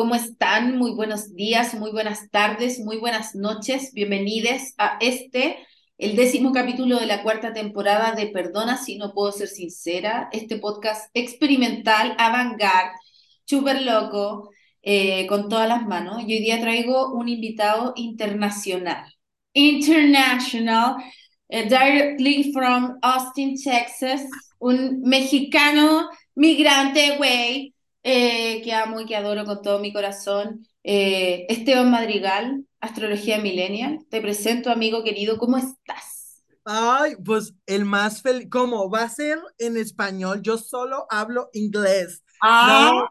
¿cómo están? Muy buenos días, muy buenas tardes, muy buenas noches. Bienvenidos a este, el décimo capítulo de la cuarta temporada de Perdona si no puedo ser sincera, este podcast experimental, avant-garde, súper loco, eh, con todas las manos. Y hoy día traigo un invitado internacional. International, eh, directly from Austin, Texas, un mexicano migrante, güey eh, que amo y que adoro con todo mi corazón. Eh, Esteban Madrigal, Astrología Millennial. Te presento, amigo querido, ¿cómo estás? Ay, pues el más feliz, ¿cómo? Va a ser en español, yo solo hablo inglés. Ah.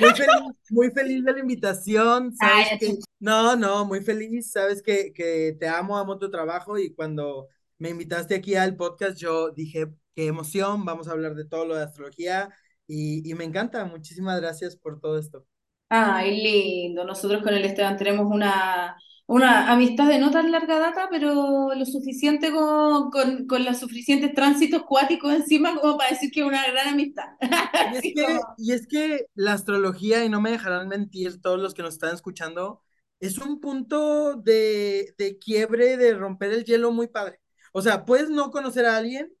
muy feliz, muy feliz de la invitación, sabes que, no, no, muy feliz, sabes que, que te amo, amo tu trabajo y cuando me invitaste aquí al podcast yo dije, qué emoción, vamos a hablar de todo lo de astrología, y, me encanta, muchísimas gracias por todo esto. Ay, lindo. Nosotros con el Esteban tenemos una, una amistad de no tan larga data, pero lo suficiente con, con, con los suficientes tránsitos cuáticos encima como para decir que es una gran amistad. Y es, que, y es que la astrología, y no me dejarán mentir todos los que nos están escuchando, es un punto de, de quiebre, de romper el hielo muy padre. O sea, puedes no conocer a alguien,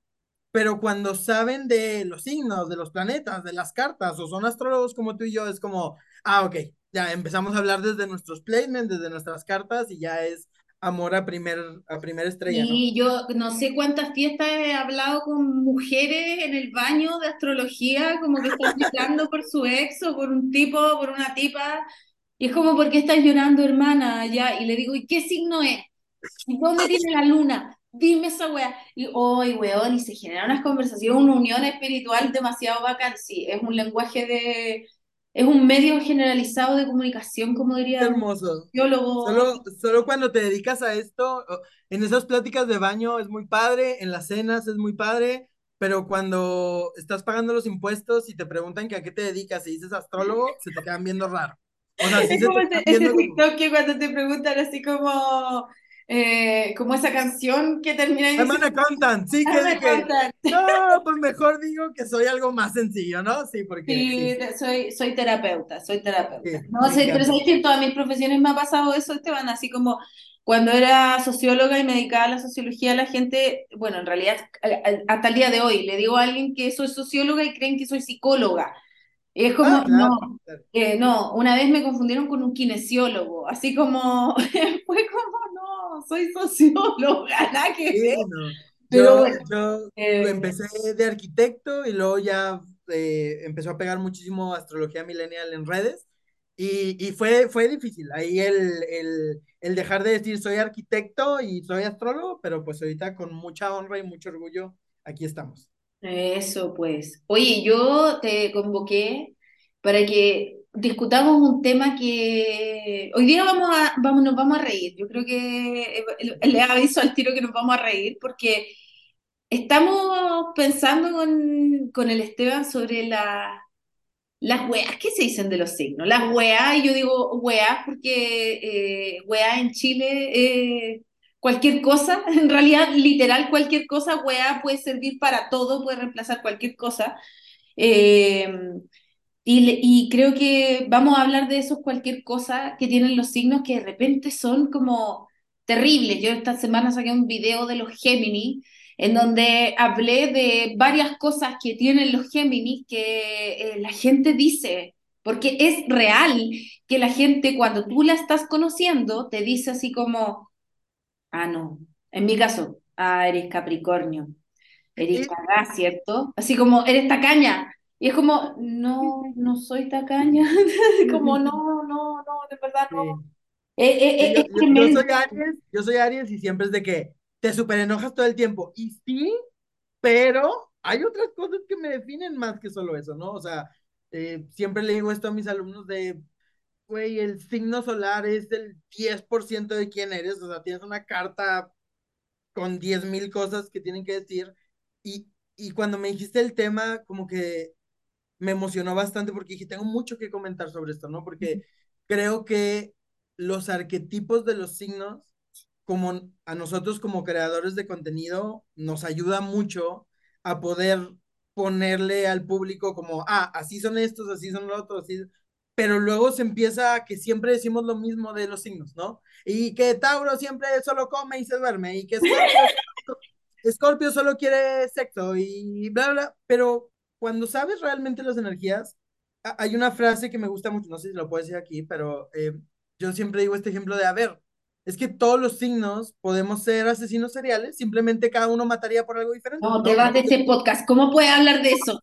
pero cuando saben de los signos, de los planetas, de las cartas, o son astrólogos como tú y yo, es como, ah, ok, ya empezamos a hablar desde nuestros placements, desde nuestras cartas, y ya es amor a primer, a primera estrella. Y yo no sé cuántas fiestas he hablado con mujeres en el baño de astrología, como que están llorando por su ex o por un tipo, por una tipa, y es como, ¿por qué estás llorando, hermana? Ya, y le digo, ¿y qué signo es? ¿Y dónde tiene la luna? Dime esa wea. Y hoy, weón, y se genera unas conversaciones, una unión espiritual demasiado bacán. Sí, es un lenguaje de. Es un medio generalizado de comunicación, como diría. hermoso. Solo, solo cuando te dedicas a esto, en esas pláticas de baño es muy padre, en las cenas es muy padre, pero cuando estás pagando los impuestos y te preguntan que a qué te dedicas y dices astrólogo, se te quedan viendo raro. O sea, es como ese, TikTok que cuando te preguntan así como, eh, como esa canción que termina en... Hermana Contant, sí, que, No, pues mejor digo que soy algo más sencillo, ¿no? Sí, porque... Sí, Soy, soy terapeuta, soy terapeuta. no, sé, pero sabes que en todas mis profesiones me ha pasado eso, Esteban, así como cuando era socióloga y me dedicaba a la sociología, la gente, bueno, en realidad hasta el día de hoy, le digo a alguien que soy socióloga y creen que soy psicóloga. Y es como, ah, no, eh, no, una vez me confundieron con un kinesiólogo, así como, fue como, no, soy socióloga, nada que Yo, eh, empecé de arquitecto y luego ya eh, empezó a pegar muchísimo astrología millennial en redes y, y fue, fue difícil. Ahí el, el, el, dejar de decir soy arquitecto y soy astrólogo, pero pues ahorita con mucha honra y mucho orgullo aquí estamos. Eso pues. Oye, yo te convoqué para que discutamos un tema que hoy día vamos a, vamos, nos vamos a reír. Yo creo que le aviso al tiro que nos vamos a reír porque estamos pensando con, con el Esteban sobre la, las weas, ¿qué se dicen de los signos? Las weas, y yo digo weas porque eh, weas en Chile eh, cualquier cosa, en realidad literal cualquier cosa, weá puede servir para todo, puede reemplazar cualquier cosa. Eh, y, y, creo que vamos a hablar de esos cualquier cosa que tienen los signos que de repente son como terribles. Yo esta semana saqué un video de los Géminis en donde hablé de varias cosas que tienen los Géminis que eh, la gente dice, porque es real que la gente cuando tú la estás conociendo te dice así como, Ah, no. En mi caso, ah, eres Capricornio. Eres tacaña, ¿cierto? Así como, eres tacaña. Y es como, no, no soy tacaña. como, no, no, no, de verdad no. Eh, eh, eh, yo, soy Aries, yo soy Aries y siempre es de que te super enojas todo el tiempo. Y sí, pero hay otras cosas que me definen más que solo eso, ¿no? O sea, siempre le digo esto a mis alumnos de, güey, el signo solar es el 10% de quién eres, o sea, tienes una carta con 10 mil cosas que tienen que decir. Y, y cuando me dijiste el tema, como que me emocionó bastante porque dije, tengo mucho que comentar sobre esto, ¿no? Porque creo que los arquetipos de los signos, como a nosotros como creadores de contenido, nos ayuda mucho a poder ponerle al público como, ah, así son estos, así son los otros, así pero luego se empieza a que siempre decimos lo mismo de los signos, ¿no? Y que Tauro siempre solo come y se duerme, y que Scorpio, Scorpio solo quiere sexo y bla, bla, pero cuando sabes realmente las energías, hay una frase que me gusta mucho, no sé si lo puedo decir aquí, pero eh, yo siempre digo este ejemplo de, a ver, es que todos los signos podemos ser asesinos seriales, simplemente cada uno mataría por algo diferente. No, te vas de este podcast, ¿cómo puedes hablar de eso?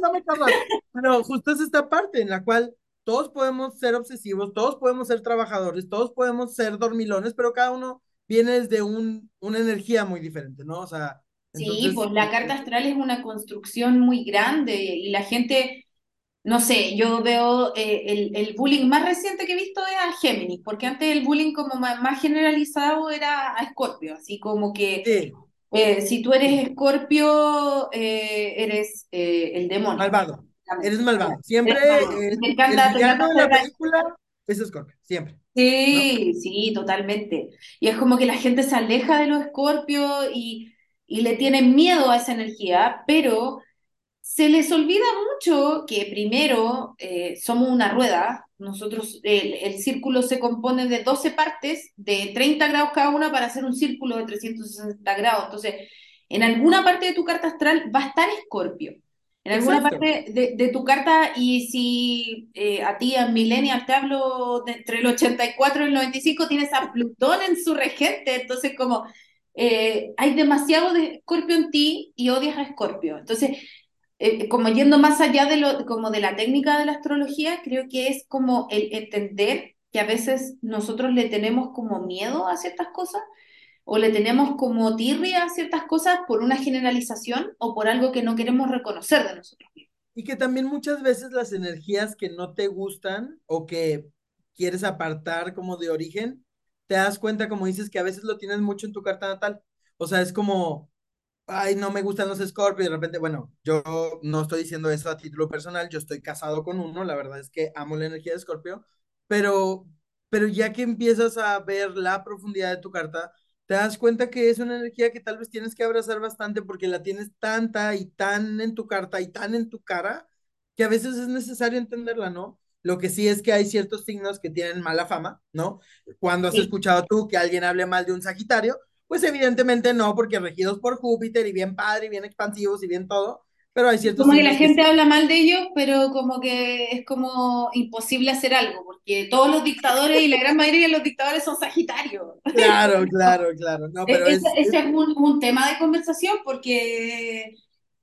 No me no me Pero justo es esta parte en la cual todos podemos ser obsesivos, todos podemos ser trabajadores, todos podemos ser dormilones, pero cada uno viene desde un, una energía muy diferente, ¿no? O sea... sí, pues la carta astral es una construcción muy grande y la gente no sé, yo veo eh, el, el, bullying más reciente que he visto es a Géminis, porque antes el bullying como más, generalizado era a Escorpio, así como que eh, si tú eres Escorpio, eh, eres el demonio. Malvado, eres malvado. Siempre el, me encanta, el villano de la película es Escorpio, siempre. Sí, sí, totalmente. Y es como que la gente se aleja de los Escorpios y, y le tienen miedo a esa energía, pero se les olvida mucho que primero eh, somos una rueda, nosotros, el, círculo se compone de 12 partes de 30 grados cada una para hacer un círculo de 360 grados. Entonces, en alguna parte de tu carta astral va a estar Escorpio. En alguna parte de, tu carta, y si eh, a ti, a Millennial, te hablo de entre el 84 y el 95, tienes a Plutón en su regente, entonces como eh, hay demasiado de Escorpio en ti y odias a Escorpio. Entonces, eh, como yendo más allá de, lo, como de la técnica de la astrología, creo que es como el entender que a veces nosotros le tenemos como miedo a ciertas cosas o le tenemos como tirria a ciertas cosas por una generalización o por algo que no queremos reconocer de nosotros. Y que también muchas veces las energías que no te gustan o que quieres apartar como de origen, te das cuenta, como dices, que a veces lo tienes mucho en tu carta natal. O sea, es como, ay, no me gustan los Scorpio, y de repente, bueno, yo no estoy diciendo eso a título personal, yo estoy casado con uno, la verdad es que amo la energía de Scorpio, pero, pero ya que empiezas a ver la profundidad de tu carta, te das cuenta que es una energía que tal vez tienes que abrazar bastante porque la tienes tanta y tan en tu carta y tan en tu cara, que a veces es necesario entenderla, ¿no? Lo que sí es que hay ciertos signos que tienen mala fama, ¿no? Cuando has escuchado tú que alguien hable mal de un Sagitario, pues evidentemente no, porque regidos por Júpiter y bien padre y bien expansivos y bien todo, pero hay ciertos... Como que la gente habla mal de ellos, pero como que es como imposible hacer algo, porque todos los dictadores y la gran mayoría de los dictadores son sagitarios. Claro, claro, claro. No, pero ese es, un, tema de conversación porque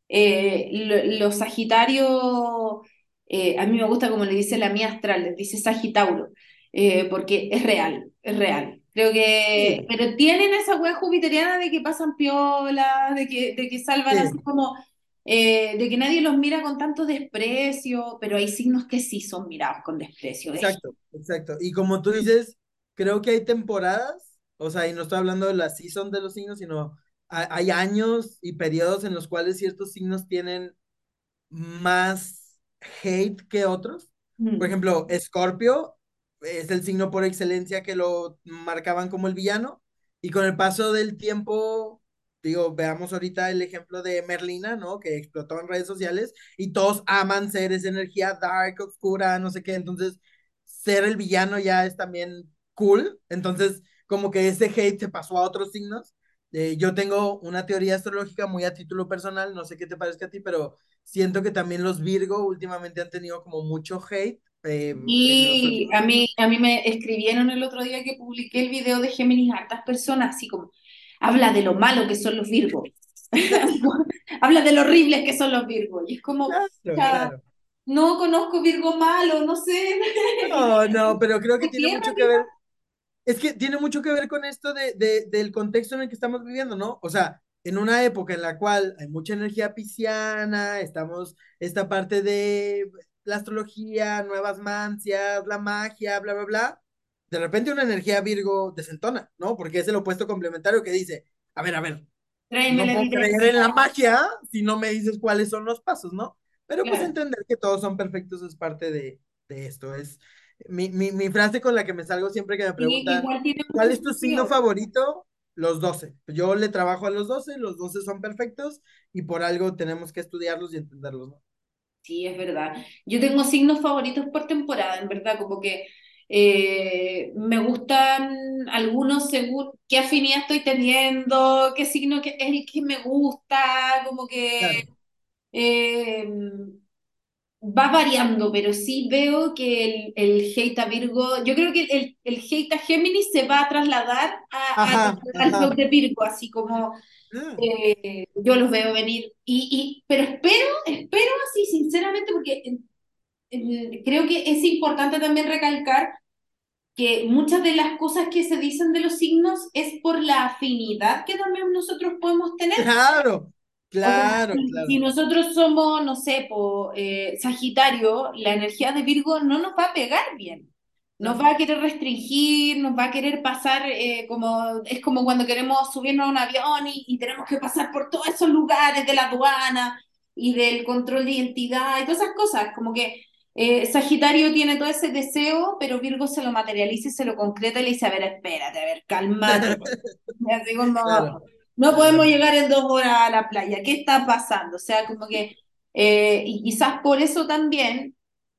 eh, los sagitarios, eh, a mí me gusta como le dice la mía astral, les dice sagitauro, eh, porque es real, es real. Creo que, pero tienen esa hueá jupiteriana de que pasan piola, de que, de que salvan así como, eh, de que nadie los mira con tanto desprecio, pero hay signos que sí son mirados con desprecio. Exacto, exacto. Y como tú dices, creo que hay temporadas, o sea, y no estoy hablando de la season de los signos, sino hay años y periodos en los cuales ciertos signos tienen más hate que otros. Por mm. ejemplo, Scorpio es el signo por excelencia que lo marcaban como el villano. Y con el paso del tiempo, digo, veamos ahorita el ejemplo de Merlina, ¿no? Que explotó en redes sociales y todos aman ser esa energía dark, oscura, no sé qué. Entonces, ser el villano ya es también cool. Entonces, como que ese hate se pasó a otros signos. Eh, yo tengo una teoría astrológica muy a título personal, no sé qué te parezca a ti, pero siento que también los Virgo últimamente han tenido como mucho hate eh, y a mí, a mí me escribieron el otro día que publiqué el video de Géminis hartas personas, así como, habla de lo malo que son los Virgos, habla de lo horribles que son los Virgos, y es como, no conozco Virgo malo, no sé. no, no, pero creo que tiene mucho que ver, es que tiene mucho que ver con esto de, de, del contexto en el que estamos viviendo, ¿no? O sea, en una época en la cual hay mucha energía pisciana, estamos, esta parte de la astrología, nuevas mancias, la magia, bla, bla, bla, de repente una energía Virgo desentona, ¿no? Porque es el opuesto complementario que dice, a ver, a ver, no puedo creer en la magia si no me dices cuáles son los pasos, ¿no? Pero pues entender que todos son perfectos es parte de, de esto, es mi, mi, mi, frase con la que me salgo siempre que me preguntan, ¿cuál es tu signo favorito? Los 12. Yo le trabajo a los 12, los 12 son perfectos y por algo tenemos que estudiarlos y entenderlos, ¿no? Sí, es verdad. Yo tengo signos favoritos por temporada, en verdad, como que eh, me gustan algunos según qué afinidad estoy teniendo, qué signo que es el que me gusta, como que Claro. eh, va variando, pero sí veo que el, el hate a Virgo, yo creo que el, el hate a Géminis se va a trasladar a- al ajá. de Virgo, así como Ah, eh, yo los veo venir. Y, y, pero espero, espero así, sinceramente, porque eh, creo que es importante también recalcar que muchas de las cosas que se dicen de los signos es por la afinidad que también nosotros podemos tener. Claro, O sea, claro, si, claro. nosotros somos, no sé, po, eh, Sagitario, la energía de Virgo no nos va a pegar bien. Nos No. va a querer restringir, nos va a querer pasar eh, como, es como cuando queremos subirnos a un avión y, y tenemos que pasar por todos esos lugares de la aduana y del control de identidad y todas esas cosas. Como que eh, Sagitario tiene todo ese deseo, pero Virgo se lo materializa y se lo concreta y le dice, a ver, espérate, a ver, cálmate. Así como, Claro, no podemos llegar en dos horas a la playa. ¿Qué está pasando? O sea, como que, eh, y quizás por eso también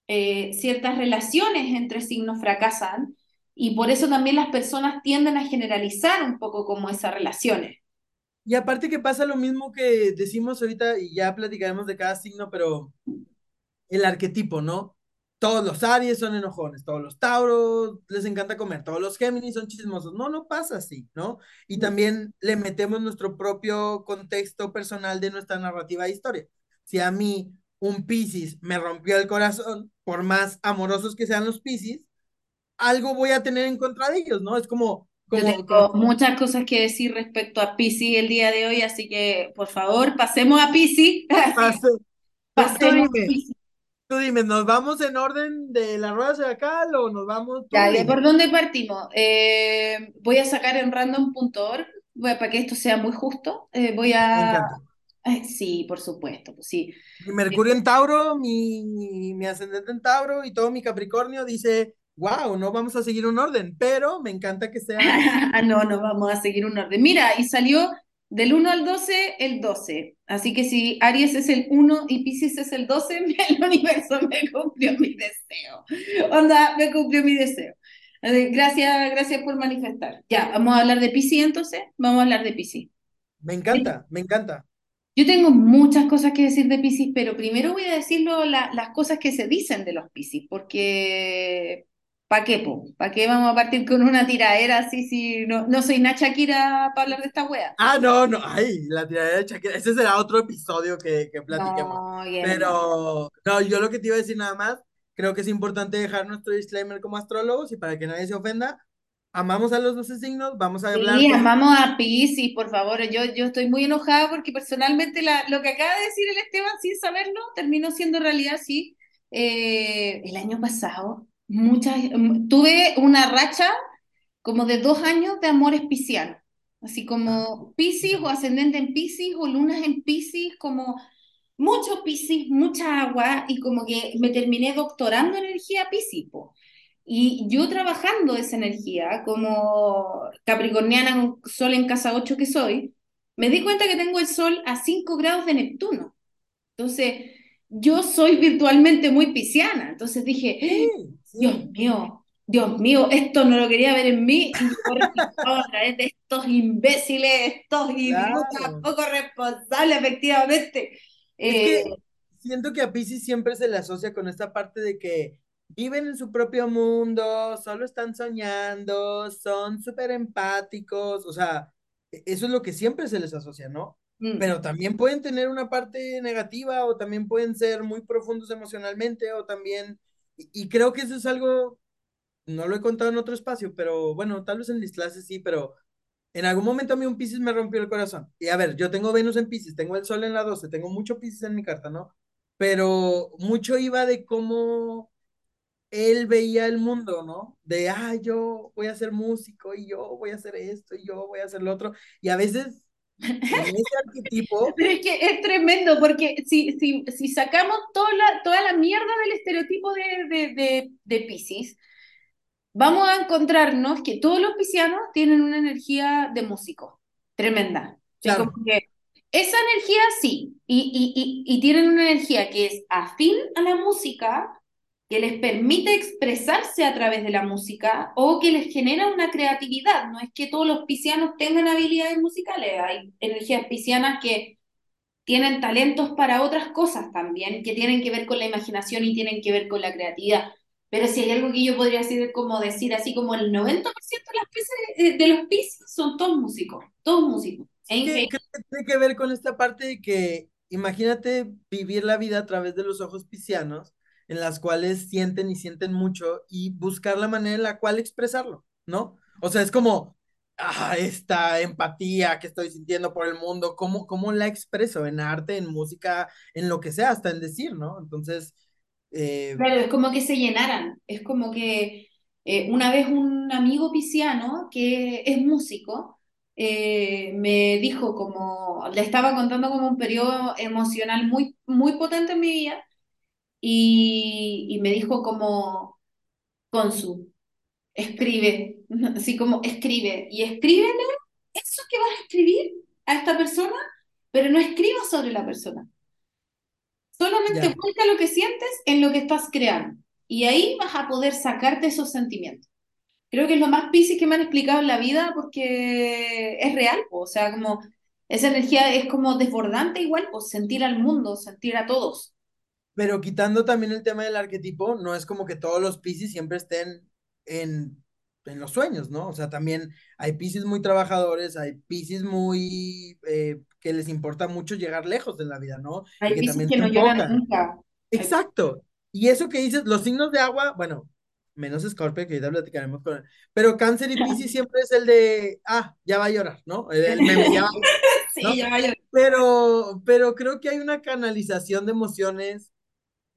eh, ciertas relaciones entre signos fracasan y por eso también las personas tienden a generalizar un poco como esas relaciones. Y aparte que pasa lo mismo que decimos ahorita y ya platicaremos de cada signo, pero el arquetipo, ¿no? Todos los Aries son enojones, todos los Tauros les encanta comer, todos los Géminis son chismosos. No, no pasa así, ¿no? Y también le metemos nuestro propio contexto personal de nuestra narrativa de historia. Si a mí un Piscis me rompió el corazón, por más amorosos que sean los Piscis, algo voy a tener en contra de ellos, ¿no? Es como, como, tengo muchas cosas que decir respecto a Piscis el día de hoy, así que por favor pasemos a Piscis. Pasemos a Piscis. Tú dime, ¿nos vamos en orden de la rueda zodiacal o nos vamos? ¿de por dónde partimos? Eh, voy a sacar en random.org, para que esto sea muy justo. eh, voy a... Ay, sí, por supuesto, pues sí. Mi Mercurio en Tauro, mi, mi ascendente en Tauro y todo mi Capricornio dice, wow, no vamos a seguir un orden, pero me encanta que sea. Ah, no, no vamos a seguir un orden. Mira, y salió del uno al 12 el 12. Así que si Aries es el uno y Piscis es el 12, el universo me cumplió mi deseo. Onda, me cumplió mi deseo. Gracias, gracias por manifestar. Ya, vamos a hablar de Piscis entonces. Vamos a hablar de Piscis. Me encanta, me encanta. Yo tengo muchas cosas que decir de Piscis, pero primero voy a decir lo- la- las cosas que se dicen de los Piscis, porque ¿para qué, po? ¿Para qué vamos a partir con una tiradera así si no, no soy Nacha Kira para hablar de esta wea? Ah, no, no, ay, la tiradera de Shakira, ese será otro episodio que, que platiquemos. No. Pero, no, yo lo que te iba a decir nada más, creo que es importante dejar nuestro disclaimer como astrólogos y para que nadie se ofenda, amamos a los 12 signos, vamos a hablar Sí, de amamos a Piscis, por favor. Yo, yo estoy muy enojada porque personalmente la- lo que acaba de decir el Esteban sin saberlo terminó siendo realidad, sí. Eh, el año pasado, muchas, mm, tuve una racha como de dos años de amores piscianos, así Ah, como Piscis o ascendente en Piscis o lunas en Piscis, como mucho Piscis, mucha agua y como que me terminé doctorando en energía Piscis, po. Y yo trabajando esa energía como capricorniana sol en casa 8 que soy, me di cuenta que tengo el sol a 5 grados de Neptuno. Entonces, yo soy virtualmente muy pisciana. Entonces dije, sí, Dios mío, Dios mío, esto no lo quería ver en mí y a través de estos imbéciles, estos idiotas, claro. poco responsables, efectivamente. Es Eh, que siento que a Pisces siempre se le asocia con esta parte de que viven en su propio mundo, solo están soñando, son súper empáticos, o sea, e- eso es lo que siempre se les asocia, ¿no? mm, Pero también pueden tener una parte negativa o también pueden ser muy profundos emocionalmente o también, y, creo que eso es algo, no lo he contado en otro espacio, pero bueno, tal vez en mis clases sí, pero en algún momento a mí un Piscis me rompió el corazón. Y a ver, yo tengo Venus en Piscis, tengo el Sol en la 12, tengo mucho Piscis en mi carta, ¿no? Pero mucho iba de cómo él veía el mundo, ¿no? De, ah, yo voy a ser músico y yo voy a hacer esto y yo voy a hacer lo otro. Y a veces en ese arquetipo, Pero es que es tremendo, porque si, si, si sacamos toda la, toda la mierda del estereotipo de, de, de, de Piscis, vamos a encontrarnos que todos los piscianos tienen una energía de músico, tremenda. Como que esa energía sí, y, y, y, y tienen una energía que es afín a la música, que les permite expresarse a través de la música o que les genera una creatividad. No es que todos los piscianos tengan habilidades musicales, hay energías piscianas que tienen talentos para otras cosas también, que tienen que ver con la imaginación y tienen que ver con la creatividad. Pero si hay algo que yo podría decir, como decir así como el 90% de, las de los piscis son todos músicos, todos músicos. ¿Qué, ¿Qué tiene que ver con esta parte de que imagínate vivir la vida a través de los ojos piscianos en las cuales sienten y sienten mucho y buscar la manera en la cual expresarlo, ¿no? O sea, es como, ah, esta empatía que estoy sintiendo por el mundo, ¿cómo, ¿cómo la expreso en arte, en música, en lo que sea, hasta en decir, ¿no? Entonces... Eh... Claro, es como que se llenaran, es como que eh, una vez un amigo pisciano que es músico, eh, me dijo como, le estaba contando como un periodo emocional muy, muy potente en mi vida y, me dijo como, Consu, escribe, así como escribe, y escríbele eso que vas a escribir a esta persona, pero no escribas sobre la persona. Solamente busca lo que sientes en lo que estás creando. Y ahí vas a poder sacarte esos sentimientos. Creo que es lo más piscis que me han explicado en la vida porque es real, o sea, como esa energía es como desbordante igual, o sentir al mundo, sentir a todos. Pero quitando también el tema del arquetipo, no es como que todos los Pisces siempre estén en, en los sueños, ¿no? O sea, también hay Pisces muy trabajadores, hay Pisces muy eh, que les importa mucho llegar lejos de la vida, ¿no? Hay Pisces que no lloran nunca. Exacto. Y eso que dices, los signos de agua, bueno, menos Scorpio, que ahorita platicaremos con él, pero Cáncer y Pisces siempre es el de, ah, ya va a llorar, ¿no? El, meme, ya va, sí, ya va a llorar. Pero, pero creo que hay una canalización de emociones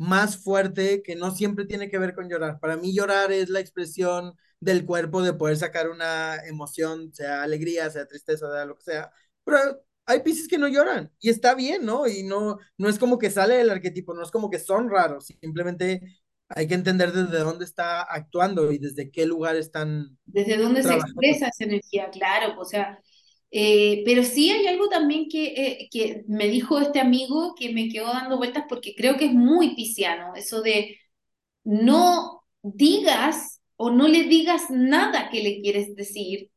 más fuerte que no siempre tiene que ver con llorar. Para mí llorar es la expresión del cuerpo de poder sacar una emoción, sea alegría, sea tristeza, sea lo que sea. Pero hay piscis que no lloran y está bien, ¿no? Y no, no es como que sale del arquetipo, no es como que son raros, simplemente hay que entender desde dónde está actuando y desde qué lugar están. Desde dónde se expresa esa energía, claro, o sea, eh, pero sí hay algo también que, eh, que me dijo este amigo que me quedó dando vueltas porque creo que es muy pisciano, eso de no digas o no le digas nada que le quieres decir,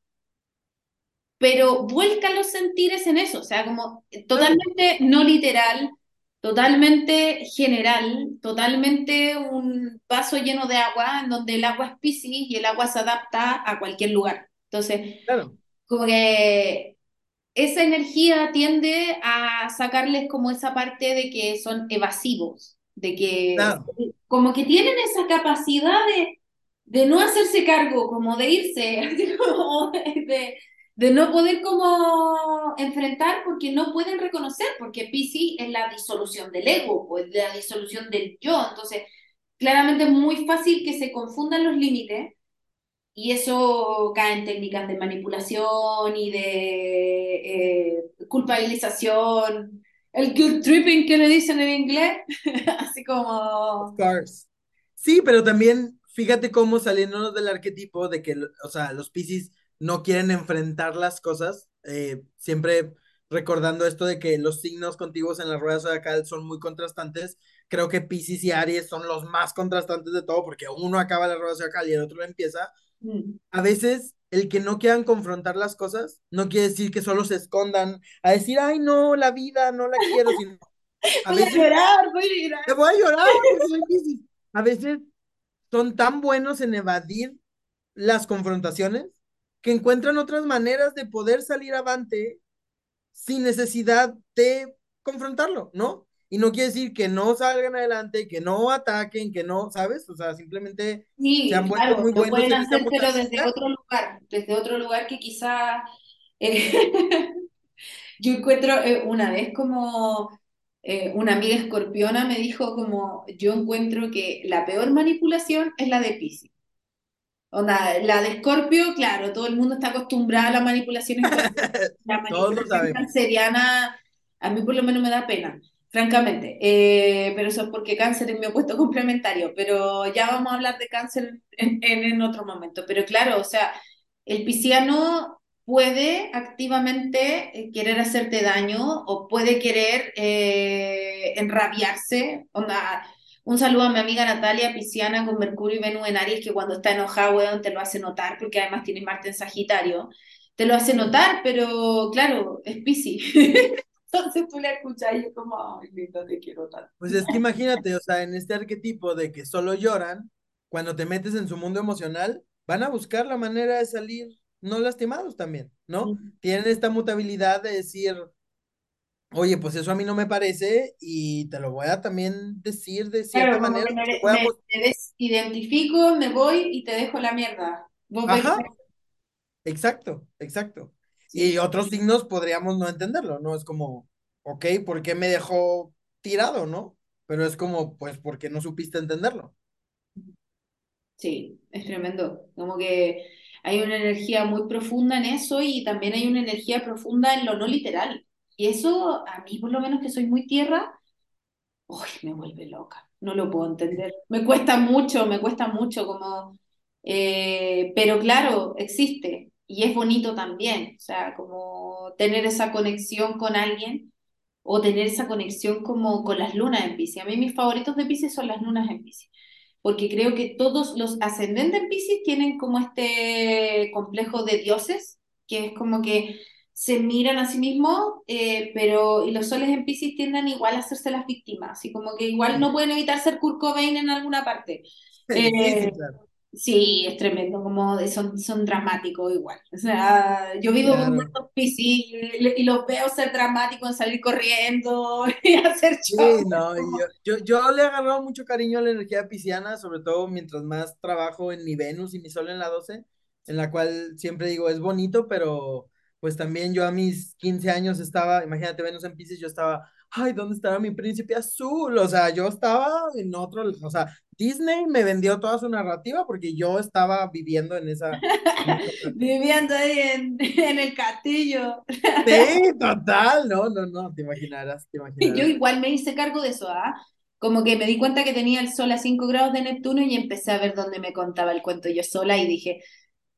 pero vuelca los sentires en eso, o sea, como totalmente no literal, totalmente general, totalmente un vaso lleno de agua en donde el agua es piscis y el agua se adapta a cualquier lugar. Entonces, como que esa energía tiende a sacarles como esa parte de que son evasivos, de que como que tienen esa capacidad de, de no hacerse cargo, como de irse, de, de, no poder como enfrentar porque no pueden reconocer, porque PC es la disolución del ego, pues la disolución del yo, entonces claramente es muy fácil que se confundan los límites y eso cae en técnicas de manipulación y de eh, culpabilización, el guilt tripping que le dicen en inglés, así como... Scars. Sí, pero también fíjate cómo saliéndonos del arquetipo de que, o sea, los Pisces no quieren enfrentar las cosas, eh, siempre recordando esto de que los signos contiguos en la rueda zodiacal son muy contrastantes, creo que Pisces y Aries son los más contrastantes de todo porque uno acaba la rueda zodiacal y el otro la empieza. A veces el que no quieran confrontar las cosas no quiere decir que solo se escondan a decir, ay, no, la vida no la quiero, sino a voy a llorar, voy a llorar. Te voy a llorar A veces son tan buenos en evadir las confrontaciones que encuentran otras maneras de poder salir avante sin necesidad de confrontarlo, ¿no? Y no quiere decir que no salgan adelante, que no ataquen, que no, ¿sabes? O sea, simplemente sí, se muy buenos. Pueden hacer, pero desde otro lugar, desde otro lugar que quizá eh, yo encuentro eh, una vez como eh, una amiga escorpiona me dijo como yo encuentro que la peor manipulación es la de Pisces. Onda, la de Escorpio, claro, todo el mundo está acostumbrado a la manipulación. la manipulación canceriana, a mí por lo menos me da pena francamente. Eh, pero eso es porque cáncer es mi opuesto complementario, pero ya vamos a hablar de cáncer en, otro momento. Pero claro, o sea, el pisciano puede activamente eh, querer hacerte daño o puede querer eh, enrabiarse. un saludo a mi amiga Natalia Pisciana con Mercurio y Venus en Aries, que cuando está enojada, te lo hace notar, porque además tiene Marte en Sagitario. Te lo hace notar, pero claro, es Piscis. Entonces tú le escuchas y es como, ay, linda, te quiero tanto. Pues es que imagínate, o sea, en este arquetipo de que solo lloran, cuando te metes en su mundo emocional, van a buscar la manera de salir no lastimados también, ¿no? Tienen esta mutabilidad de decir, oye, pues eso a mí no me parece y te lo voy a también decir de cierta manera. Me, me, identifico, me voy y te dejo la mierda. Ajá. Exacto, exacto. Y otros signos podríamos no entenderlo, ¿no? Es como, ok, ¿por qué me dejó tirado, no? Pero es como, pues, ¿por qué no supiste entenderlo? Sí, es tremendo. Como que hay una energía muy profunda en eso y también hay una energía profunda en lo no literal. Y eso, a mí por lo menos que soy muy tierra, uy, me vuelve loca. No lo puedo entender. Me cuesta mucho, me cuesta mucho como... Eh, pero claro, existe y es bonito también. O sea, como tener esa conexión con alguien o tener esa conexión como con las lunas en Pisces. A mí mis favoritos de Pisces son las lunas en Pisces porque creo que todos los ascendentes en Pisces tienen como este complejo de dioses, que es como que se miran a sí mismos, eh, pero y los soles en Pisces tienden igual a hacerse las víctimas, y como que igual no pueden evitar ser Kurt Cobain en alguna parte. sí, eh, claro. Sí, es tremendo, como son, son dramáticos igual. O sea, yo vivo con muchos PC y, los veo ser dramáticos, salir corriendo y hacer show. Sí, no, yo, yo, le he agarrado mucho cariño a la energía pisciana, sobre todo mientras más trabajo en mi Venus y mi Sol en la 12, en la cual siempre digo, es bonito, pero pues también yo a mis 15 años estaba, imagínate, Venus en Pisces, yo estaba ay, ¿dónde estaba mi príncipe azul? O sea, yo estaba en otro, o sea, Disney me vendió toda su narrativa porque yo estaba viviendo en esa... viviendo ahí en, en, el castillo. sí, total, no, no, no, te imaginarás, te imaginarás. Yo igual me hice cargo de eso, ¿ah? Como que me di cuenta que tenía el sol a 5 grados de Neptuno y empecé a ver dónde me contaba el cuento yo sola y dije,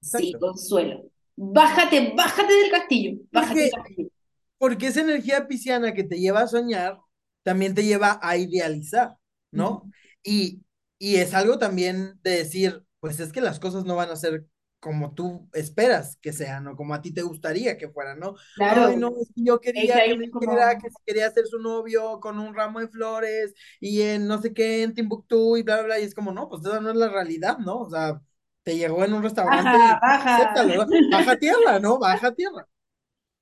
sí, Consuelo, bájate, bájate del castillo, bájate del castillo. Porque esa energía pisciana que te lleva a soñar, también te lleva a idealizar, ¿no? y, y es algo también de decir, pues es que las cosas no van a ser como tú esperas que sean, o como a ti te gustaría que fueran, ¿no? Claro. Ay, no, yo quería que me dijera que quería ser su novio con un ramo de flores y en no sé qué, en Timbuktu y bla, bla, bla, y es como, no, pues esa no es la realidad, ¿no? O sea, te llegó en un restaurante baja, baja. baja tierra, ¿no? Baja tierra.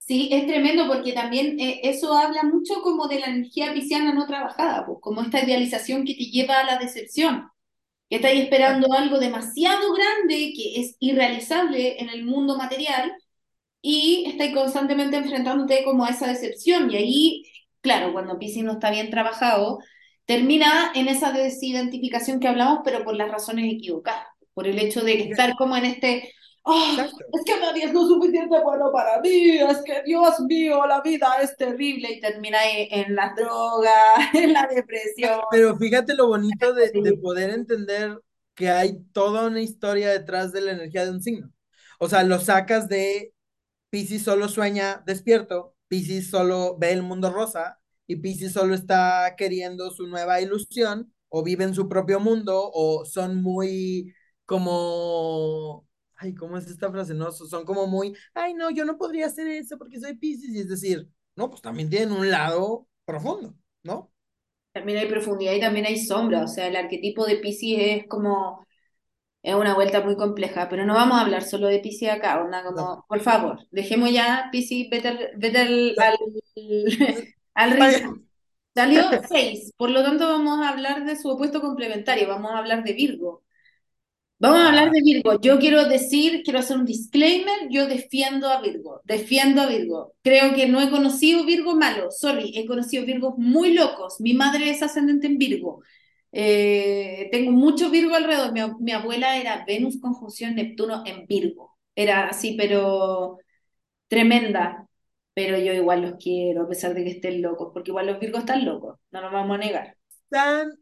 Sí, es tremendo porque también eh, eso habla mucho como de la energía pisciana no trabajada, pues, como esta idealización que te lleva a la decepción, que estás esperando algo demasiado grande que es irrealizable en el mundo material y estás constantemente enfrentándote como a esa decepción. Y ahí, claro, cuando Piscis no está bien trabajado, termina en esa desidentificación que hablamos, pero por las razones equivocadas, por el hecho de estar como en este Oh, es que nadie es lo suficiente bueno para mí, es que Dios mío, la vida es terrible y termina en la droga, en la depresión. Pero fíjate lo bonito de, de poder entender que hay toda una historia detrás de la energía de un signo. O sea, lo sacas de Pisces solo sueña despierto, Pisces solo ve el mundo rosa y Pisces solo está queriendo su nueva ilusión o vive en su propio mundo o son muy como ay, ¿cómo es esta frase? No, son como muy, ay, no, yo no podría hacer eso porque soy Pisces, y es decir, no, pues también tienen un lado profundo, ¿no? También hay profundidad y también hay sombra, o sea, el arquetipo de Pisces es como, es una vuelta muy compleja, pero no vamos a hablar solo de Pisces acá, onda, como, por favor, dejemos ya Pisces, vete, al, al, ritmo. Salió seis, por lo tanto vamos a hablar de su opuesto complementario, vamos a hablar de Virgo. Vamos a hablar de Virgo. Yo quiero decir, quiero hacer un disclaimer, yo defiendo a Virgo, defiendo a Virgo. Creo que no he conocido Virgo malo, sorry, he conocido Virgos muy locos. Mi madre es ascendente en Virgo. Eh, tengo mucho Virgo alrededor. Mi, mi, abuela era Venus conjunción Neptuno en Virgo. Era así, pero tremenda. Pero yo igual los quiero, a pesar de que estén locos, porque igual los Virgos están locos, no nos vamos a negar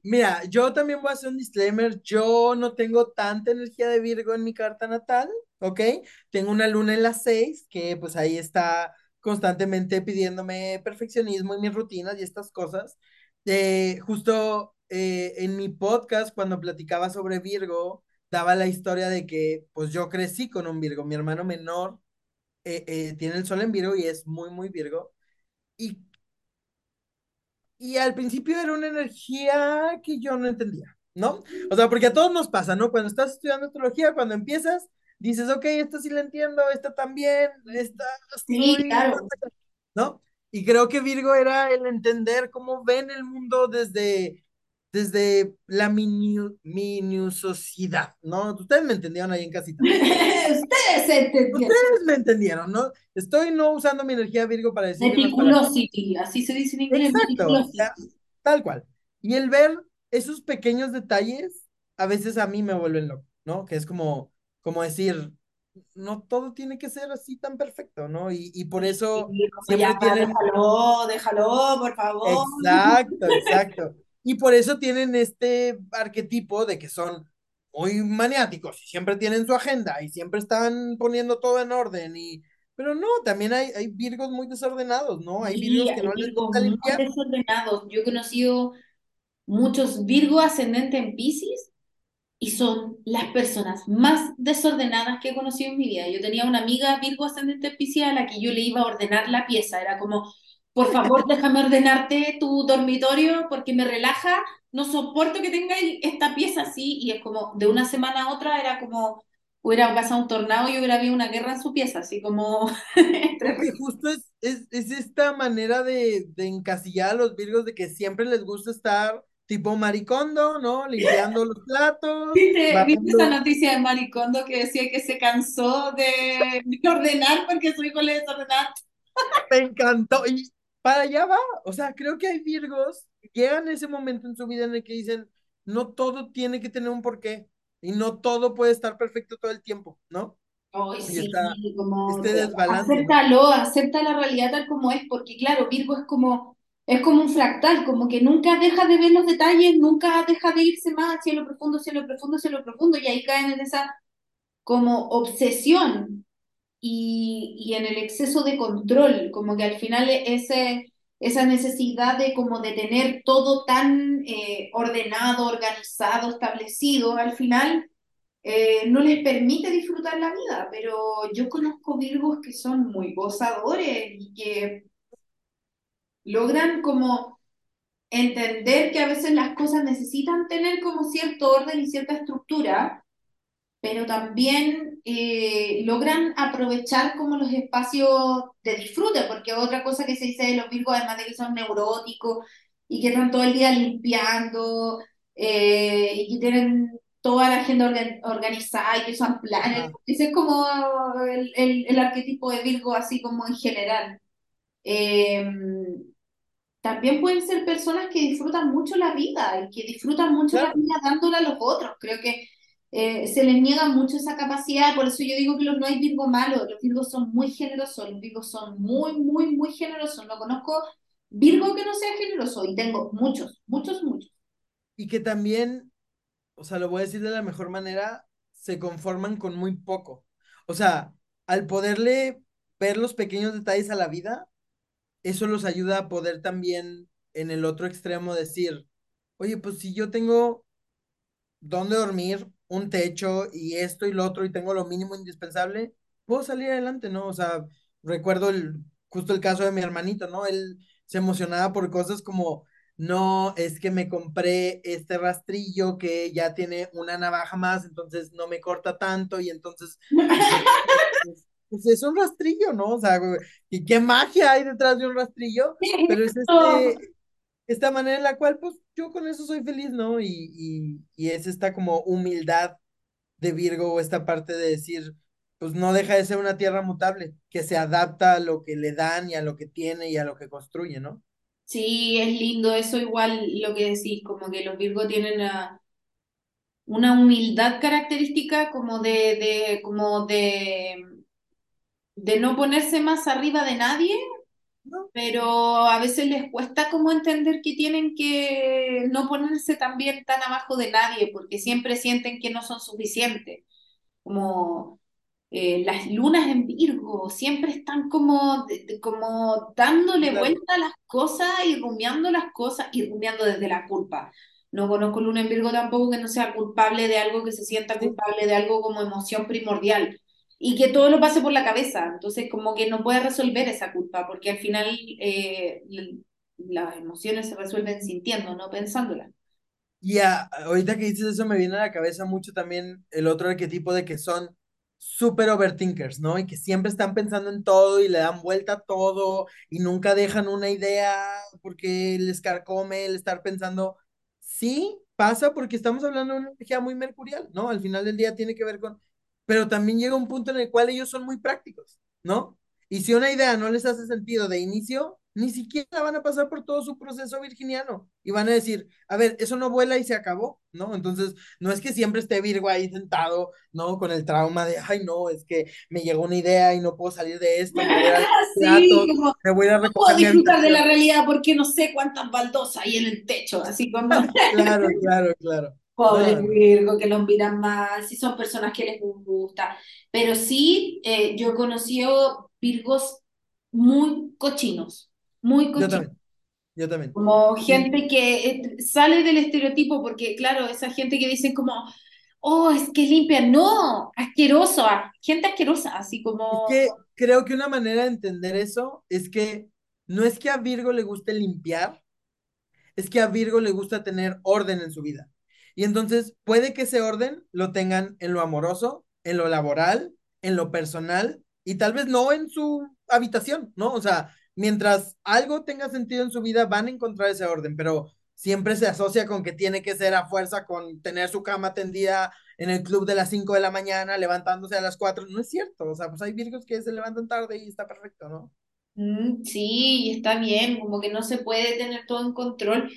mira, yo también voy a hacer un disclaimer, yo no tengo tanta energía de Virgo en mi carta natal, ¿ok? Tengo una luna en las seis, que pues ahí está constantemente pidiéndome perfeccionismo y mis rutinas y estas cosas. Eh, justo eh, en mi podcast, cuando platicaba sobre Virgo, daba la historia de que pues yo crecí con un Virgo, mi hermano menor eh, eh, tiene el sol en Virgo y es muy, muy Virgo. Y, y al principio era una energía que yo no entendía, ¿no? O sea, porque a todos nos pasa, ¿no? Cuando estás estudiando astrología, cuando empiezas, dices, ok, esta sí la entiendo, esta también, esta Sí, estoy, claro. ¿no? Y creo que Virgo era el entender cómo ven el mundo desde, desde la minu, minuciosidad, ¿no? Ustedes me entendieron ahí en casita. Ustedes entendieron. Ustedes me entendieron, ¿no? Estoy no usando mi energía Virgo para decir. Meticulosity, así se dice en inglés, Exacto, o meticulosity. sea, tal cual. Y el ver esos pequeños detalles, a veces a mí me vuelven loco, ¿no? Que es como, como decir, no todo tiene que ser así tan perfecto, ¿no? Y, y por eso Sí, como ya, siempre tienen, déjalo, déjalo, por favor. exacto, exacto. Y por eso tienen este arquetipo de que son muy maniáticos y siempre tienen su agenda y siempre están poniendo todo en orden y... Pero no, también hay, hay virgos muy desordenados, ¿no? Hay Sí, virgos que hay no les Virgos gusta limpiar. desordenados. Yo he conocido muchos Virgo ascendente en Piscis y son las personas más desordenadas que he conocido en mi vida. Yo tenía una amiga Virgo ascendente en Piscis a la que yo le iba a ordenar la pieza. Era como, por favor, déjame ordenarte tu dormitorio porque me relaja. No soporto que tengáis esta pieza así. Y es como, de una semana a otra era como, hubiera pasado un tornado y hubiera habido una guerra en su pieza, así como... Porque justo es, es, es esta manera de, de encasillar a los virgos de que siempre les gusta estar tipo maricondo, ¿no? Limpiando los platos, ¿Viste, ¿Viste esa noticia de Maricondo que decía que se cansó de, de ordenar porque su hijo le desordenaba? Me encantó. Y para allá va. O sea, creo que hay virgos llegan a ese momento en su vida en el que dicen, no todo tiene que tener un porqué y no todo puede estar perfecto todo el tiempo, ¿no? Ay, Y sí, está como este desbalance, ¿no? acéptalo, acepta la realidad tal como es, porque claro, Virgo es como, es como un fractal, como que nunca deja de ver los detalles, nunca deja de irse más hacia lo profundo, hacia lo profundo, hacia lo profundo, y ahí caen en esa como obsesión y, y en el exceso de control, como que al final ese, esa necesidad de como de tener todo tan eh, ordenado, organizado, establecido, al final eh, no les permite disfrutar la vida, pero yo conozco Virgos que son muy gozadores y que logran como entender que a veces las cosas necesitan tener como cierto orden y cierta estructura pero también eh, logran aprovechar como los espacios de disfrute, porque otra cosa que se dice de los Virgos, además de que son neuróticos y que están todo el día limpiando eh, y que tienen toda la agenda organ- organizada y que usan planes, Ajá. ese es como el, el, el arquetipo de Virgo así como en general. Eh, también pueden ser personas que disfrutan mucho la vida y que disfrutan mucho la Claro. vida dándola a los otros. Creo que eh, se les niega mucho esa capacidad, por eso yo digo que los, no hay Virgo malos, los Virgos son muy generosos, los Virgos son muy, muy, muy generosos. No conozco Virgo que no sea generoso y tengo muchos, muchos, muchos. Y que también, o sea, lo voy a decir de la mejor manera, se conforman con muy poco. O sea, al poderle ver los pequeños detalles a la vida, eso los ayuda a poder también en el otro extremo decir, oye, pues si yo tengo dónde dormir, un techo y esto y lo otro y tengo lo mínimo indispensable, puedo salir adelante, ¿no? O sea, recuerdo el, justo el caso de mi hermanito, ¿no? Él se emocionaba por cosas como, no, es que me compré este rastrillo que ya tiene una navaja más, entonces no me corta tanto y entonces dices, pues, pues es un rastrillo, ¿no? O sea, ¿y qué magia hay detrás de un rastrillo? Pero es este, esta manera en la cual, pues, yo con eso soy feliz, ¿no? Y, y, y es esta como humildad de Virgo esta parte de decir, pues no deja de ser una tierra mutable, que se adapta a lo que le dan y a lo que tiene y a lo que construye, ¿no? Sí, es lindo eso igual lo que decís, como que los Virgos tienen ah, una humildad característica como de, de, como de, de no ponerse más arriba de nadie. Pero a veces les cuesta como entender que tienen que no ponerse también tan abajo de nadie, porque siempre sienten que no son suficientes. Como eh, las lunas en Virgo siempre están como, como dándole vuelta a las cosas y rumiando las cosas y rumiando desde la culpa. No conozco luna en Virgo tampoco que no sea culpable de algo, que se sienta culpable de algo como emoción primordial y que todo lo pase por la cabeza. Entonces, como que no puede resolver esa culpa, porque al final eh, las emociones se resuelven sintiendo, no pensándolas. Y ahorita que dices eso me viene a la cabeza mucho también el otro arquetipo de que son súper overthinkers, ¿no? Y que siempre están pensando en todo y le dan vuelta a todo y nunca dejan una idea porque les carcome el estar pensando. Sí, pasa porque estamos hablando de una energía muy mercurial, ¿no? Al final del día tiene que ver con... Pero también llega un punto en el cual ellos son muy prácticos, ¿no? Y si una idea no les hace sentido de inicio, ni siquiera van a pasar por todo su proceso virginiano y van a decir, a ver, eso no vuela y se acabó, ¿no? Entonces, no es que siempre esté Virgo ahí sentado, ¿no? Con el trauma de, ay, no, es que me llegó una idea y no puedo salir de esto, me voy a, sí, me voy a recoger. No puedo disfrutar de la realidad porque no sé cuántas baldosas hay en el techo, así como. claro, claro, claro. Pobre Virgo, que los miran mal, si son personas que les gusta. Pero sí, eh, yo he conocido Virgos muy cochinos muy Yo también. Yo también. Como gente que eh, sale del estereotipo, porque claro, esa gente que dicen como, oh, es que limpia, no, asqueroso, gente asquerosa, así como... Es que creo que una manera de entender eso es que no es que a Virgo le guste limpiar, es que a Virgo le gusta tener orden en su vida. Y entonces puede que ese orden lo tengan en lo amoroso, en lo laboral, en lo personal y tal vez no en su habitación, ¿no? O sea, mientras algo tenga sentido en su vida, van a encontrar ese orden, pero siempre se asocia con que tiene que ser a fuerza con tener su cama tendida en el club de las 5 de la mañana, levantándose a las 4. No es cierto, o sea, pues hay virgos que se levantan tarde y está perfecto, ¿no? Mm, sí, está bien, como que no se puede tener todo en control,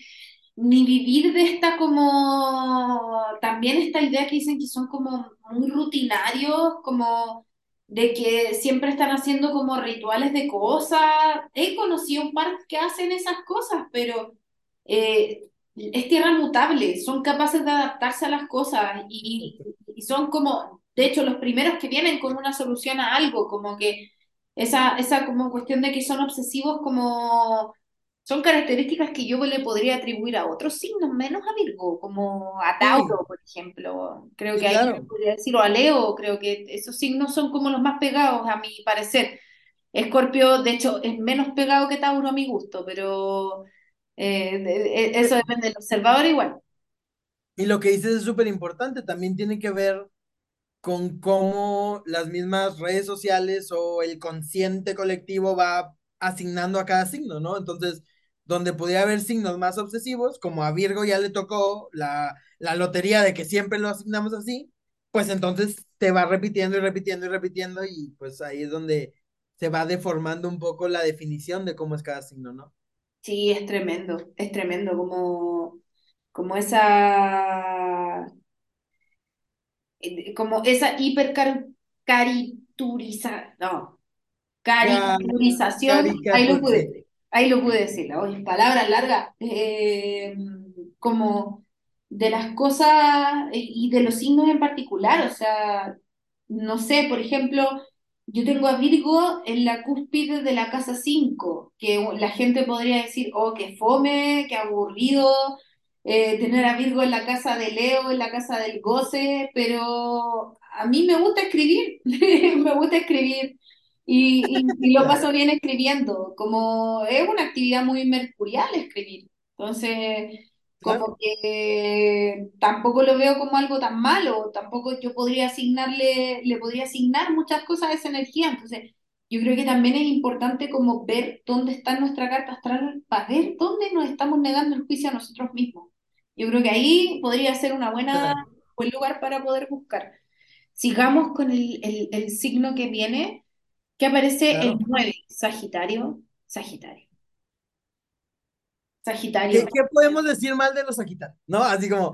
ni vivir de esta como, también esta idea que dicen que son como muy rutinarios, como de que siempre están haciendo como rituales de cosas. He conocido un par que hacen esas cosas, pero eh, es tierra mutable, son capaces de adaptarse a las cosas y, y, son como, de hecho, los primeros que vienen con una solución a algo, como que esa, esa como cuestión de que son obsesivos como son características que yo le podría atribuir a otros signos, menos a Virgo, como a Tauro, por ejemplo. Creo que ahí podría decir, o a Leo, creo que esos signos son como los más pegados, a mi parecer. Escorpio, de hecho, es menos pegado que Tauro a mi gusto, pero eh, e, eso depende del observador igual. Y lo que dices es súper importante, también tiene que ver con cómo las mismas redes sociales o el consciente colectivo va asignando a cada signo, ¿no? Entonces, donde podía haber signos más obsesivos, como a Virgo ya le tocó la, la lotería de que siempre lo asignamos así, pues entonces te va repitiendo y repitiendo y repitiendo y pues ahí es donde se va deformando un poco la definición de cómo es cada signo, ¿no? Sí, es tremendo, es tremendo, como, como esa, eh, como esa hipercariturización, no, caricaturización, ahí lo pude, ahí lo pude decir, oye, palabras largas, eh, como de las cosas y de los signos en particular, o sea, no sé, por ejemplo, yo tengo a Virgo en la cúspide de la casa 5, que la gente podría decir, oh, qué fome, qué aburrido, eh, tener a Virgo en la casa de Leo, en la casa del goce, pero a mí me gusta escribir, me gusta escribir, y, lo paso bien escribiendo, como es una actividad muy mercurial escribir. Entonces, como que tampoco lo veo como algo tan malo, tampoco yo podría asignarle, le podría asignar muchas cosas a esa energía. Entonces, yo creo que también es importante como ver dónde está nuestra carta astral para ver dónde nos estamos negando el juicio a nosotros mismos. Yo creo que ahí podría ser una buena, buen lugar para poder buscar. Sigamos con el, el, el signo que viene, que aparece el 9, Sagitario, Sagitario. Sagitario. ¿Qué, podemos decir mal de los Sagitarios? ¿No? Así como,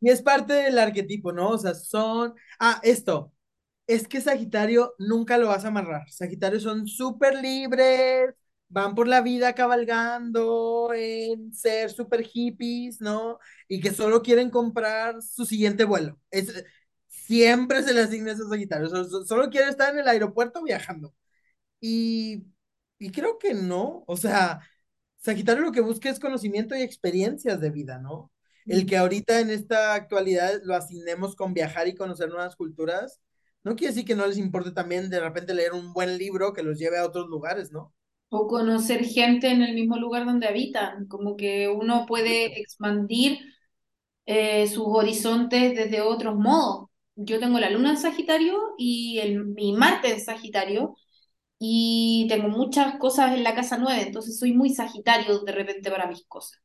y es, parte del arquetipo, ¿no? O sea, son, ah, esto, es que Sagitario nunca lo vas a amarrar. Sagitario son súper libres, van por la vida cabalgando en ser súper hippies, ¿no? Y que solo quieren comprar su siguiente vuelo. Es, siempre se le asigna esos Sagitarios. Solo, solo quiere estar en el aeropuerto viajando. Y, y creo que no. O sea, Sagitario lo que busca es conocimiento y experiencias de vida, ¿no? El que ahorita en esta actualidad lo asignemos con viajar y conocer nuevas culturas, no quiere decir que no les importe también de repente leer un buen libro que los lleve a otros lugares, ¿no? O conocer gente en el mismo lugar donde habitan, como que uno puede expandir eh, sus horizontes desde otros modos. Yo tengo la luna en Sagitario y el, mi Marte en Sagitario y tengo muchas cosas en la casa 9, entonces soy muy Sagitario de repente para mis cosas.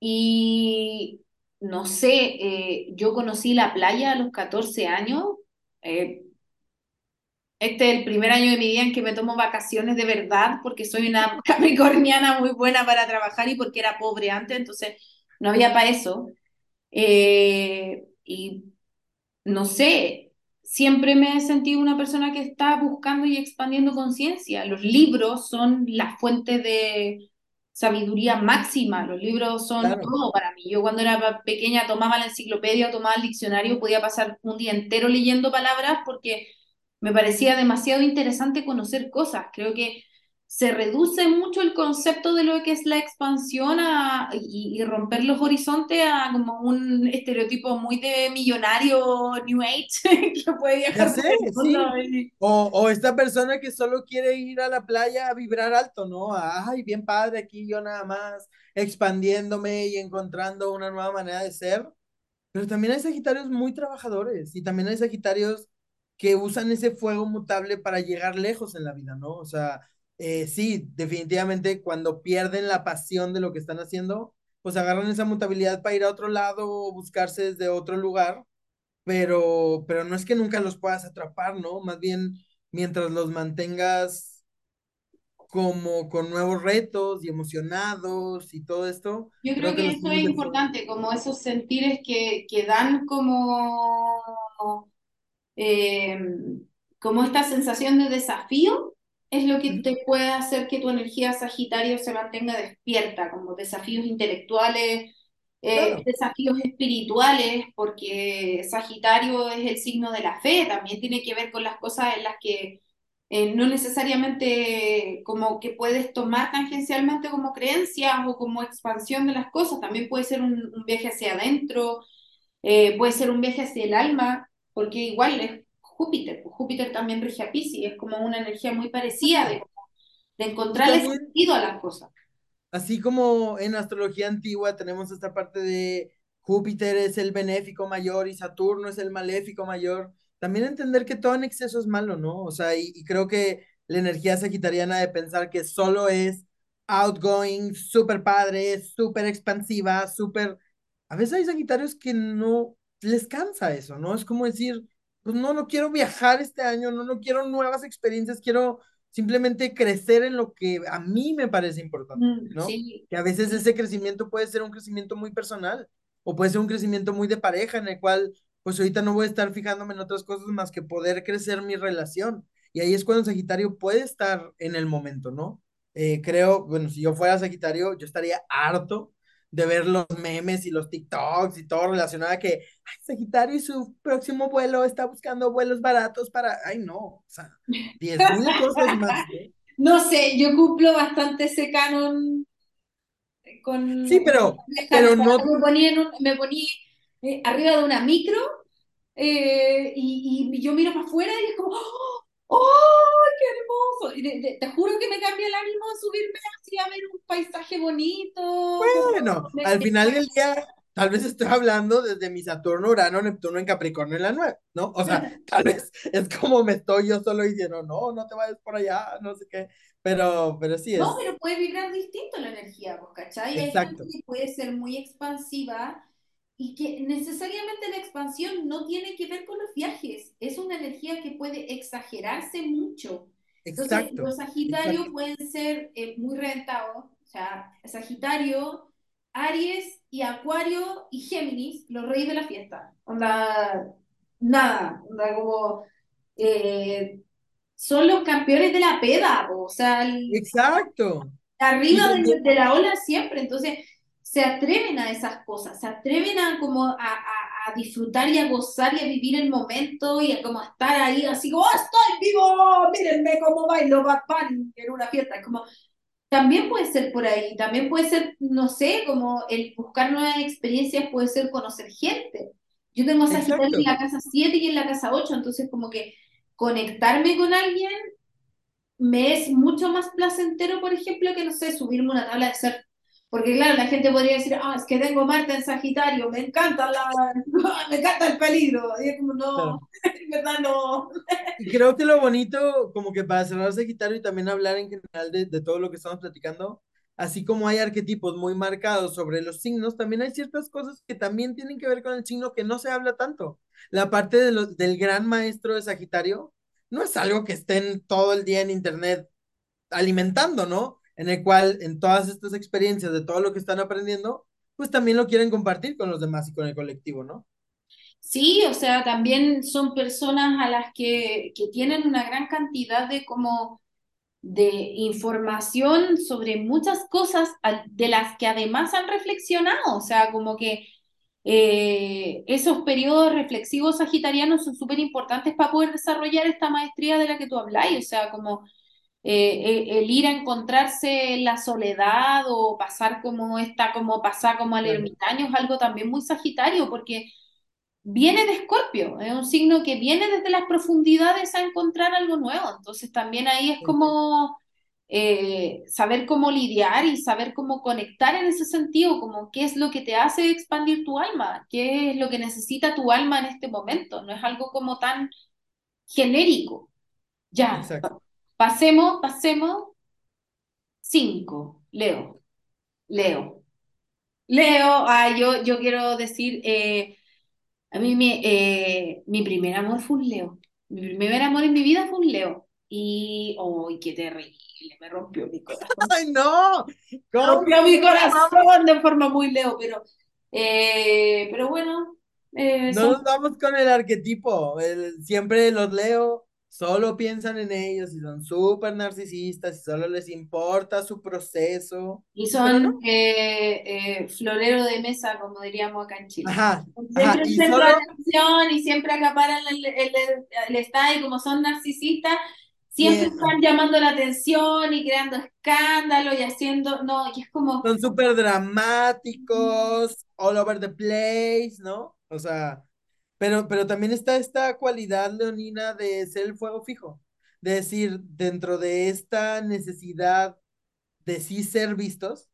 Y no sé, eh, yo conocí la playa a los 14 años. Eh, este es el primer año de mi vida en que me tomo vacaciones de verdad, porque soy una capricorniana muy buena para trabajar y porque era pobre antes, entonces no había para eso. Eh, y no sé, siempre me he sentido una persona que está buscando y expandiendo conciencia. Los libros son la fuente de sabiduría máxima, los libros son todo para mí. Yo cuando era pequeña tomaba la enciclopedia tomaba el diccionario, podía pasar un día entero leyendo palabras porque me parecía demasiado interesante conocer cosas. Creo que se reduce mucho el concepto de lo que es la expansión y, romper los horizontes a como un estereotipo muy de millonario New Age que puede viajar. o, o, esta persona que solo quiere ir a la playa a vibrar alto, ¿no? Ay, bien padre, aquí yo nada más expandiéndome y encontrando una nueva manera de ser. Pero también hay Sagitarios muy trabajadores y también hay Sagitarios que usan ese fuego mutable para llegar lejos en la vida, ¿no? O sea, eh, sí, definitivamente cuando pierden la pasión de lo que están haciendo, pues agarran esa mutabilidad para ir a otro lado o buscarse desde otro lugar, pero, pero no es que nunca los puedas atrapar, ¿no? Más bien mientras los mantengas como con nuevos retos y emocionados y todo esto. Yo creo, que, eso es importante, como esos sentires que, que dan como, eh, como esta sensación de desafío es lo que te puede hacer que tu energía Sagitario se mantenga despierta, como desafíos intelectuales, eh, desafíos espirituales, porque Sagitario es el signo de la fe, también tiene que ver con las cosas en las que eh, no necesariamente como que puedes tomar tangencialmente como creencias o como expansión de las cosas, también puede ser un, viaje hacia adentro, eh, puede ser un viaje hacia el alma, porque igual es Júpiter. Pues Júpiter también rige a Pisces, es como una energía muy parecida de, de encontrarle sentido a las cosas. Así como en astrología antigua tenemos esta parte de Júpiter es el benéfico mayor y Saturno es el maléfico mayor, también entender que todo en exceso es malo, ¿no? O sea, y, y creo que la energía sagitariana de pensar que solo es outgoing, súper padre, súper expansiva, súper... A veces hay sagitarios que no les cansa eso, ¿no? Es como decir, pues no, no quiero viajar este año, no, no quiero nuevas experiencias, quiero simplemente crecer en lo que a mí me parece importante, mm, ¿no? Que a veces ese crecimiento puede ser un crecimiento muy personal o puede ser un crecimiento muy de pareja en el cual pues ahorita no voy a estar fijándome en otras cosas más que poder crecer mi relación. Y ahí es cuando Sagitario puede estar en el momento, ¿no? Eh, creo, bueno, si yo fuera Sagitario, yo estaría harto de ver los memes y los TikToks y todo relacionado a que ay, Sagitario y su próximo vuelo está buscando vuelos baratos para. Ay, no, o sea, diez mil cosas más. ¿eh? No sé, yo cumplo bastante ese canon con. Sí, pero, pero no. Me poní, me poní eh, arriba de una micro eh, y, y, yo miro para afuera y es como. ¡Oh, qué hermoso! Y te juro que me cambia el ánimo de subirme así a ver un paisaje bonito. Bueno, al final del día, tal vez estoy hablando desde mi Saturno, Urano, Neptuno en Capricornio en la nueve, ¿no? O sea, tal vez es como me estoy yo solo diciendo, no, no te vayas por allá, no sé qué. Pero, pero sí es. No, pero puede vibrar distinto la energía, ¿cachai? Exacto. puede ser muy expansiva y que necesariamente la expansión no tiene que ver con los viajes, es una energía que puede exagerarse mucho. Entonces, los Sagitarios pueden ser eh, muy reventados, o sea, Sagitario, Aries y Acuario y Géminis, los reyes de la fiesta. Onda, nada, onda como... Eh, son los campeones de la peda, o sea, exacto. Arriba de, de, la ola siempre, entonces se atreven a esas cosas, se atreven a como a, a, disfrutar y a gozar y a vivir el momento y a como estar ahí así como, ¡Oh, estoy vivo! Mírenme cómo bailo Bad Bunny en una fiesta. Es como, también puede ser por ahí, también puede ser, no sé, como el buscar nuevas experiencias puede ser conocer gente. Yo tengo Sagitario en la casa 7 y en la casa 8, entonces como que conectarme con alguien me es mucho más placentero, por ejemplo, que, no sé, subirme una tabla de ser porque claro, la gente podría decir, ah, es que tengo Marte en Sagitario, me encanta, la, me encanta el peligro. Y es como, no, en verdad no. Y creo que lo bonito, como que para cerrar Sagitario y también hablar en general de, de todo lo que estamos platicando, así como hay arquetipos muy marcados sobre los signos, también hay ciertas cosas que también tienen que ver con el signo que no se habla tanto. La parte de los, del gran maestro de Sagitario no es algo que estén todo el día en internet alimentando, ¿no? En el cual en todas estas experiencias de todo lo que están aprendiendo, pues también lo quieren compartir con los demás y con el colectivo, ¿no? Sí, o sea, también son personas a las que, que tienen una gran cantidad de como de información sobre muchas cosas de las que además han reflexionado, o sea, como que eh, esos periodos reflexivos sagitarianos son súper importantes para poder desarrollar esta maestría de la que tú habláis, o sea, como eh, el ir a encontrarse la soledad o pasar como esta, como pasar como al ermitaño es algo también muy sagitario porque viene de Escorpio, es un signo que viene desde las profundidades a encontrar algo nuevo, entonces también ahí es como eh, saber cómo lidiar y saber cómo conectar en ese sentido, como qué es lo que te hace expandir tu alma, qué es lo que necesita tu alma en este momento, no es algo como tan genérico. Ya, Exacto. Pasemos, pasemos. Cinco. Leo. Leo. Leo, ah, yo, yo quiero decir, eh, a mí mi, eh, mi primer amor fue un Leo. Mi primer amor en mi vida fue un Leo. Y, ¡ay, qué terrible! Me rompió mi corazón. ¡Ay, no! Rompió mi corazón de forma muy Leo, pero, eh, pero bueno. no nos vamos con el arquetipo. siempre los Leo solo piensan en ellos y son súper narcisistas y solo les importa su proceso. Y son eh, eh, florero de mesa, como diríamos acá en Chile. Ajá, siempre y solo... atención y siempre acaparan el, el, el, estadio, y como son narcisistas, siempre están llamando la atención y creando escándalo y haciendo, no, y es como... Son súper dramáticos, all over the place, ¿no? O sea... Pero, pero también está esta cualidad leonina de ser el fuego fijo, de decir, dentro de esta necesidad de sí ser vistos,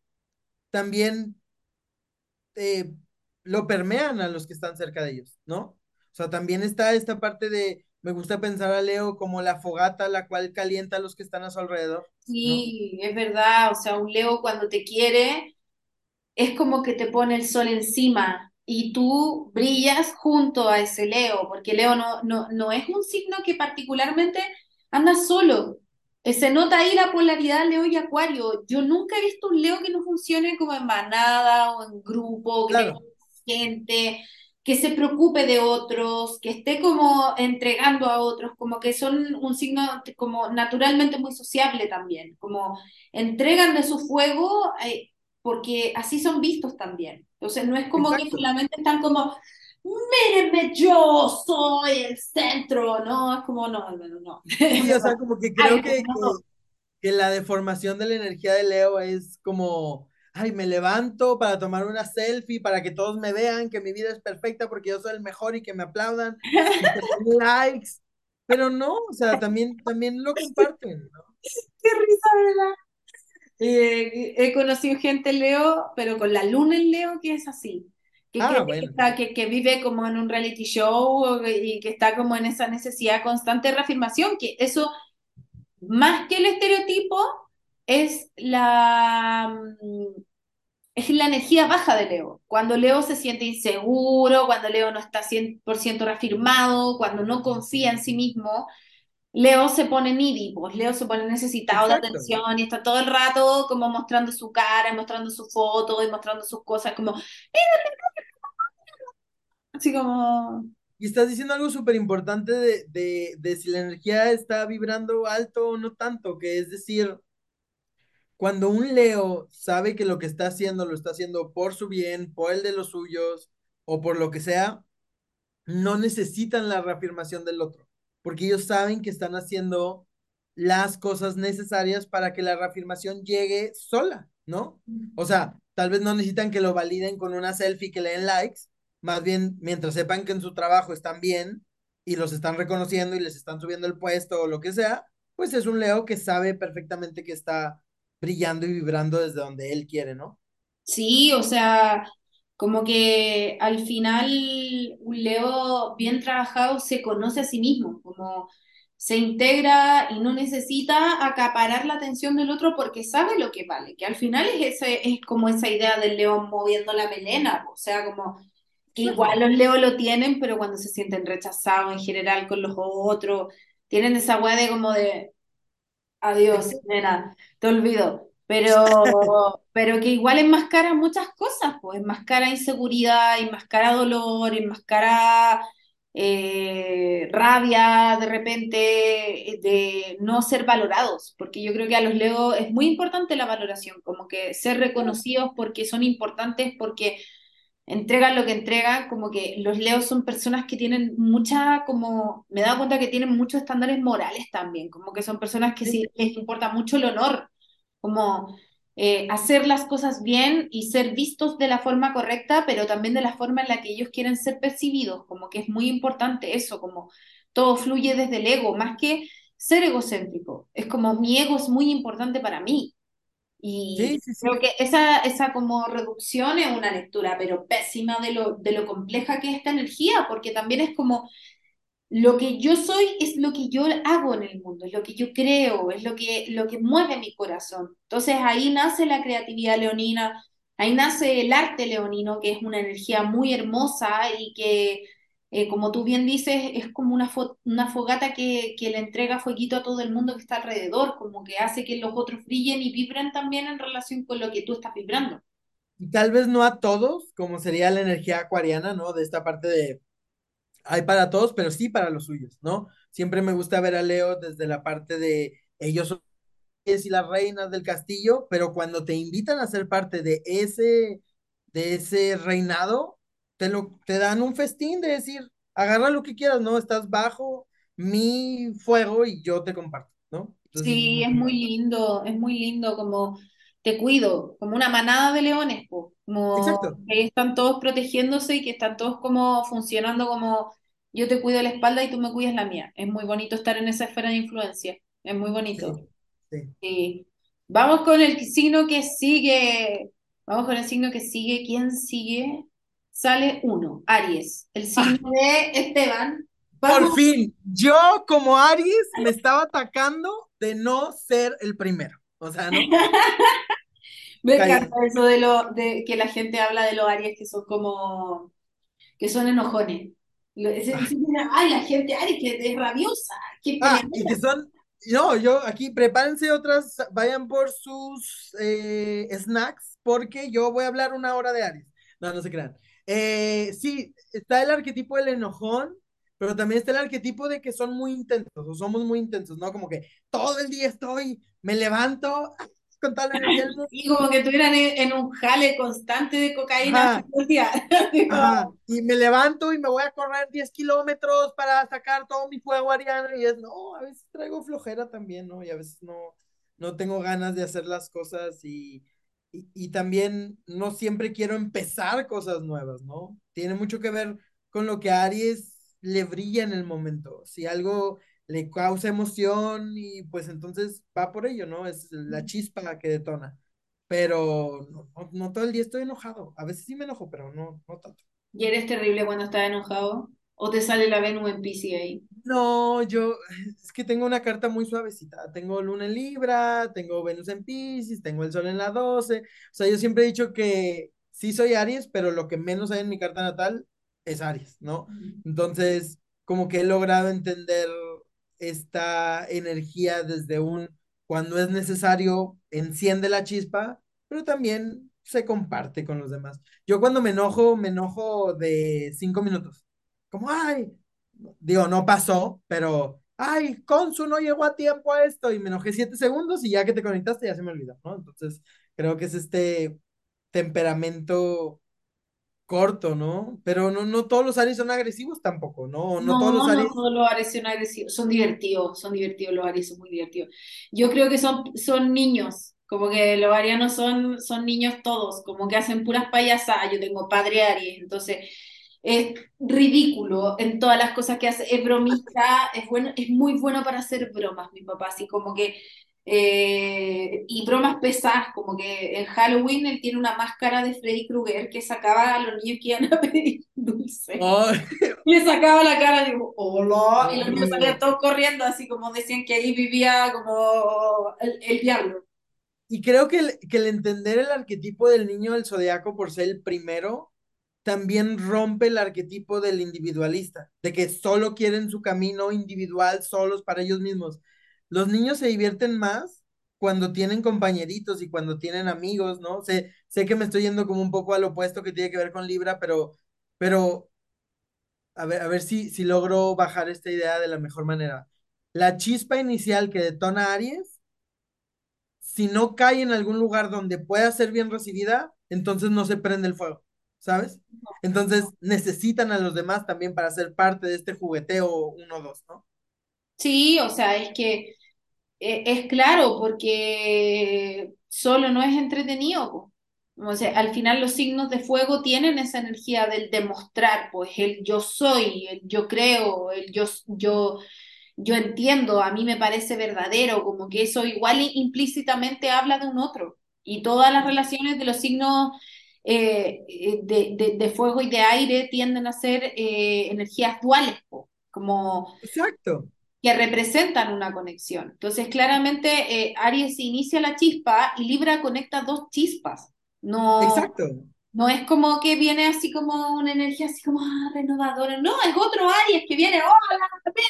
también eh, lo permean a los que están cerca de ellos, ¿no? O sea, también está esta parte de, me gusta pensar a Leo como la fogata la cual calienta a los que están a su alrededor. Sí, es verdad, o sea, un Leo cuando te quiere es como que te pone el sol encima, y tú brillas junto a ese Leo, porque Leo no, no, no es un signo que particularmente anda solo. Eh, se nota ahí la polaridad Leo y Acuario. Yo nunca he visto un Leo que no funcione como en manada o en grupo, que gente, que se preocupe de otros, que esté como entregando a otros, como que son un signo como naturalmente muy sociable también, como entregan de su fuego eh, porque así son vistos también. Entonces no es como que solamente están como, mírenme, yo soy el centro, no, es como, no, no, no. Sí, o sea, como que creo que, que, la deformación de la energía de Leo es como, ay, me levanto para tomar una selfie, para que todos me vean que mi vida es perfecta porque yo soy el mejor y que me aplaudan, y likes. Pero no, o sea, también, también lo comparten, ¿no? Qué risa, ¿verdad? Eh, he conocido gente Leo, pero con la luna en Leo que es así. Que, ah, que, que, vive como en un reality show y que está como en esa necesidad constante de reafirmación, que eso, más que el estereotipo, es la, mm, es la energía baja de Leo. Cuando Leo se siente inseguro, cuando Leo no está 100% reafirmado, cuando no confía en sí mismo, Leo se pone needy, pues Leo se pone necesitado de atención y está todo el rato como mostrando su cara, mostrando su foto y mostrando sus cosas, como, así como... Y estás diciendo algo súper importante de, de, de si la energía está vibrando alto o no tanto, que es decir, cuando un Leo sabe que lo que está haciendo lo está haciendo por su bien, por el de los suyos o por lo que sea, no necesitan la reafirmación del otro, porque ellos saben que están haciendo las cosas necesarias para que la reafirmación llegue sola, ¿no? O sea, tal vez no necesitan que lo validen con una selfie que le den likes, más bien mientras sepan que en su trabajo están bien y los están reconociendo y les están subiendo el puesto o lo que sea, pues es un Leo que sabe perfectamente que está brillando y vibrando desde donde él quiere, ¿no? Sí, o sea, como que al final un Leo bien trabajado se conoce a sí mismo, como se integra y no necesita acaparar la atención del otro porque sabe lo que vale, que al final es, ese, es como esa idea del león moviendo la melena, o sea, como que igual los leos lo tienen, pero cuando se sienten rechazados en general con los otros, tienen esa weá de como de, adiós, nena, te olvido, pero, pero que igual enmascara muchas cosas, pues enmascara inseguridad, enmascara dolor, enmascara eh, rabia de repente eh, de no ser valorados, porque yo creo que a los Leo es muy importante la valoración, como que ser reconocidos porque son importantes, porque entregan lo que entregan, como que los Leos son personas que tienen mucha, como, me he dado cuenta que tienen muchos estándares morales también, como que son personas que sí. les importa mucho el honor, como eh, hacer las cosas bien y ser vistos de la forma correcta, pero también de la forma en la que ellos quieren ser percibidos, como que es muy importante eso, como todo fluye desde el ego, más que ser egocéntrico, es como mi ego es muy importante para mí. Y creo que esa, esa como reducción es una lectura, pero pésima de lo, de lo compleja que es esta energía, porque también es como lo que yo soy es lo que yo hago en el mundo, es lo que yo creo, es lo que, lo que mueve mi corazón. Entonces ahí nace la creatividad leonina, ahí nace el arte leonino, que es una energía muy hermosa y que, eh, como tú bien dices, es como una, una fogata que, que le entrega fueguito a todo el mundo que está alrededor, como que hace que los otros brillen y vibren también en relación con lo que tú estás vibrando. Tal vez no a todos, como sería la energía acuariana, ¿no? De esta parte de hay para todos, pero sí para los suyos, ¿no? Siempre me gusta ver a Leo desde la parte de ellos son y las reinas del castillo, pero cuando te invitan a ser parte de ese, de ese reinado, te, lo, te dan un festín de decir, agarra lo que quieras, ¿no? Estás bajo mi fuego y yo te comparto, ¿no? sí, es muy lindo, es muy lindo como te cuido, como una manada de leones, como que están todos protegiéndose y que están todos como funcionando como yo te cuido la espalda y tú me cuidas la mía. Es muy bonito estar en esa esfera de influencia, es muy bonito. Sí, Vamos con el signo que sigue, vamos con el signo que sigue, ¿quién sigue? Sale uno, Aries, el signo ah. de Esteban. Por fin, yo como Aries me estaba atacando de no ser el primero. O sea, no. Me encanta eso de lo de que la gente habla de los Aries que son como que son enojones. Ah. Ay, la gente Aries que es rabiosa. ah, y que son no, yo aquí prepárense otras, vayan por sus eh, snacks, porque yo voy a hablar una hora de Aries. No, no se crean. Eh, sí, está el arquetipo del enojón, pero también está el arquetipo de que son muy intensos, o somos muy intensos, ¿no? Como que todo el día estoy me levanto con tal energía Y como que estuvieran en, un jale constante de cocaína. Y me levanto y me voy a correr 10 kilómetros para sacar todo mi fuego ariano y es, no, a veces traigo flojera también, ¿no? Y a veces no, no tengo ganas de hacer las cosas y, y, y también no siempre quiero empezar cosas nuevas, ¿no? Tiene mucho que ver con lo que a Aries le brilla en el momento. Si algo le causa emoción y pues entonces va por ello, ¿no? Es la chispa que detona. Pero no, todo el día estoy enojado. A veces sí me enojo, pero no, no tanto. ¿Y eres terrible cuando estás enojado? ¿O te sale la Venus en Pisces ahí? No, yo es que tengo una carta muy suavecita. Tengo Luna en Libra, tengo Venus en Pisces, tengo el Sol en la 12. O sea, yo siempre he dicho que sí soy Aries, pero lo que menos hay en mi carta natal es Aries, ¿no? Entonces, como que he logrado entender esta energía desde un, cuando es necesario, enciende la chispa, pero también se comparte con los demás. Yo cuando me enojo, me enojo de cinco minutos. Como, ay, digo, no pasó, pero, ay, Consu no llegó a tiempo a esto y me enojé siete segundos y ya que te conectaste ya se me olvidó, ¿no? Entonces, creo que es este temperamento corto, ¿no? Pero no, no todos los Aries son agresivos tampoco, ¿no? No todos los No, no Aries. todos los Aries son agresivos, son divertidos, son divertidos los Aries, son muy divertidos. Yo creo que son, son niños, como que los arianos son, son niños todos, como que hacen puras payasadas. Yo tengo padre Aries, entonces es ridículo en todas las cosas que hace, es bromista, es bueno, es muy bueno para hacer bromas, mi papá, así como que eh, y bromas pesadas, como que en Halloween él tiene una máscara de Freddy Krueger que sacaba a los niños que iban a pedir dulce. Oh, le sacaba la cara digo, hola, y los niños salían todos corriendo, así como decían que ahí vivía como el, el diablo. Y creo que el, que el entender el arquetipo del niño del zodiaco por ser el primero también rompe el arquetipo del individualista, de que solo quieren su camino individual, solos para ellos mismos. Los niños se divierten más cuando tienen compañeritos y cuando tienen amigos, ¿no? Sé, sé que me estoy yendo como un poco al opuesto que tiene que ver con Libra, pero, pero a ver, a ver si, si logro bajar esta idea de la mejor manera. La chispa inicial que detona Aries si no cae en algún lugar donde pueda ser bien recibida, entonces no se prende el fuego, ¿sabes? Entonces necesitan a los demás también para ser parte de este jugueteo uno dos ¿no? Sí, o sea, es que eh, es claro, porque solo no es entretenido. O sea, al final los signos de fuego tienen esa energía del demostrar, pues el yo soy, el yo creo, el yo, yo, yo entiendo, a mí me parece verdadero, como que eso igual implícitamente habla de un otro. Y todas las relaciones de los signos eh, eh, de, de- de fuego y de aire tienden a ser energías duales, como Exacto, que representan una conexión. Entonces, claramente, eh, Aries inicia la chispa y Libra conecta dos chispas. No, exacto. no es como que viene así como una energía así como ah, renovadora. No, es otro Aries que viene, hola, mira,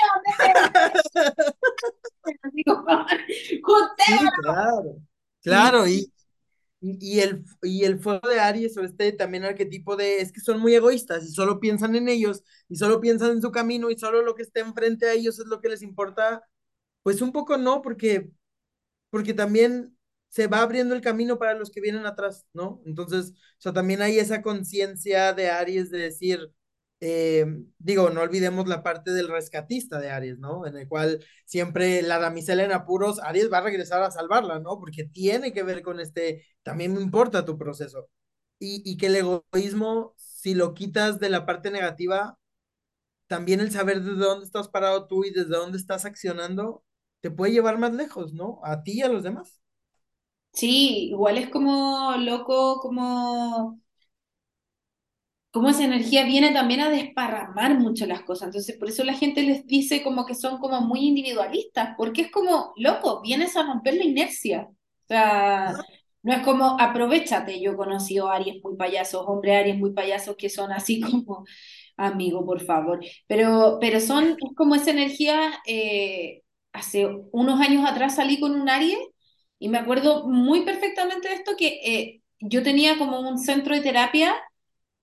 claro. Claro, y, y, el, y el fuego de Aries o este también arquetipo de es que son muy egoístas y solo piensan en ellos y solo piensan en su camino y solo lo que esté enfrente a ellos es lo que les importa. Pues un poco no, porque porque también se va abriendo el camino para los que vienen atrás, ¿no? Entonces, o sea, también hay esa conciencia de Aries de decir, eh, digo, no olvidemos la parte del rescatista de Aries, ¿no? En el cual siempre la damisela en apuros, Aries va a regresar a salvarla, ¿no? Porque tiene que ver con este, también me importa tu proceso. Y, y que el egoísmo, si lo quitas de la parte negativa, también el saber desde dónde estás parado tú y desde dónde estás accionando, te puede llevar más lejos, ¿no? A ti y a los demás. sí, igual es como loco, como cómo esa energía viene también a desparramar mucho las cosas. Entonces, por eso la gente les dice como que son como muy individualistas, porque es como, loco, vienes a romper la inercia. O sea, no es como, aprovechate. Yo he conocido a Aries muy payasos, hombres Aries muy payasos que son así como, amigo, por favor. Pero, pero son, es como esa energía, eh, hace unos años atrás salí con un Aries y me acuerdo muy perfectamente de esto que... eh, yo tenía como un centro de terapia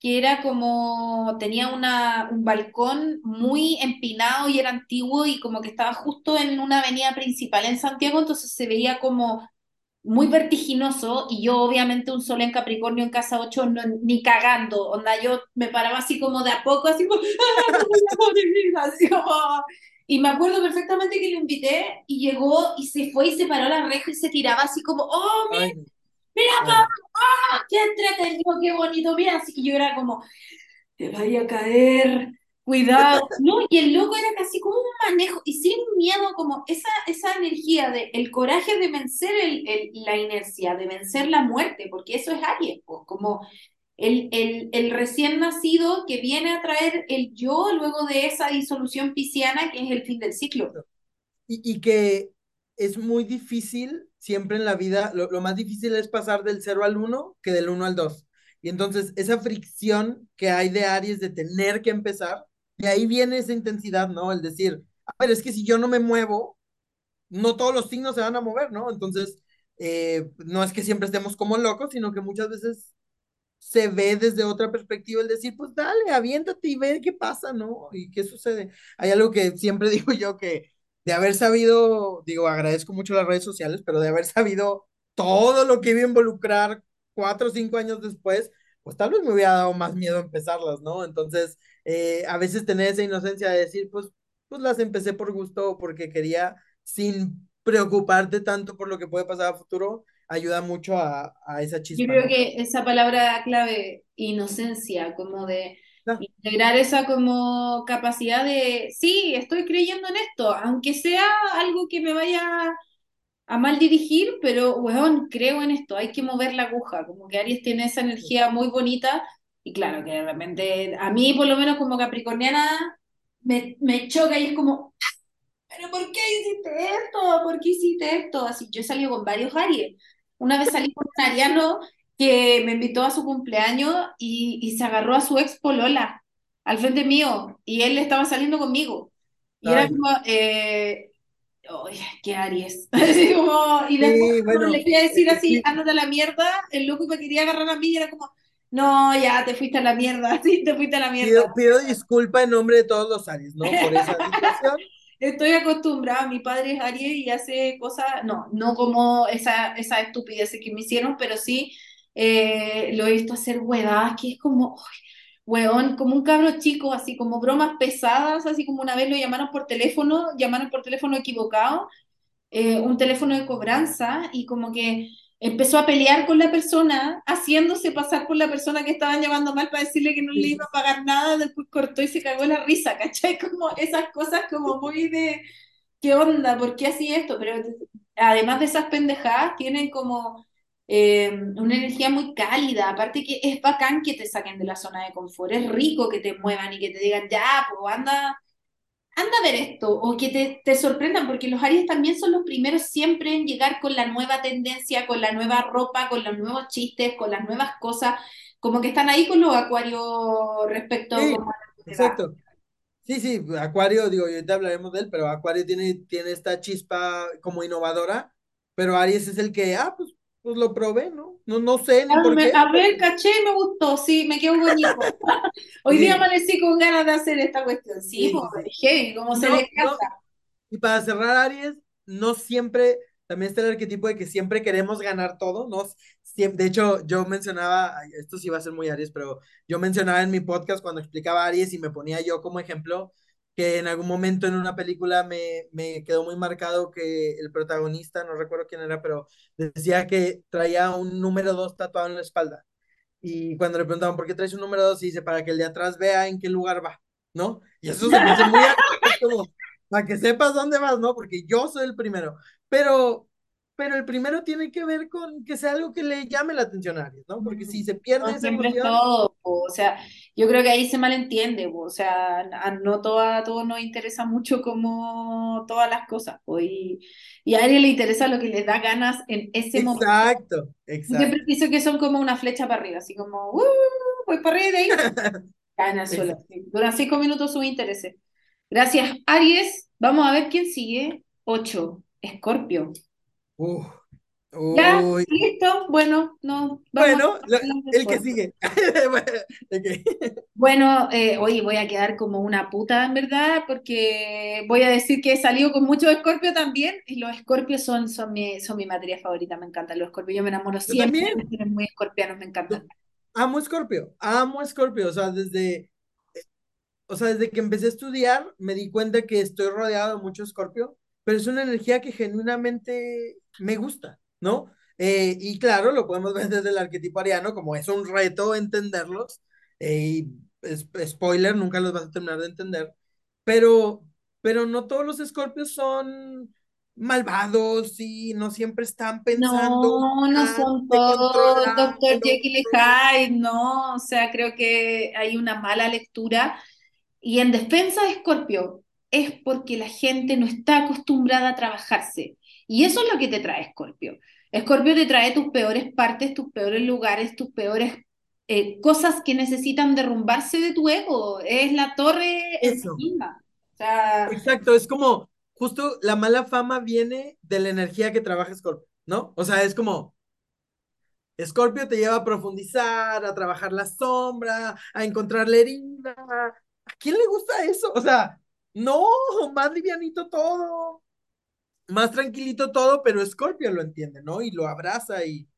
que era como, tenía una, un balcón muy empinado y era antiguo y como que estaba justo en una avenida principal en Santiago, entonces se veía como muy vertiginoso y yo obviamente un sol en Capricornio en casa 8 no, ni cagando, onda yo me paraba así como de a poco, así como, así como- y me acuerdo perfectamente que lo invité y llegó y se fue y se paró la reja y se tiraba así como, oh, mira, mira, ay, no. qué entretenido, qué bonito, mira, así que yo era como, te vaya a caer, cuidado, ¿no? Y el loco era casi como un manejo, y sin miedo, como esa, esa energía de el coraje de vencer el, el- la inercia, de vencer la muerte, porque eso es Aries, pues, como el, el, el recién nacido que viene a traer el yo luego de esa disolución pisciana que es el fin del ciclo. Y, y que es muy difícil siempre en la vida, lo, lo más difícil es pasar del cero al uno que del uno al dos. Y entonces esa fricción que hay de Aries de tener que empezar, de ahí viene esa intensidad, ¿no? El decir, a ver, es que si yo no me muevo, no todos los signos se van a mover, ¿no? Entonces, eh, no es que siempre estemos como locos, sino que muchas veces se ve desde otra perspectiva el decir, pues dale, aviéntate y ve qué pasa, ¿no? Y qué sucede. Hay algo que siempre digo yo que de haber sabido, digo, agradezco mucho las redes sociales, pero de haber sabido todo lo que iba a involucrar cuatro o cinco años después, pues tal vez me hubiera dado más miedo empezarlas, ¿no? Entonces, eh, a veces tener esa inocencia de decir, pues, pues las empecé por gusto o porque quería, sin preocuparte tanto por lo que puede pasar a futuro, ayuda mucho a, a esa chispa. Yo creo que esa palabra clave, inocencia, como de no. integrar esa como capacidad de, sí, estoy creyendo en esto, aunque sea algo que me vaya a mal dirigir, pero, weón, creo en esto, hay que mover la aguja, como que Aries tiene esa energía muy bonita, y claro, que de repente, a mí por lo menos como capricorniana, me, me choca y es como, pero ¿por qué hiciste esto? ¿Por qué hiciste esto? Así, yo he salido con varios Aries, una vez salí con un ariano que me invitó a su cumpleaños y, y se agarró a su ex polola al frente mío, y él estaba saliendo conmigo. Y Ay. era como, eh, Oye, qué Aries. Así como, y después sí, bueno, le quería decir así, sí. ándate a la mierda, el loco me quería agarrar a mí y era como, no, ya te fuiste a la mierda, sí, te fuiste a la mierda. Pido, pido disculpa en nombre de todos los Aries, ¿no? Por esa situación. Estoy acostumbrada, mi padre es Aries y hace cosas, no, no como esa, esa estupidez que me hicieron, pero sí eh, lo he visto hacer huevadas que es como, oh, como un cabro chico, así como bromas pesadas, así como una vez lo llamaron por teléfono, llamaron por teléfono equivocado, eh, un teléfono de cobranza, y como que empezó a pelear con la persona, haciéndose pasar por la persona que estaban llamando mal para decirle que no le iba a pagar nada, después cortó y se cagó la risa, ¿cachai? Como esas cosas como muy de, ¿qué onda? ¿Por qué así esto? Pero además de esas pendejadas, tienen como eh, una energía muy cálida, aparte que es bacán que te saquen de la zona de confort, es rico que te muevan y que te digan, ya, pues anda, anda a ver esto, o que te, te, sorprendan, porque los Aries también son los primeros siempre en llegar con la nueva tendencia, con la nueva ropa, con los nuevos chistes, con las nuevas cosas, como que están ahí con los acuarios respecto sí, a... Exacto. Sí, sí, Acuario, digo, ahorita hablaremos de él, pero Acuario tiene, tiene esta chispa como innovadora, pero Aries es el que, ah, pues pues lo probé, ¿no? No, no sé ni a, por me, qué. A ver, caché y me gustó, sí, me quedó bonito. Hoy sí. día amanecí con ganas de hacer esta cuestión, sí, sí, sí. Hey, como no, se le. No. Y para cerrar, Aries, no siempre, también está el arquetipo de que siempre queremos ganar todo, ¿no? Siempre, de hecho, yo mencionaba, esto sí va a ser muy Aries, pero yo mencionaba en mi podcast cuando explicaba Aries y me ponía yo como ejemplo que en algún momento en una película me, me, quedó muy marcado que el protagonista, no recuerdo quién era, pero decía que traía un número 2 tatuado en la espalda. Y cuando le preguntaban por qué traes un número 2, dice para que el de atrás vea en qué lugar va, ¿no? Y eso se me hace muy como, para que sepas dónde vas, ¿no? Porque yo soy el primero. Pero, pero el primero tiene que ver con que sea algo que le llame la atención a alguien, ¿no? Porque si se pierde no, esa emoción... todo, o sea, yo creo que ahí se malentiende, o sea, a no todo, a todos nos interesa mucho como todas las cosas, y, y, a alguien le interesa lo que les da ganas en ese exacto, momento. Exacto, exacto. Siempre pienso que son como una flecha para arriba, así como, uh, voy para arriba de ahí, caen al suelo. Durante cinco minutos su interés. Gracias, Aries. Vamos a ver quién sigue. Ocho, Escorpio. Uh, ya, listo, bueno, no. Bueno, lo, el que sigue. okay. Bueno, eh, oye, voy a quedar como una puta, en verdad, porque voy a decir que he salido con muchos escorpios también, y los escorpios son, son, mi, son mi materia favorita, me encantan los escorpios, yo me enamoro siempre, también. muy escorpianos, me encantan. Amo escorpio, amo escorpio, o sea, desde, o sea, desde que empecé a estudiar, me di cuenta que estoy rodeado de mucho escorpio, pero es una energía que genuinamente me gusta. ¿No? Eh, y claro, lo podemos ver desde el arquetipo ariano, como es un reto entenderlos, eh, y es, spoiler, nunca los vas a terminar de entender, pero, pero no todos los escorpios son malvados y no siempre están pensando. No, no son todos Doctor Jekyll y Hyde, no, o sea, creo que hay una mala lectura. Y en defensa de Escorpio, es porque la gente no está acostumbrada a trabajarse. Y eso es lo que te trae Escorpio. Escorpio te trae tus peores partes, tus peores lugares, tus peores eh, cosas que necesitan derrumbarse de tu ego. Es la torre Eso. encima. O sea, Exacto, es como justo la mala fama viene de la energía que trabaja Scorpio, ¿no? O sea, es como Scorpio te lleva a profundizar, a trabajar la sombra, a encontrar la herida. ¿A quién le gusta eso? O sea, no, más livianito todo más tranquilito todo, pero Scorpio lo entiende, ¿no? Y lo abraza y...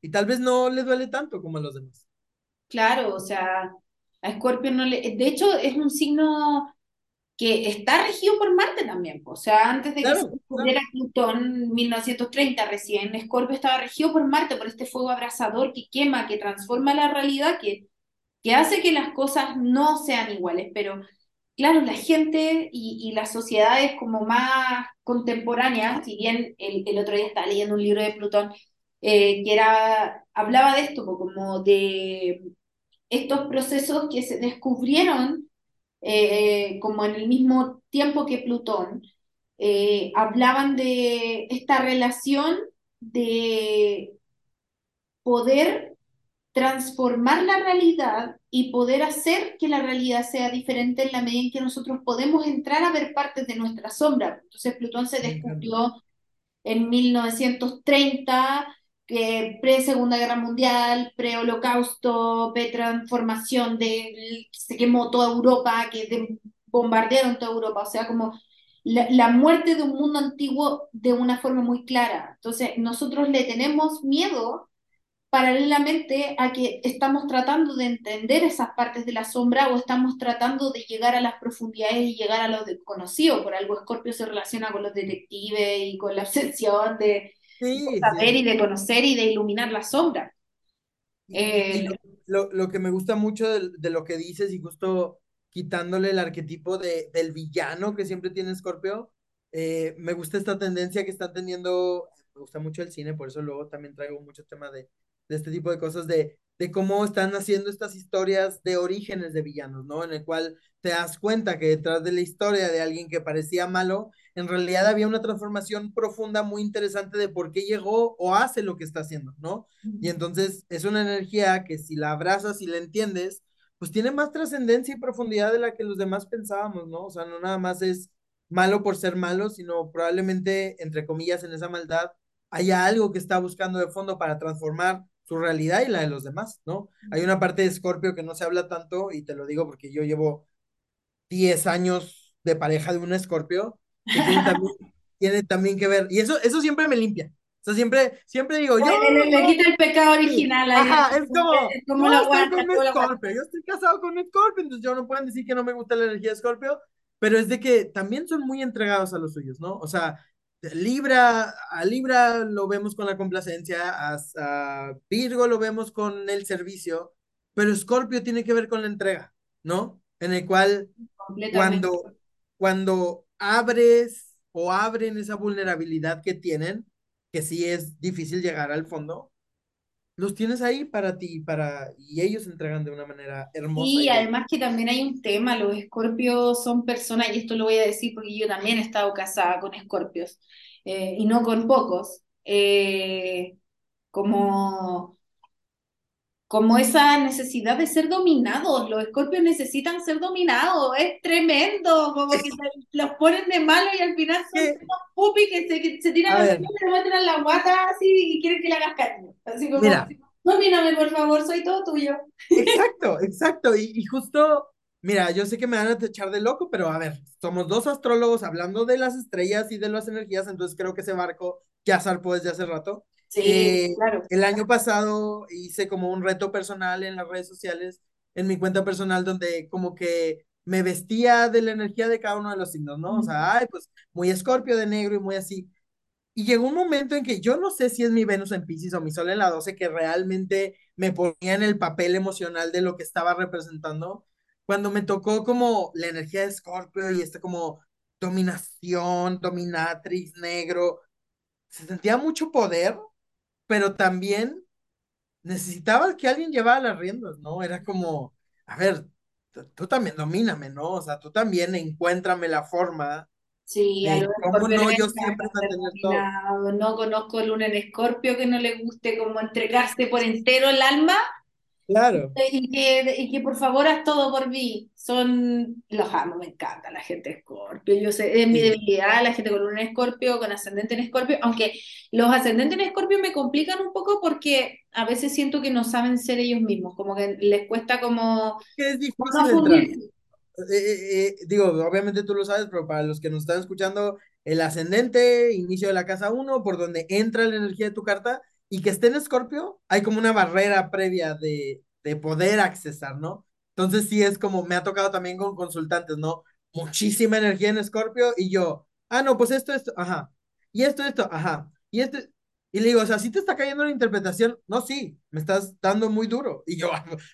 y tal vez no le duele tanto como a los demás. Claro, o sea, a Escorpio no le... De hecho, es un signo que está regido por Marte también. O sea, antes de que se descubriera Plutón en 1930 recién, Escorpio estaba regido por Marte, por este fuego abrasador que quema, que transforma la realidad, que, que hace que las cosas no sean iguales. Pero claro, la gente y, las sociedades como más contemporáneas, si bien el, otro día estaba leyendo un libro de Plutón eh, que era, hablaba de esto, como de estos procesos que se descubrieron eh, como en el mismo tiempo que Plutón, eh, hablaban de esta relación de poder transformar la realidad y poder hacer que la realidad sea diferente en la medida en que nosotros podemos entrar a ver partes de nuestra sombra. Entonces Plutón se descubrió en 1930 pre-Segunda Guerra Mundial, pre-Holocausto, pre-transformación, de, se quemó toda Europa, que bombardearon toda Europa, o sea, como la, la, muerte de un mundo antiguo de una forma muy clara. Entonces, nosotros le tenemos miedo paralelamente a que estamos tratando de entender esas partes de la sombra o estamos tratando de llegar a las profundidades y llegar a lo desconocido. Por algo Scorpio se relaciona con los detectives y con la obsesión de de saber y de conocer y de iluminar la sombra. Eh, lo, lo, que me gusta mucho de, de, lo que dices y justo quitándole el arquetipo de, del villano que siempre tiene Scorpio, eh, me gusta esta tendencia que están teniendo, me gusta mucho el cine, por eso luego también traigo muchos temas de, de este tipo de cosas, de, de cómo están haciendo estas historias de orígenes de villanos, ¿no? En el cual te das cuenta que detrás de la historia de alguien que parecía malo, en realidad había una transformación profunda muy interesante de por qué llegó o hace lo que está haciendo, ¿no? Y entonces es una energía que si la abrazas y la entiendes, pues tiene más trascendencia y profundidad de la que los demás pensábamos, ¿no? O sea, no nada más es malo por ser malo, sino probablemente, entre comillas, en esa maldad haya algo que está buscando de fondo para transformar su realidad y la de los demás, ¿no? Hay una parte de Scorpio que no se habla tanto, y te lo digo porque yo llevo 10 años de pareja de un Scorpio, que tiene también, que ver, y eso, eso siempre me limpia. O sea, siempre, siempre digo, yo... Le, quita el pecado original. Ahí, Ajá, es como, es como la estoy con Scorpio, yo estoy casado con un Scorpio, entonces yo no pueden decir que no me gusta la energía de Scorpio, pero es de que también son muy entregados a los suyos, ¿no? O sea, Libra, a Libra lo vemos con la complacencia, a, Virgo lo vemos con el servicio, pero Scorpio tiene que ver con la entrega, ¿no? En el cual cuando, cuando abres o abren esa vulnerabilidad que tienen, que sí es difícil llegar al fondo, los tienes ahí para ti, para, y ellos entregan de una manera hermosa. Y además que también hay un tema, los escorpios son personas, y esto lo voy a decir porque yo también he estado casada con escorpios, eh, y no con pocos, eh, como, como esa necesidad de ser dominados, los escorpios necesitan ser dominados, es tremendo, como que los ponen de malo y al final son unos pupis que se, se tiran a se meten a la guata así y quieren que le hagas cariño. Así como, Mira. domíname por favor, soy todo tuyo. Exacto, exacto, y, y, justo, mira, yo sé que me van a echar de loco, pero a ver, somos dos astrólogos hablando de las estrellas y de las energías, entonces creo que ese barco ya zarpó desde hace rato. Sí, eh, claro. El año pasado hice como un reto personal en las redes sociales, en mi cuenta personal, donde como que me vestía de la energía de cada uno de los signos, ¿no? O sea, ay, pues muy escorpio de negro y muy así. Y llegó un momento en que yo no sé si es mi Venus en Pisces o mi Sol en la 12 que realmente me ponía en el papel emocional de lo que estaba representando. Cuando me tocó como la energía de Escorpio y este como dominación, dominatrix, negro, se sentía mucho poder, pero también necesitaba que alguien llevara las riendas, ¿no? Era como, a ver, tú también domíname, ¿no? O sea, tú también encuéntrame la forma. Sí, a lo mejor no, yo siempre todo. No conozco luna en escorpio que no le guste como entregarse por entero el alma Claro. Y que, y que por favor haz todo por mí. Son, los amo, me encanta la gente escorpio. Yo sé, es mi debilidad, la gente con un escorpio, con ascendente en escorpio, aunque los ascendentes en escorpio me complican un poco porque a veces siento que no saben ser ellos mismos, como que les cuesta como... Es difícil eh, eh, eh, digo, obviamente tú lo sabes, pero para los que nos están escuchando, el ascendente, inicio de la casa 1, por donde entra la energía de tu carta, y que esté en Escorpio, hay como una barrera previa de, de poder accesar, ¿no? Entonces sí es como, me ha tocado también con consultantes, ¿no? Muchísima energía en Escorpio y yo, ah, no, pues esto, esto, ajá, y esto, esto, ajá, y esto, y le digo, o sea, si te está cayendo la interpretación, no, sí, me estás dando muy duro. Y yo,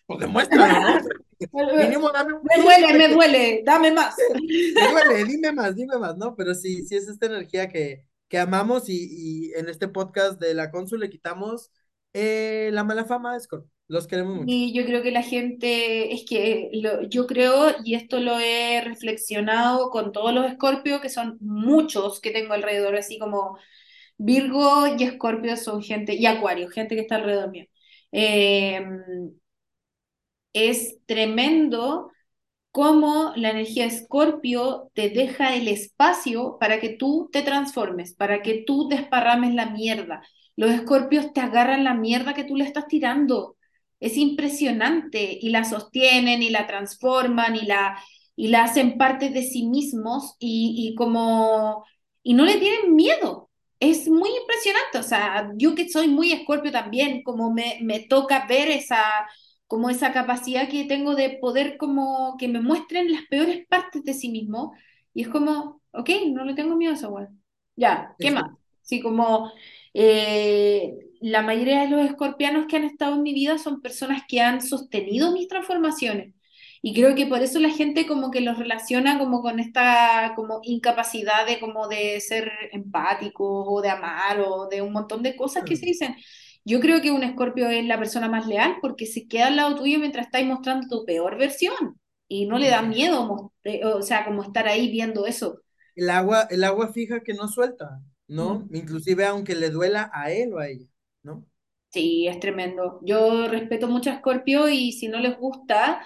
pues demuéstralo, ¿no? Mínimo, dame un me duele, me duele, dame más. me duele, dime más, dime más, ¿no? Pero sí, sí es esta energía que, que amamos y, y en este podcast de la cónsul le quitamos eh, la mala fama a Scorpio. Los queremos mucho. Y yo creo que la gente, es que lo, yo creo, y esto lo he reflexionado con todos los escorpios, que son muchos que tengo alrededor, así como Virgo y Escorpio son gente, y Acuario, gente que está alrededor mío. Eh, es tremendo cómo la energía Escorpio te deja el espacio para que tú te transformes, para que tú desparrames la mierda. Los escorpios te agarran la mierda que tú le estás tirando. Es impresionante y la sostienen y la transforman y la, y la hacen parte de sí mismos y, y como y no le tienen miedo es muy impresionante, o sea, yo que soy muy escorpio también, como me, me toca ver esa, como esa capacidad que tengo de poder como que me muestren las peores partes de sí mismo, y es como, ok, no le tengo miedo a esa weá. Ya, ¿qué más? Sí, como eh, la mayoría de los escorpianos que han estado en mi vida son personas que han sostenido mis transformaciones. Y creo que por eso la gente como que los relaciona como con esta como incapacidad de como de ser empático o de amar o de un montón de cosas que se dicen. Yo creo que un escorpio es la persona más leal porque se queda al lado tuyo mientras estáis mostrando tu peor versión y no le da miedo, o sea, como estar ahí viendo eso. El agua, el agua fija que no suelta, ¿no? Inclusive aunque le duela a él o a ella, ¿no? Sí, es tremendo. Yo respeto mucho a Scorpio y si no les gusta,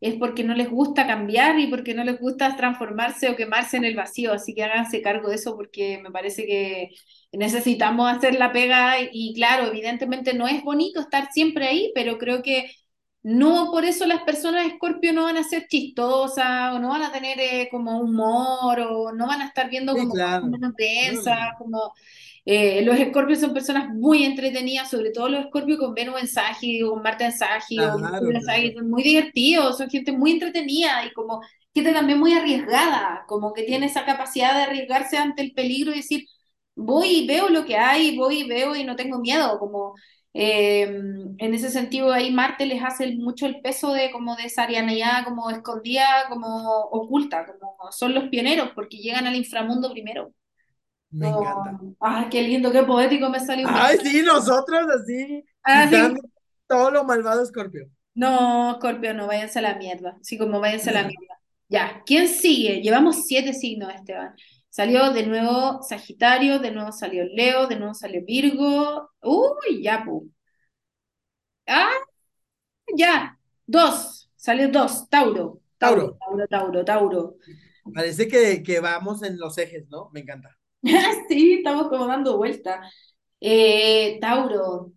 es porque no les gusta cambiar y porque no les gusta transformarse o quemarse en el vacío. Así que háganse cargo de eso porque me parece que necesitamos hacer la pega y claro, evidentemente no es bonito estar siempre ahí, pero creo que no por eso las personas de Escorpio no van a ser chistosas o no van a tener eh, como humor o no van a estar viendo como menos como eh, los escorpios son personas muy entretenidas, sobre todo los escorpios con Venus en Sagitario, con Marte en Sagitario, son muy divertidos, son gente muy entretenida y como gente también muy arriesgada, como que tiene esa capacidad de arriesgarse ante el peligro y decir, voy y veo lo que hay, voy y veo y no tengo miedo, como eh, en ese sentido ahí Marte les hace mucho el peso de como de esa arianidad como escondida, como oculta, como son los pioneros porque llegan al inframundo primero. Me encanta. Ay, qué lindo, qué poético me salió. Ay, sí, nosotros así, ah, todo lo malvado Scorpio. No, Scorpio, no, váyanse a la mierda. Sí, como váyanse a la mierda. Ya, ¿quién sigue? Llevamos siete signos, Esteban. Salió de nuevo Sagitario, de nuevo salió Leo, de nuevo salió Virgo. Uy, ya, pu. Ah, ya. Dos. Salió dos. Tauro. Tauro, Tauro, Tauro, Tauro. Parece que, que vamos en los ejes, ¿no? Me encanta. sí, estamos como dando vuelta. Eh, Tauro.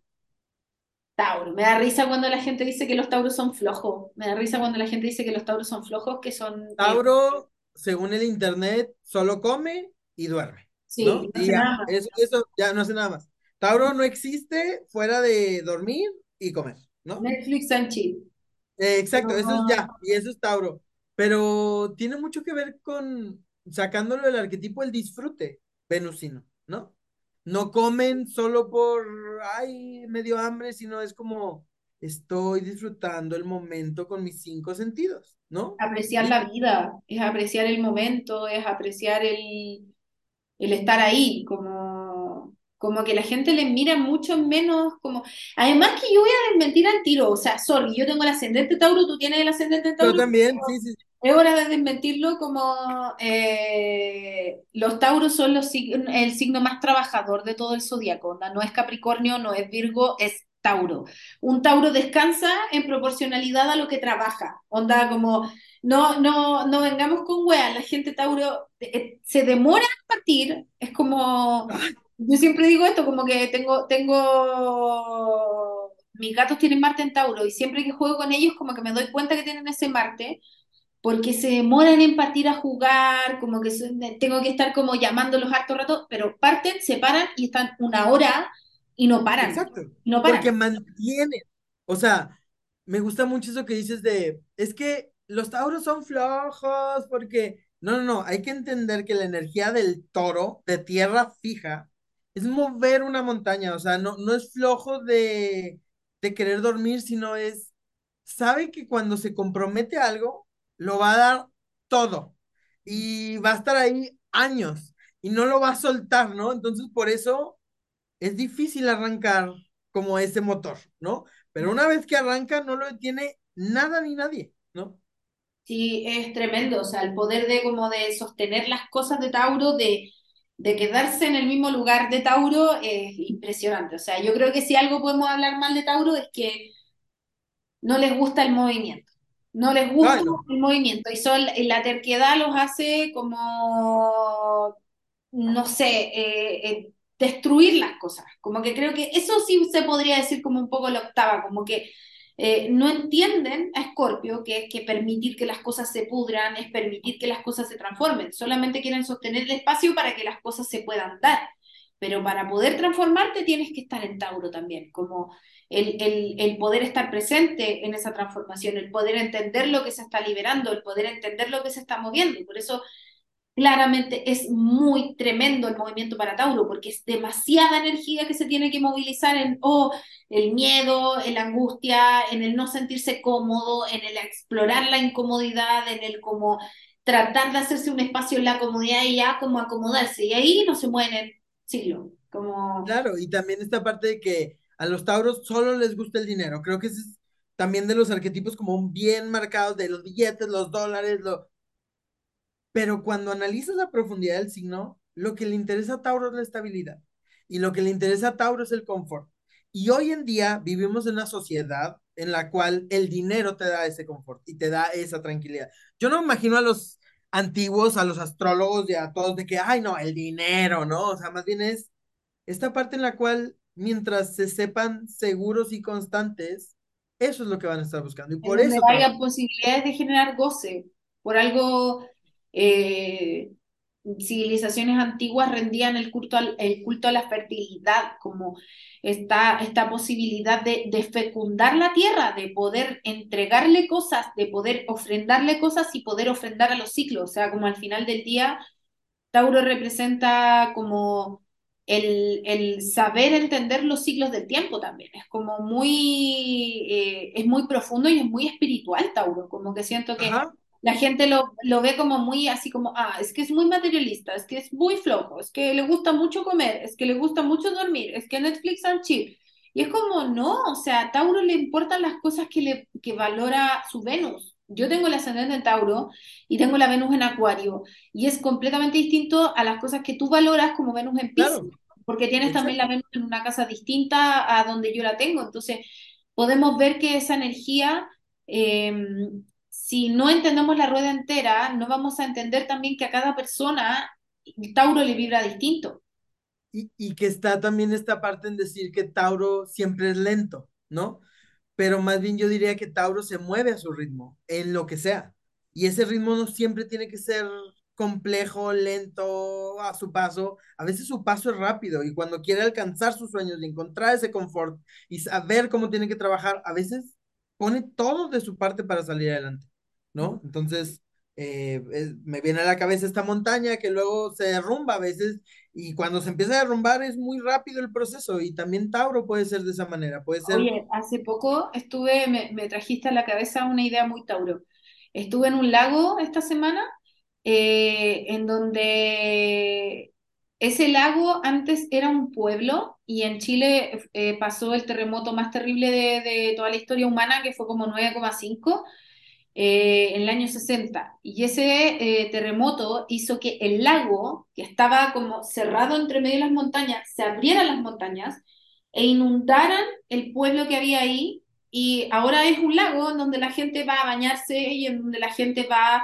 Tauro. Me da risa cuando la gente dice que los tauros son flojos. Me da risa cuando la gente dice que los tauros son flojos, que son... Eh, Tauro, según el internet, solo come y duerme. Sí, ¿no? Eso, ya no hace nada más. Tauro no existe fuera de dormir y comer, ¿no? Netflix and chill. Eh, exacto, eso es ya, y eso es Tauro. Pero tiene mucho que ver con sacándolo del arquetipo el disfrute venusino, ¿no? No comen solo por, ay, medio hambre, sino es como, estoy disfrutando el momento con mis cinco sentidos, ¿no? Apreciar la vida, es apreciar el momento, es apreciar el, el estar ahí, como, como que la gente le mira mucho menos, como, además que yo voy a desmentir al tiro, o sea, sorry, yo tengo el ascendente Tauro, tú tienes el ascendente Tauro. Yo también, sí, sí es hora de desmentirlo como eh, los Tauros son los, el signo más trabajador de todo el zodiaco. No es Capricornio, no es Virgo, es Tauro. Un Tauro descansa en proporcionalidad a lo que trabaja. Onda como, no, no, no vengamos con weas, la gente Tauro eh, se demora en partir, es como, yo siempre digo esto, como que tengo, tengo, mis gatos tienen Marte en Tauro y siempre que juego con ellos como que me doy cuenta que tienen ese Marte porque se demoran en partir a jugar, como que tengo que estar como llamándolos harto rato, pero parten, se paran y están una hora Y no paran. Exacto. No paran. Porque mantienen. O sea, me gusta mucho eso que dices de, es que los tauros son flojos porque, no, no, no, hay que entender que la energía del toro de tierra fija es mover una montaña, o sea, no, no es flojo de, de querer dormir, sino es, sabe que cuando se compromete a algo, lo va a dar todo y va a estar ahí años y no lo va a soltar, ¿no? Entonces, por eso es difícil arrancar como ese motor, ¿no? Pero una vez que arranca, no lo detiene nada ni nadie, ¿no? Sí, es tremendo, o sea, el poder de como de sostener las cosas de Tauro, de, de quedarse en el mismo lugar de Tauro, es impresionante. O sea, yo creo que si algo podemos hablar mal de Tauro es que no les gusta el movimiento. No les gusta el movimiento y son, la terquedad los hace como, no sé, eh, eh, destruir las cosas. Como que creo que eso sí se podría decir como un poco la octava, como que eh, no entienden a Escorpio que es que permitir que las cosas se pudran, es permitir que las cosas se transformen. Solamente quieren sostener el espacio para que las cosas se puedan dar. Pero para poder transformarte tienes que estar en Tauro también, como el, el, el, poder estar presente en esa transformación, el poder entender lo que se está liberando, el poder entender lo que se está moviendo. Por eso claramente es muy tremendo el movimiento para Tauro, porque es demasiada energía que se tiene que movilizar en oh, el miedo, en la angustia, en el no sentirse cómodo, en el explorar la incomodidad, en el como tratar de hacerse un espacio en la comodidad y ya como acomodarse. Y ahí no se mueren siglo. Como... Claro, y también esta parte de que a los Tauros solo les gusta el dinero. Creo que es también de los arquetipos como bien marcados de los billetes, los dólares, lo, pero cuando analizas la profundidad del signo, lo que le interesa a Tauro es la estabilidad y lo que le interesa a Tauro es el confort. Y hoy en día vivimos en una sociedad en la cual el dinero te da ese confort y te da esa tranquilidad. Yo no me imagino a los antiguos, a los astrólogos y a todos de que, ay, no, el dinero, ¿no? O sea, más bien es esta parte en la cual mientras se sepan seguros y constantes, eso es lo que van a estar buscando. Y por eso... haya posibilidades de generar goce. Por algo eh, civilizaciones antiguas rendían el culto, al, el culto a la fertilidad, como esta, esta posibilidad de, de, fecundar la tierra, de poder entregarle cosas, de poder ofrendarle cosas y poder ofrendar a los ciclos. O sea, como al final del día, Tauro representa como el, el saber entender los ciclos del tiempo también. Es como muy, eh, es muy profundo y es muy espiritual, Tauro, como que siento que la gente lo, lo, ve como muy así como, ah, es que es muy materialista, es que es muy flojo, es que le gusta mucho comer, es que le gusta mucho dormir, es que Netflix and chill. Y es como, no, o sea, a Tauro le importan las cosas que, le, que valora su Venus. Yo tengo el ascendente en Tauro y tengo la Venus en Acuario y es completamente distinto a las cosas que tú valoras como Venus en Piscis, porque tienes también la Venus en una casa distinta a donde yo la tengo. Entonces, podemos ver que esa energía eh, si no entendemos la rueda entera, no vamos a entender también que a cada persona Tauro le vibra distinto. Y, que está también esta parte en decir que Tauro siempre es lento, ¿no? Pero más bien yo diría que Tauro se mueve a su ritmo, en lo que sea. Y ese ritmo no siempre tiene que ser complejo, lento, a su paso. A veces su paso es rápido y cuando quiere alcanzar sus sueños y encontrar ese confort y saber cómo tiene que trabajar, a veces pone todo de su parte para salir adelante. ¿No? Entonces, eh, me viene a la cabeza esta montaña que luego se derrumba a veces y cuando se empieza a derrumbar es muy rápido el proceso y también Tauro puede ser de esa manera, puede ser... Oye, hace poco estuve, me, trajiste a la cabeza una idea muy Tauro. Estuve en un lago esta semana eh, en donde ese lago antes era un pueblo y en Chile eh, pasó el terremoto más terrible de, de toda la historia humana que fue como 9,5 eh, en el año 60. Y ese eh, terremoto hizo que el lago, que estaba como cerrado entre medio de las montañas, se abrieran las montañas e inundaran el pueblo que había ahí. Y ahora es un lago en donde la gente va a bañarse y en donde la gente va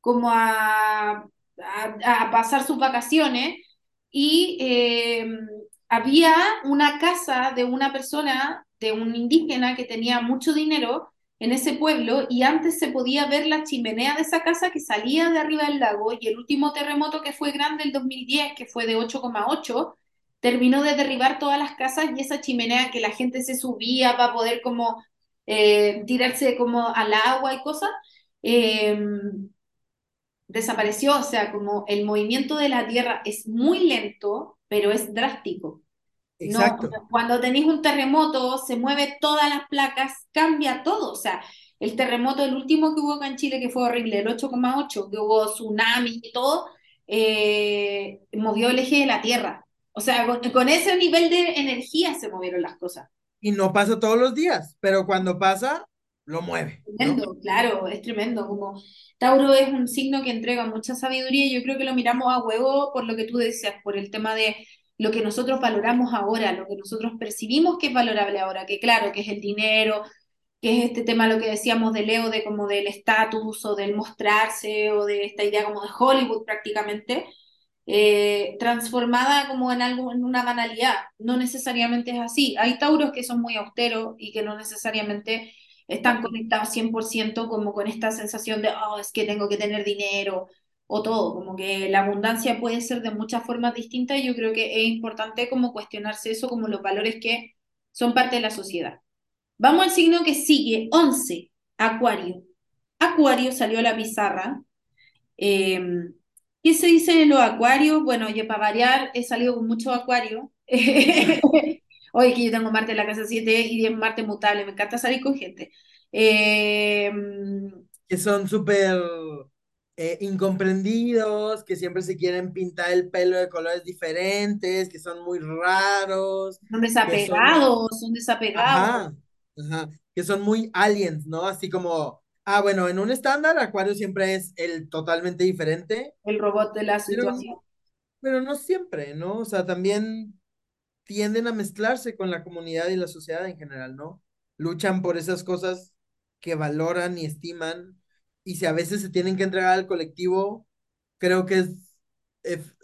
como a, a, pasar sus vacaciones. Y eh, había una casa de una persona, de un indígena que tenía mucho dinero, en ese pueblo y antes se podía ver la chimenea de esa casa que salía de arriba del lago y el último terremoto que fue grande, el 2010, que fue de 8,8, terminó de derribar todas las casas y esa chimenea que la gente se subía para poder como eh, tirarse como al agua y cosas, eh, desapareció. O sea, como el movimiento de la Tierra es muy lento, pero es drástico. No, Exacto. cuando tenéis un terremoto, se mueve todas las placas, cambia todo. O sea, el terremoto, el último que hubo acá en Chile, que fue horrible, el 8,8, que hubo tsunami y todo, eh, movió el eje de la Tierra. O sea, con, con ese nivel de energía se movieron las cosas. Y no pasa todos los días, pero cuando pasa, lo mueve, ¿no? Tremendo, claro, es tremendo. Como Tauro es un signo que entrega mucha sabiduría y yo creo que lo miramos a huevo por lo que tú decías, por el tema de lo que nosotros valoramos ahora, lo que nosotros percibimos que es valorable ahora, que claro, que es el dinero, que es este tema lo que decíamos de Leo, de como del estatus o del mostrarse o de esta idea como de Hollywood prácticamente, eh, transformada como en algo, en una banalidad. No necesariamente es así. Hay tauros que son muy austeros y que no necesariamente están conectados 100% como con esta sensación de, oh, es que tengo que tener dinero o todo, como que la abundancia puede ser de muchas formas distintas y yo creo que es importante como cuestionarse eso como los valores que son parte de la sociedad. Vamos al signo que sigue, 11, Acuario. Acuario salió a la pizarra. Eh, ¿Qué se dice de los acuarios? Bueno, yo para variar he salido con muchos acuarios. Oye, que yo tengo Marte en la casa 7 y 10 Marte mutable, me encanta salir con gente. Eh, Que son súper eh, incomprendidos, que siempre se quieren pintar el pelo de colores diferentes, que son muy raros, son que son, desapegados, son desapegados. ajá, ajá, que son muy aliens, ¿no? Así como, ah, bueno, en un estándar, Acuario siempre es el totalmente diferente, El robot de la pero, situación. pero no siempre, ¿no? O sea, también tienden a mezclarse con la comunidad y la sociedad en general, ¿no? Luchan por esas cosas que valoran y estiman, y si a veces se tienen que entregar al colectivo, creo que es, es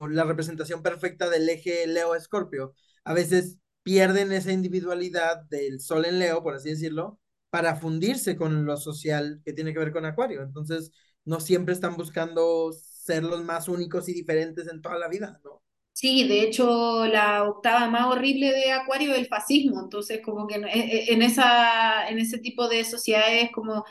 la representación perfecta del eje Leo-Escorpio. A veces pierden esa individualidad del Sol en Leo, por así decirlo, para fundirse con lo social que tiene que ver con Acuario. Entonces, no siempre están buscando ser los más únicos y diferentes en toda la vida, ¿no? Sí, de hecho, la octava más horrible de Acuario es el fascismo. Entonces, como que en, en esa, en ese tipo de sociedades, como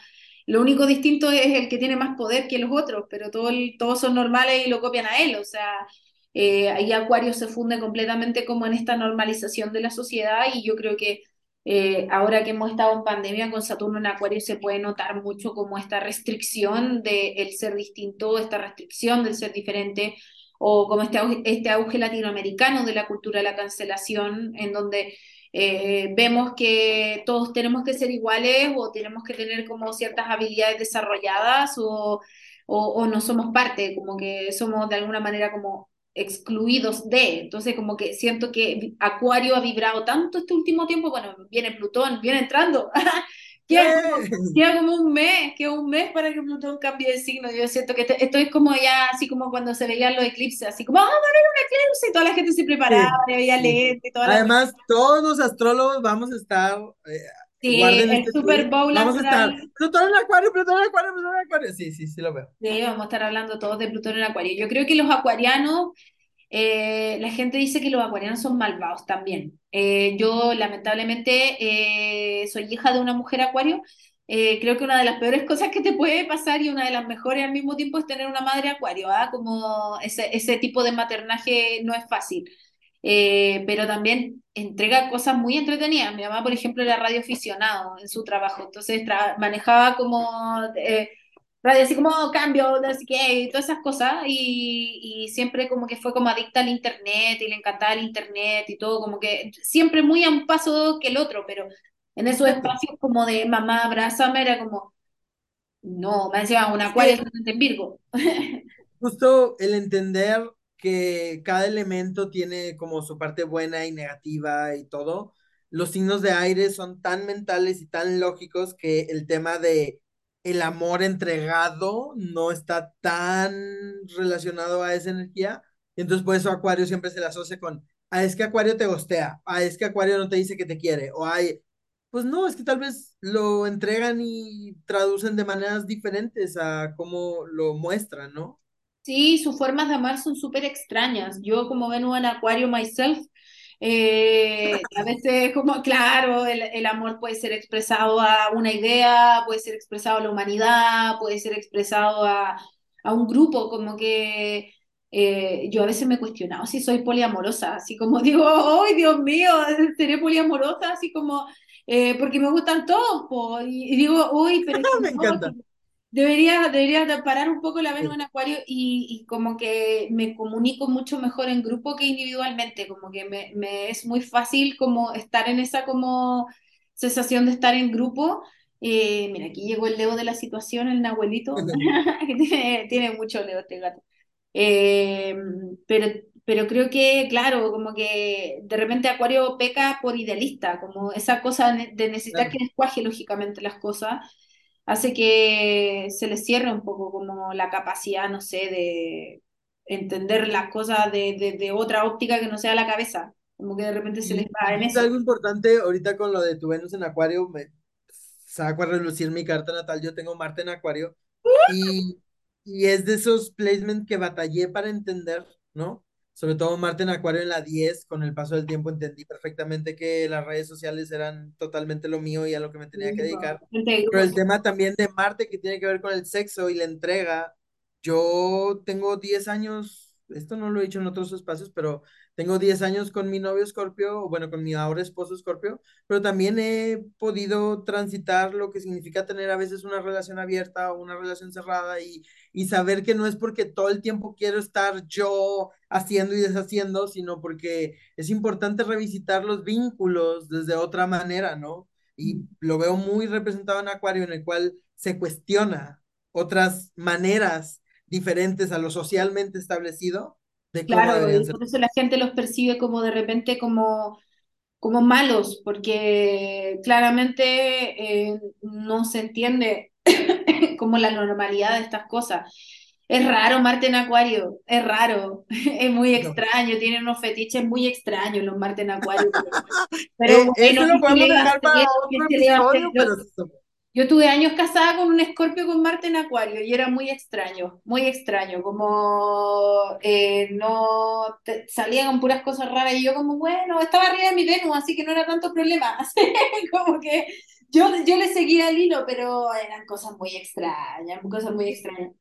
lo único distinto es el que tiene más poder que los otros, pero todo todos son normales y lo copian a él. O sea, eh, ahí Acuario se funde completamente como en esta normalización de la sociedad y yo creo que eh, ahora que hemos estado en pandemia con Saturno en Acuario se puede notar mucho como esta restricción del ser distinto, esta restricción del ser diferente o como este este auge latinoamericano de la cultura de la cancelación, en donde eh, vemos que todos tenemos que ser iguales o tenemos que tener como ciertas habilidades desarrolladas o, o, o no somos parte, como que somos de alguna manera como excluidos de. Entonces, como que siento que Acuario ha vibrado tanto este último tiempo, bueno, viene Plutón, viene entrando. Queda como, queda como un mes, queda un mes para que Plutón cambie de signo. Yo siento que este- esto es como ya, así como cuando se veían los eclipses, así como, vamos a ver un eclipse, y toda la gente se preparaba, Sí, había sí. lente, y toda la Además, todos los astrólogos vamos a estar, eh, Sí, el este Super Bowl vamos a estar. Plutón en Acuario, Plutón en Acuario, Plutón en Acuario. Sí, sí, sí lo veo. Sí, vamos a estar hablando todos de Plutón en Acuario. Yo creo que los acuarianos, eh, la gente dice que los acuarianos son malvados también. Eh, yo, lamentablemente, eh, soy hija de una mujer acuario. Creo que una de las peores cosas que te puede pasar y una de las mejores al mismo tiempo es tener una madre acuario, ¿ah? Como ese, ese tipo de maternaje no es fácil. Pero también entrega cosas muy entretenidas. Mi mamá, por ejemplo, era radioaficionado en su trabajo, entonces tra- manejaba como radio así como "Oh, cambio, no sé qué, y todas esas cosas, y, y siempre como que fue como adicta al internet, y le encantaba el internet y todo, como que siempre muy a un paso que el otro, pero en esos espacios como de mamá, abrázame, era como, no, me decía un acuario ascendente en Virgo. justo el entender que cada elemento tiene como su parte buena y negativa y todo, los signos de aire son tan mentales y tan lógicos que el tema de el amor entregado no está tan relacionado a esa energía. Entonces por eso Acuario siempre se le asocia con, ah, es que Acuario te gostea, ah, es que Acuario no te dice que te quiere, o hay, pues no, es que tal vez lo entregan y traducen de maneras diferentes a cómo lo muestran, ¿no? Sí, sus formas de amar son súper extrañas. Yo como Venus en Acuario myself, eh, a veces como, claro, el, el, amor puede ser expresado a una idea, puede ser expresado a la humanidad, puede ser expresado a, a un grupo, como que eh, yo a veces me he cuestionado si soy poliamorosa, así como digo, ¡ay, Dios mío! ¿Seré poliamorosa? Así como, eh, porque me gustan todos, po, y, y, digo, uy, pero... me encanta. Debería, debería parar un poco la Venus en Acuario y, y, como que me comunico mucho mejor en grupo que individualmente, como que me, me, es muy fácil como estar en esa como sensación de estar en grupo. Eh, mira, aquí llegó el Leo de la situación, el Nahuelito, tiene, tiene, mucho Leo este gato. Eh, pero, pero creo que, claro, como que de repente Acuario peca por idealista, como esa cosa de necesitar claro. que descuaje lógicamente las cosas hace que se les cierre un poco como la capacidad, no sé, de entender las cosas de, de, de otra óptica que no sea la cabeza. Como que de repente se les va en es eso. algo importante ahorita con lo de tu Venus en Acuario, me saco a relucir mi carta natal, yo tengo Marte en Acuario, y, y es de esos placements que batallé para entender, ¿no? Sobre todo Marte en Acuario en la 10, con el paso del tiempo entendí perfectamente que las redes sociales eran totalmente lo mío y a lo que me tenía que dedicar. Pero el tema también de Marte que tiene que ver con el sexo y la entrega, yo tengo 10 años, esto no lo he dicho en otros espacios, pero tengo 10 años con mi novio Scorpio, bueno, con mi ahora esposo Scorpio, pero también he podido transitar lo que significa tener a veces una relación abierta o una relación cerrada y, y saber que no es porque todo el tiempo quiero estar yo haciendo y deshaciendo, sino porque es importante revisitar los vínculos desde otra manera, ¿no? Y lo veo muy representado en Acuario, en el cual se cuestiona otras maneras diferentes a lo socialmente establecido de cómo claro, y por eso la gente los percibe como de repente como, como malos, porque claramente eh, no se entiende como la normalidad de estas cosas. Es raro Marte en Acuario, es raro, es muy extraño, no. tiene unos fetiches muy extraños los Marte en Acuario. Pero, eh, bueno, eso lo podemos dejar para otro episodio, pero... Yo tuve años casada con un escorpio con Marte en Acuario y era muy extraño, muy extraño, como eh, no te, salía con puras cosas raras y yo como, bueno, estaba arriba de mi Venus, así que no era tanto problema, como que yo, yo le seguía el hilo, pero eran cosas muy extrañas, cosas muy extrañas.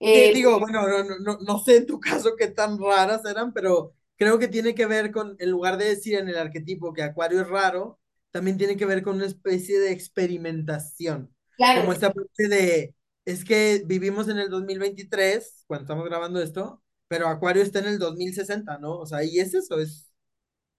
Eh, digo, bueno, no, no, no sé en tu caso qué tan raras eran, pero creo que tiene que ver con, en lugar de decir en el arquetipo que Acuario es raro, también tiene que ver con una especie de experimentación. Claro. Como esta parte de, es que vivimos en el 2023, cuando estamos grabando esto, pero Acuario está en el 2060, ¿no? O sea, y es eso, es,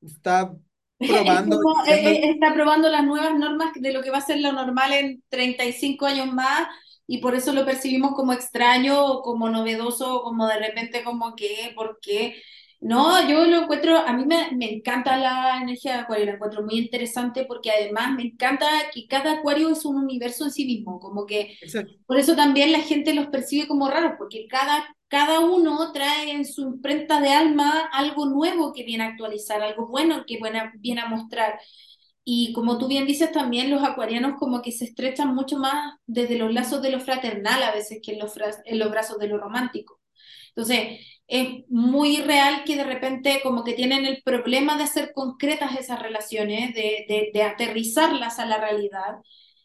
está probando. Es como, eh, está probando las nuevas normas de lo que va a ser lo normal en 35 años más y por eso lo percibimos como extraño, como novedoso, como de repente como que, ¿por qué? No, yo lo encuentro, a mí me, me, encanta la energía de Acuario, la encuentro muy interesante porque además me encanta que cada Acuario es un universo en sí mismo, como que Exacto. por eso también la gente los percibe como raros, porque cada, cada uno trae en su imprenta de alma algo nuevo que viene a actualizar, algo bueno que viene a, viene a mostrar. Y como tú bien dices, también los acuarianos como que se estrechan mucho más desde los lazos de lo fraternal a veces que en los, en los brazos de lo romántico. Entonces, es muy real que de repente como que tienen el problema de hacer concretas esas relaciones, de, de, de aterrizarlas a la realidad,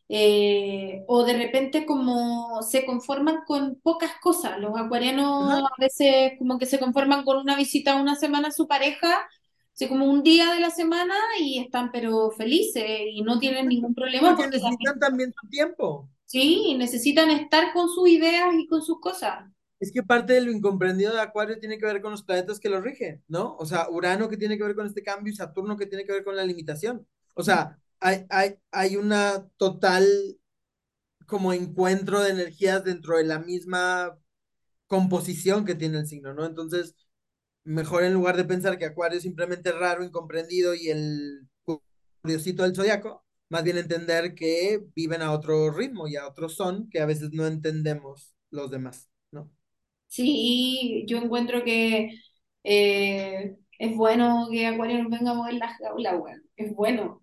eh, o de repente como se conforman con pocas cosas. Los acuarianos Ajá. a veces como que se conforman con una visita una semana a su pareja, así como un día de la semana y están pero felices y no tienen ningún problema. Porque necesitan también su tiempo. Sí, necesitan estar con sus ideas y con sus cosas. Es que parte de lo incomprendido de Acuario tiene que ver con los planetas que lo rigen, ¿no? O sea, Urano que tiene que ver con este cambio y Saturno que tiene que ver con la limitación. O sea, hay, hay, hay una total como encuentro de energías dentro de la misma composición que tiene el signo, ¿no? Entonces, mejor en lugar de pensar que Acuario es simplemente raro, incomprendido y el curiosito del zodiaco, más bien entender que viven a otro ritmo y a otro son que a veces no entendemos los demás. Sí, yo encuentro que eh, es bueno que Acuario nos venga a mover la jaula, bueno, es bueno.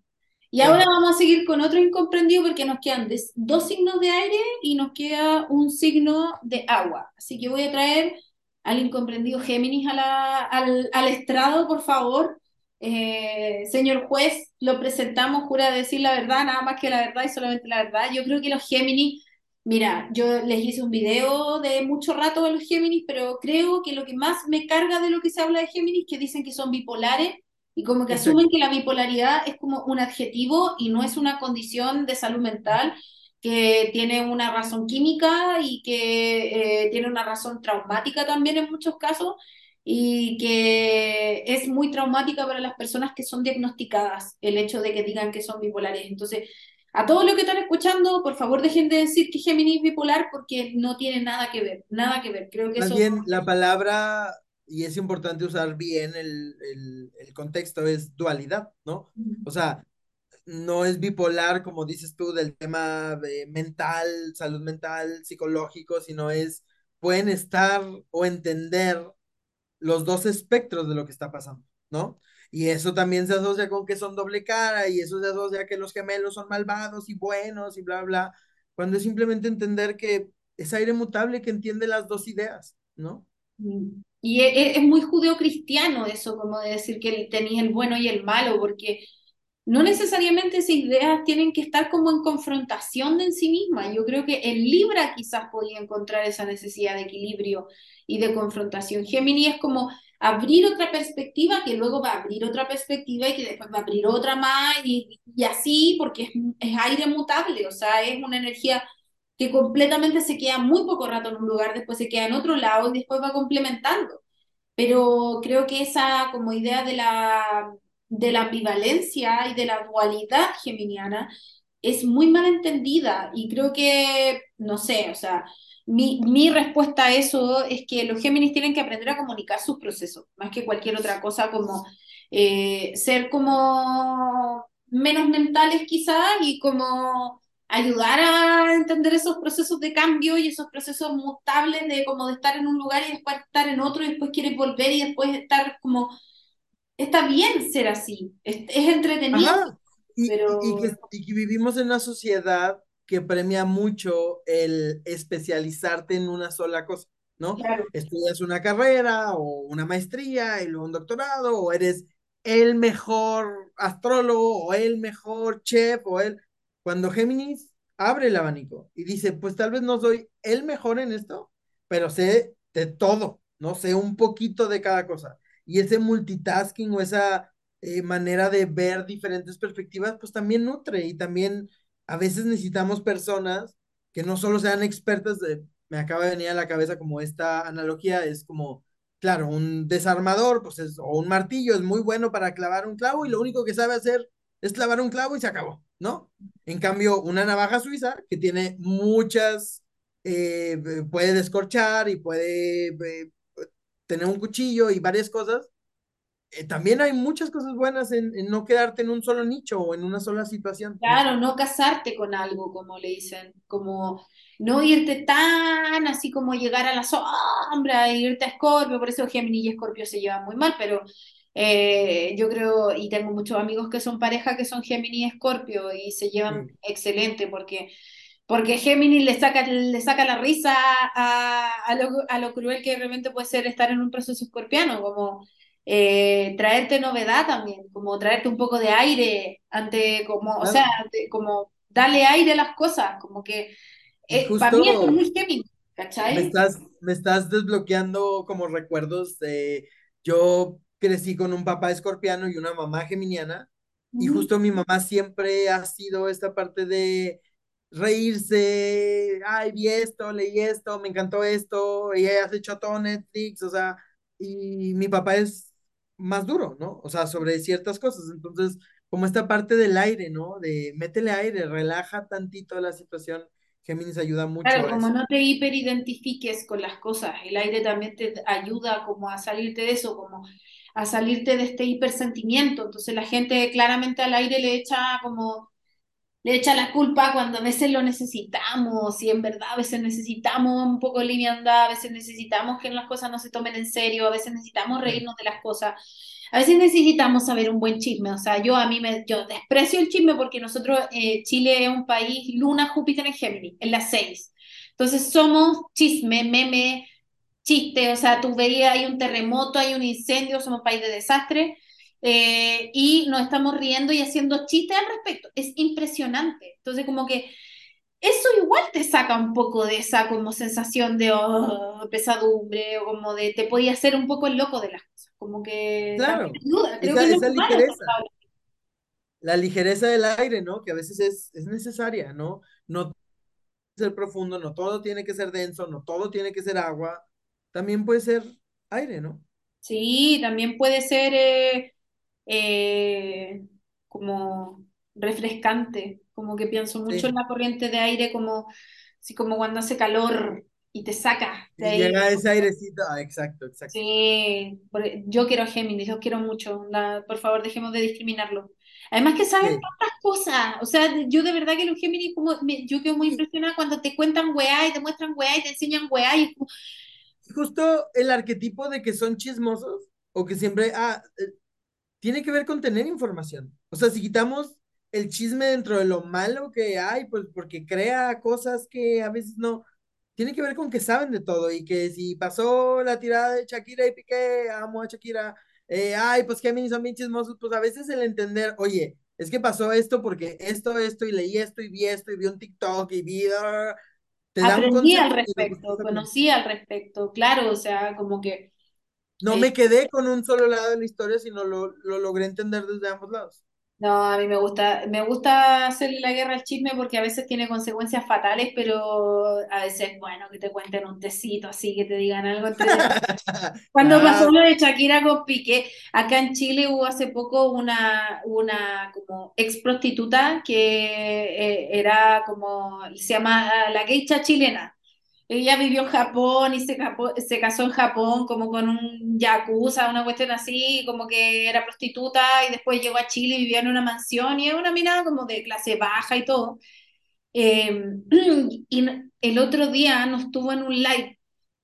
Y Sí. ahora vamos a seguir con otro incomprendido porque nos quedan dos signos de aire y nos queda un signo de agua. Así que voy a traer al incomprendido Géminis a la, al, al, estrado, por favor. Eh, señor juez, lo presentamos, jura decir la verdad, nada más que la verdad y solamente la verdad. Yo creo que los Géminis, mira, yo les hice un video de mucho rato a los Géminis, pero creo que lo que más me carga de lo que se habla de Géminis, que dicen que son bipolares y como que asumen que la bipolaridad es como un adjetivo y no es una condición de salud mental que tiene una razón química y que eh, tiene una razón traumática también en muchos casos y que es muy traumática para las personas que son diagnosticadas el hecho de que digan que son bipolares. Entonces, a todos los que están escuchando, por favor dejen de decir que Géminis es bipolar porque no tiene nada que ver, nada que ver. Creo que Más bien, la palabra y es importante usar bien el, el, contexto, es dualidad, ¿no? O sea, no es bipolar, como dices tú, del tema de mental, salud mental, psicológico, sino es, pueden estar o entender los dos espectros de lo que está pasando, ¿no? Y eso también se asocia con que son doble cara y eso se asocia que los gemelos son malvados y buenos y bla, bla, cuando es simplemente entender que es aire mutable que entiende las dos ideas, ¿no? Y e, e, es, muy judeocristiano eso, como de decir que tenía el bueno y el malo, porque no necesariamente esas ideas tienen que estar como en confrontación de en sí mismas. Yo creo que en Libra quizás podía encontrar esa necesidad de equilibrio y de confrontación. Gemini es como abrir otra perspectiva que luego va a abrir otra perspectiva y que después va a abrir otra más y, y así, porque es, es aire mutable, o sea, es una energía que completamente se queda muy poco rato en un lugar, después se queda en otro lado y después va complementando. Pero creo que esa como idea de la, de la ambivalencia y de la dualidad geminiana es muy mal entendida y creo que, no sé, o sea, mi, mi, respuesta a eso es que los Géminis tienen que aprender a comunicar sus procesos, más que cualquier otra cosa, como eh, ser como menos mentales quizás y como ayudar a entender esos procesos de cambio y esos procesos mutables de como de estar en un lugar y después estar en otro y después quieres volver y después estar como está bien ser así, es, entretenido. Y, pero... y, que, y, que, vivimos en una sociedad que premia mucho el especializarte en una sola cosa, ¿no? Claro. Estudias una carrera o una maestría y luego un doctorado o eres el mejor astrólogo o el mejor chef o el cuando Géminis abre el abanico y dice, pues tal vez no soy el mejor en esto, pero sé de todo, ¿no? Sé un poquito de cada cosa. Y ese multitasking o esa eh, manera de ver diferentes perspectivas, pues también nutre y también a veces necesitamos personas que no solo sean expertas de, me acaba de venir a la cabeza como esta analogía, es como, claro, un desarmador, pues es, o un martillo es muy bueno para clavar un clavo y lo único que sabe hacer es clavar un clavo y se acabó. ¿no? En cambio, una navaja suiza que tiene muchas, eh, puede descorchar y puede eh, tener un cuchillo y varias cosas. Eh, también hay muchas cosas buenas en, no quedarte en un solo nicho o en una sola situación. Claro, no casarte con algo, como le dicen, como no irte tan así como llegar a la sombra e irte a Escorpio, por eso Géminis y Escorpio se llevan muy mal, pero eh, yo creo, y tengo muchos amigos que son pareja que son Géminis y Escorpio y se llevan excelente porque, porque Géminis le saca, le saca la risa a, a, lo, a lo cruel que realmente puede ser estar en un proceso escorpiano, como eh, traerte novedad también, como traerte un poco de aire ante, como, o sea, como darle aire a las cosas, como que eh, para mí es muy Géminis, ¿cachai? Me estás, me estás desbloqueando como recuerdos de yo crecí con un papá escorpiano y una mamá geminiana, y justo mi mamá siempre ha sido esta parte de reírse, ay, vi esto, leí esto, me encantó esto, y has hecho todo Netflix, o sea, y mi papá es más duro, ¿no? O sea, sobre ciertas cosas, entonces, como esta parte del aire, ¿no? De métele aire, relaja tantito la situación. Géminis ayuda mucho. Claro, como no te hiperidentifiques con las cosas, el aire también te ayuda como a salirte de eso, como a salirte de este hipersentimiento. Entonces la gente claramente al aire le echa como, le echa la culpa cuando a veces lo necesitamos y en verdad a veces necesitamos un poco de liviandad, a veces necesitamos que las cosas no se tomen en serio, a veces necesitamos reírnos de las cosas. A veces necesitamos saber un buen chisme, o sea, yo a mí me, yo desprecio el chisme porque nosotros, eh, Chile es un país, Luna, Júpiter en Géminis, en las seis. Entonces somos chisme, meme, chiste, o sea, tú veías, hay un terremoto, hay un incendio, somos país de desastre, eh, y nos estamos riendo y haciendo chistes al respecto. Es impresionante. Entonces, como que eso igual te saca un poco de esa como sensación de oh, pesadumbre o como de te podía hacer un poco el loco de las cosas. Como que claro, ayuda. Creo esa, que es esa ligereza, la ligereza del aire, ¿no? Que a veces es, es necesaria, ¿no? No ser profundo, no todo tiene que ser denso, no todo tiene que ser agua, también puede ser aire, ¿no? Sí, también puede ser eh, eh, como refrescante, como que pienso mucho en Sí. la corriente de aire, como, así como cuando hace calor y te saca de ahí. llega ese airecito, ah, exacto, exacto. Sí, yo quiero a Géminis, los quiero mucho, onda, por favor dejemos de discriminarlo. Además que saben Sí. tantas cosas, o sea, yo de verdad que los Géminis, como, me- yo quedo muy impresionada cuando te cuentan weá y te muestran weá y te enseñan weá y justo el arquetipo de que son chismosos o que siempre, ah, eh, tiene que ver con tener información. O sea, si quitamos el chisme dentro de lo malo que hay, pues porque crea cosas que a veces no, tiene que ver con que saben de todo y que si pasó la tirada de Shakira y Piqué, amo a Shakira, eh, ay, pues Géminis son bien chismosos, pues a veces el entender, oye, es que pasó esto porque esto, esto, y leí esto, y vi esto, y vi un TikTok, y vi, ah, te da un aprendí al que respecto, conocí al respecto, claro, o sea, como que... No eh, me quedé con un solo lado de la historia, sino lo, lo logré entender desde ambos lados. No, a mí me gusta, me gusta hacerle la guerra al chisme porque a veces tiene consecuencias fatales, pero a veces, bueno, que te cuenten un tecito así, que te digan algo entretenido. Cuando pasó Claro, lo de Shakira con Piqué, acá en Chile hubo hace poco una, una como ex prostituta que eh, era como, se llama la geisha chilena. Ella vivió en Japón y se, se casó en Japón como con un yakuza, una cuestión así, como que era prostituta y después llegó a Chile y vivía en una mansión y es una mina como de clase baja y todo. Eh, y el otro día nos tuvo en un live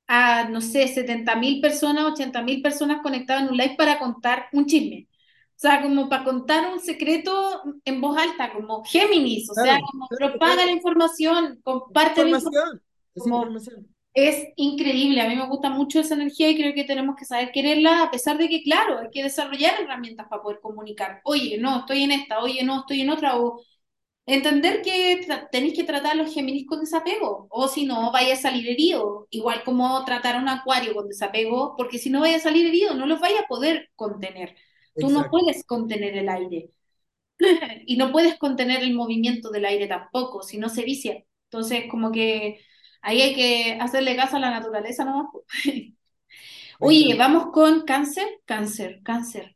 a, no sé, 70.000 personas, 80.000 personas conectadas en un live para contar un chisme. O sea, como para contar un secreto en voz alta, como Géminis, o sea, claro, como claro, propaga la claro. información, comparte la información, como es increíble. A mí me gusta mucho esa energía y creo que tenemos que saber quererla, a pesar de que, claro, hay que desarrollar herramientas para poder comunicar. Oye, no, estoy en esta, oye, no, estoy en otra, o Entender que tenéis que tratar a los Géminis con desapego, o si no, vaya a salir herido, igual como tratar a un acuario con desapego, porque si no vaya a salir herido, no los vaya a poder contener. Tú no Exacto, puedes contener el aire y no puedes contener el movimiento del aire tampoco, si no se vicia. Entonces, como que ahí hay que hacerle caso a la naturaleza nomás. Oye, vamos con cáncer, cáncer, cáncer.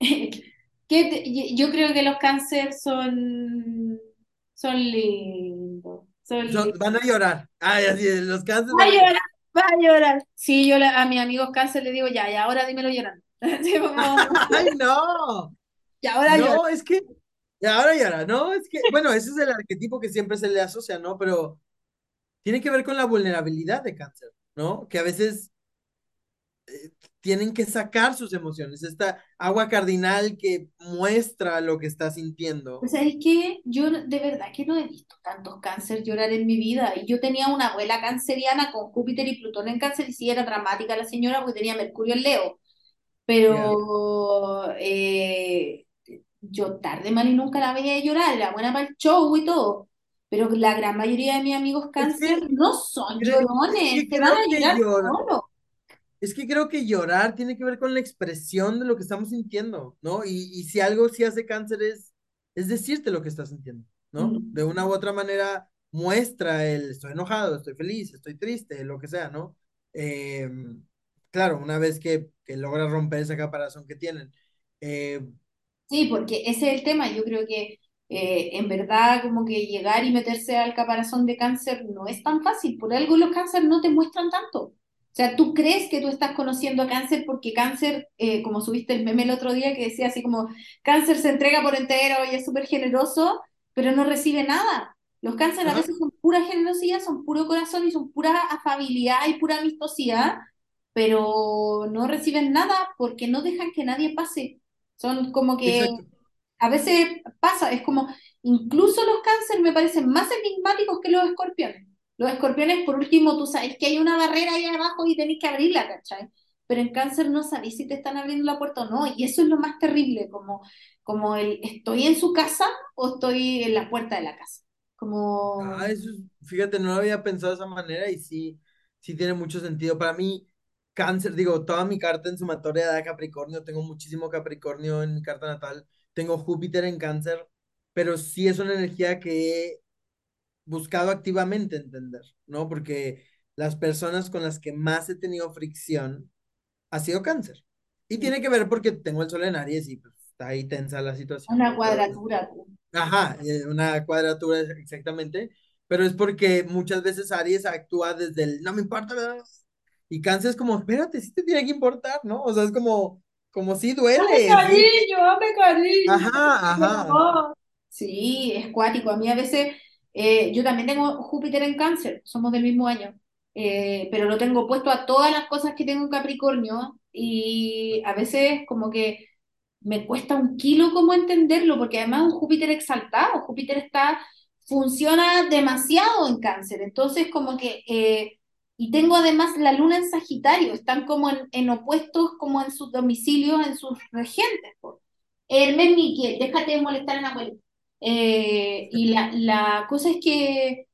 ¿Qué te- yo creo que los cáncer son, son lindos, son So- lindos. van a llorar. Ay, así es, los cánceres Va a llorar. va a llorar. Sí, yo la- a mis amigos cáncer le digo, ya, y ahora dímelo llorando. Ay, no. y ahora llora. No, es que, y ahora llora, no, es que, bueno, ese es el arquetipo que siempre se le asocia, ¿no? Pero tiene que ver con la vulnerabilidad de cáncer, ¿no? Que a veces tienen que sacar sus emociones, esta agua cardinal que muestra lo que está sintiendo. Pues sabes que yo de verdad que no he visto tantos cáncer llorar en mi vida. Y yo tenía una abuela canceriana con Júpiter y Plutón en cáncer y sí era dramática la señora porque tenía Mercurio en Leo. Pero eh, yo tarde mal y nunca la veía llorar, era buena para el show y todo. Pero la gran mayoría de mis amigos Es cáncer que, no son cre- es llorones, que se van a llorar llora, solos. es que creo que llorar tiene que ver con la expresión de lo que estamos sintiendo, ¿no? Y, y si algo sí hace cáncer es, es decirte lo que estás sintiendo, ¿no? De una u otra manera muestra el estoy enojado, estoy feliz, estoy triste, lo que sea, ¿no? Eh, claro, una vez que, que logra romper esa caparazón que tienen. Eh, Sí, porque ese es el tema. Yo creo que eh, en verdad como que llegar y meterse al caparazón de cáncer no es tan fácil. Por algo los cáncer no te muestran tanto. O sea, tú crees que tú estás conociendo a cáncer porque cáncer, eh, como subiste el meme el otro día que decía así como, cáncer se entrega por entero y es súper generoso, pero no recibe nada. Los cánceres a veces son pura generosidad, son puro corazón y son pura afabilidad y pura amistosidad, pero no reciben nada porque no dejan que nadie pase. Son como que exacto. A veces pasa, es como, incluso los cánceres me parecen más enigmáticos que los escorpiones. Los escorpiones, por último, tú sabes que hay una barrera ahí abajo y tenés que abrirla, ¿cachai? Pero en cáncer no sabéis si te están abriendo la puerta o no, y eso es lo más terrible, como, como el estoy en su casa o estoy en la puerta de la casa. Como... Ah, eso, fíjate, no lo había pensado de esa manera y sí, sí tiene mucho sentido. Para mí, cáncer, digo, toda mi carta en sumatoria da Capricornio, tengo muchísimo Capricornio en mi carta natal, tengo Júpiter en cáncer, pero sí es una energía que he buscado activamente entender, ¿no? Porque las personas con las que más he tenido fricción ha sido cáncer. Y tiene que ver porque tengo el sol en Aries y pues, está ahí tensa la situación, Una cuadratura. ajá, eh, una cuadratura exactamente, pero es porque muchas veces Aries actúa desde el no me importa, ¿verdad? y Cáncer es como, espérate, sí te tiene que importar, ¿no? O sea, es como, como ¡Dame duele, sí. cariño, dame cariño! Ajá, ajá. Sí, es cuático. A mí a veces, eh, yo también tengo Júpiter en cáncer, somos del mismo año, eh, pero lo tengo puesto a todas las cosas que tengo en Capricornio y a veces como que me cuesta un kilo como entenderlo, porque además es un Júpiter exaltado, Júpiter está, funciona demasiado en cáncer, entonces como que, eh, y tengo además la luna en Sagitario, están como en, en opuestos, como en sus domicilios, en sus regentes. po. Hermes Miquel, déjate de molestar en la. Eh, y la, la cosa es que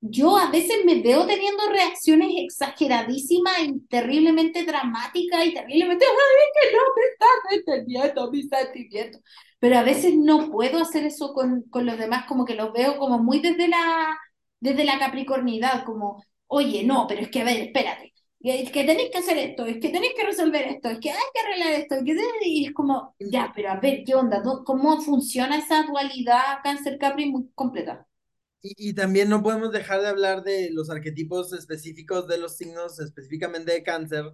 yo a veces me veo teniendo reacciones exageradísimas y terriblemente dramáticas y terriblemente, ay, que no me estás entendiendo mis sentimientos. Pero a veces no puedo hacer eso con, con los demás, como que los veo como muy desde la, desde la capricornidad, como, oye, no, pero es que, a ver, espérate, es que tenéis que hacer esto, es que tenéis que resolver esto, es que hay que arreglar esto, y es como, ya, pero a ver, ¿qué onda? ¿Cómo funciona esa dualidad cáncer-capri muy completa? Y, y también no podemos dejar de hablar de los arquetipos específicos de los signos, específicamente de cáncer,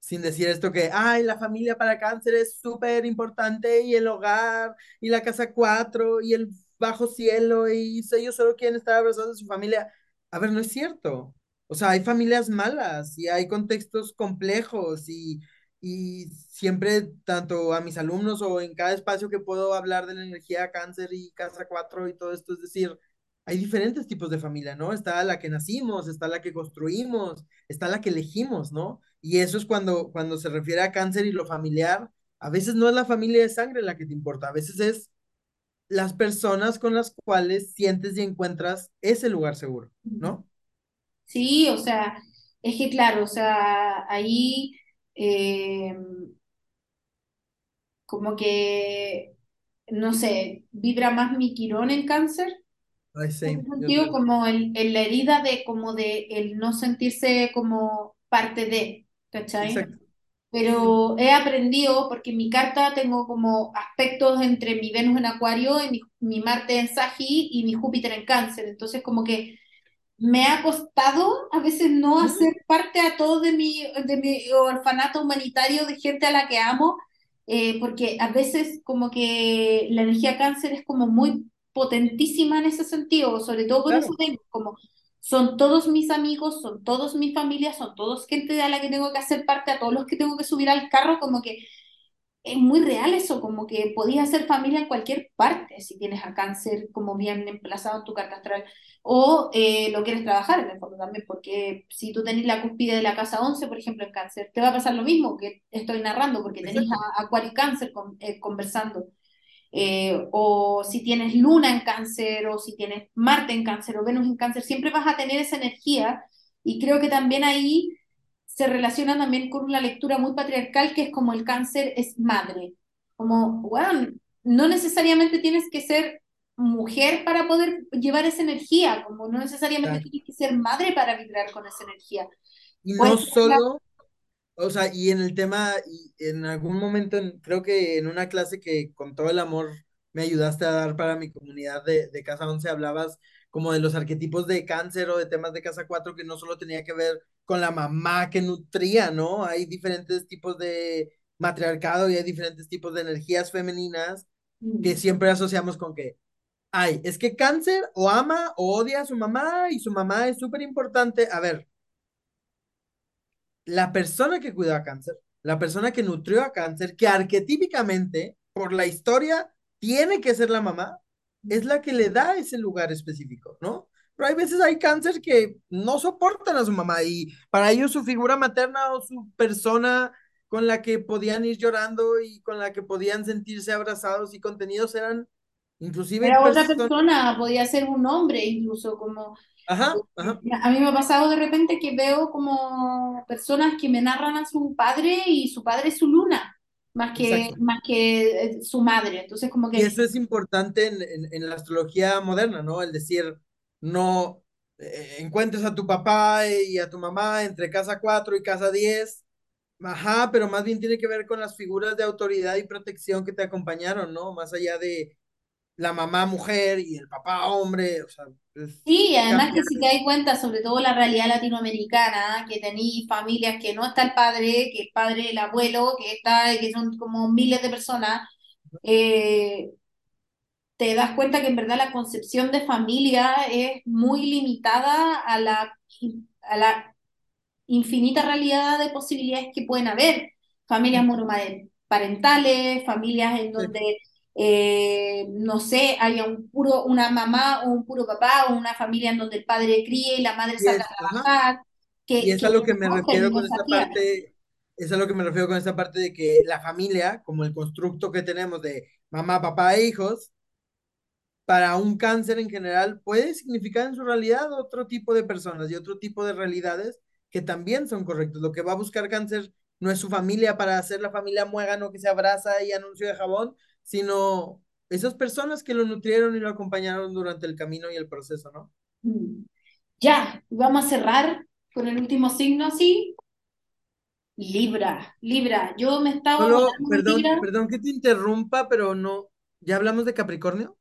sin decir esto que, ay, la familia para cáncer es súper importante y el hogar y la casa cuatro y el bajo cielo y ellos solo quieren estar abrazados de su familia. A ver, no es cierto. O sea, hay familias malas y hay contextos complejos y, y siempre, tanto a mis alumnos o en cada espacio que puedo hablar de la energía cáncer y casa cuatro y todo esto, es decir, hay diferentes tipos de familia, ¿no? Está la que nacimos, está la que construimos, está la que elegimos, ¿no? Y eso es cuando, cuando se refiere a cáncer y lo familiar, a veces no es la familia de sangre la que te importa, a veces es las personas con las cuales sientes y encuentras ese lugar seguro, ¿no? Sí, o sea, es que claro, o sea, ahí eh, como que, no sé, vibra más mi Quirón en cáncer, Ay, en sí, yo sentido, como el, el- la herida de, como de el no sentirse como parte de, ¿cachai? Exacto. Pero he aprendido, porque en mi carta tengo como aspectos entre mi Venus en Acuario, y mi, mi Marte en Sagi y mi Júpiter en Cáncer, entonces como que me ha costado a veces no hacer parte a todo de mi, de mi orfanato humanitario de gente a la que amo, eh, porque a veces como que la energía cáncer es como muy potentísima en ese sentido, sobre todo por eso Claro. tengo como son todos mis amigos, son todos mi familia, son todos gente a la que tengo que hacer parte, a todos los que tengo que subir al carro, como que es muy real eso, como que podías hacer familia en cualquier parte si tienes a cáncer como bien emplazado en tu carta astral o eh, lo quieres trabajar en el fondo también, porque si tú tenés la cúspide de la casa 11 por ejemplo, en cáncer, te va a pasar lo mismo que estoy narrando, porque tenés a Acuario y cáncer con- eh, conversando. Eh, o si tienes Luna en cáncer, o si tienes Marte en cáncer, o Venus en cáncer, siempre vas a tener esa energía y creo que también ahí se relaciona también con una lectura muy patriarcal que es como el cáncer es madre. Como, bueno, no necesariamente tienes que ser mujer para poder llevar esa energía, como no necesariamente Exacto. tienes que ser madre para vibrar con esa energía. Y Pues, no solo O sea, y en el tema, y en algún momento, en- creo que en una clase que con todo el amor me ayudaste a dar para mi comunidad de, de Casa once hablabas como de los arquetipos de cáncer o de temas de Casa cuatro que no solo tenía que ver con la mamá que nutría, ¿no? Hay diferentes tipos de matriarcado y hay diferentes tipos de energías femeninas que mm, siempre asociamos con que, ay, es que cáncer o ama o odia a su mamá y su mamá es súper importante. A ver la persona que cuidó a cáncer, la persona que nutrió a cáncer, que arquetípicamente, por la historia, tiene que ser la mamá, es la que le da ese lugar específico, ¿no? Pero hay veces hay cáncer que no soportan a su mamá y para ellos su figura materna o su persona con la que podían ir llorando y con la que podían sentirse abrazados y contenidos eran inclusive Era otra persona, podía ser un hombre incluso, como... Ajá, ajá. A mí me ha pasado de repente que veo como personas que me narran a su padre y su padre es su luna, más que, más que eh, su madre. Entonces, como que... Y eso es importante en, en, en la astrología moderna, ¿no? El decir, no eh, encuentres a tu papá y a tu mamá entre casa 4 y casa 10. Ajá, pero más bien tiene que ver con las figuras de autoridad y protección que te acompañaron, ¿no? Más allá de, la mamá mujer y el papá hombre, o sea, Sí, además que si te das cuenta, sobre todo la realidad latinoamericana, que tenéis familias que no está el padre, que el padre, el abuelo, que está, que son como miles de personas, eh, te das cuenta que en verdad la concepción de familia es muy limitada a la, a la infinita realidad de posibilidades que pueden haber. Familias monoparentales, familias en donde eh, no sé, haya un puro, una mamá o un puro papá o una familia en donde el padre críe y la madre salga a trabajar. Que, y es a lo que me refiero con esta parte, es a lo que me refiero con esta parte de que la familia, como el constructo que tenemos de mamá, papá e hijos, para un cáncer en general puede significar en su realidad otro tipo de personas y otro tipo de realidades que también son correctos. Lo que va a buscar cáncer no es su familia para hacer la familia muégano que se abraza y anuncio de jabón, sino esas personas que lo nutrieron y lo acompañaron durante el camino y el proceso, ¿no? Mm. Ya, vamos a cerrar con el último signo, ¿sí? Libra, Libra. Yo me estaba... perdón, perdón que te interrumpa, pero no... ¿Ya hablamos de Capricornio?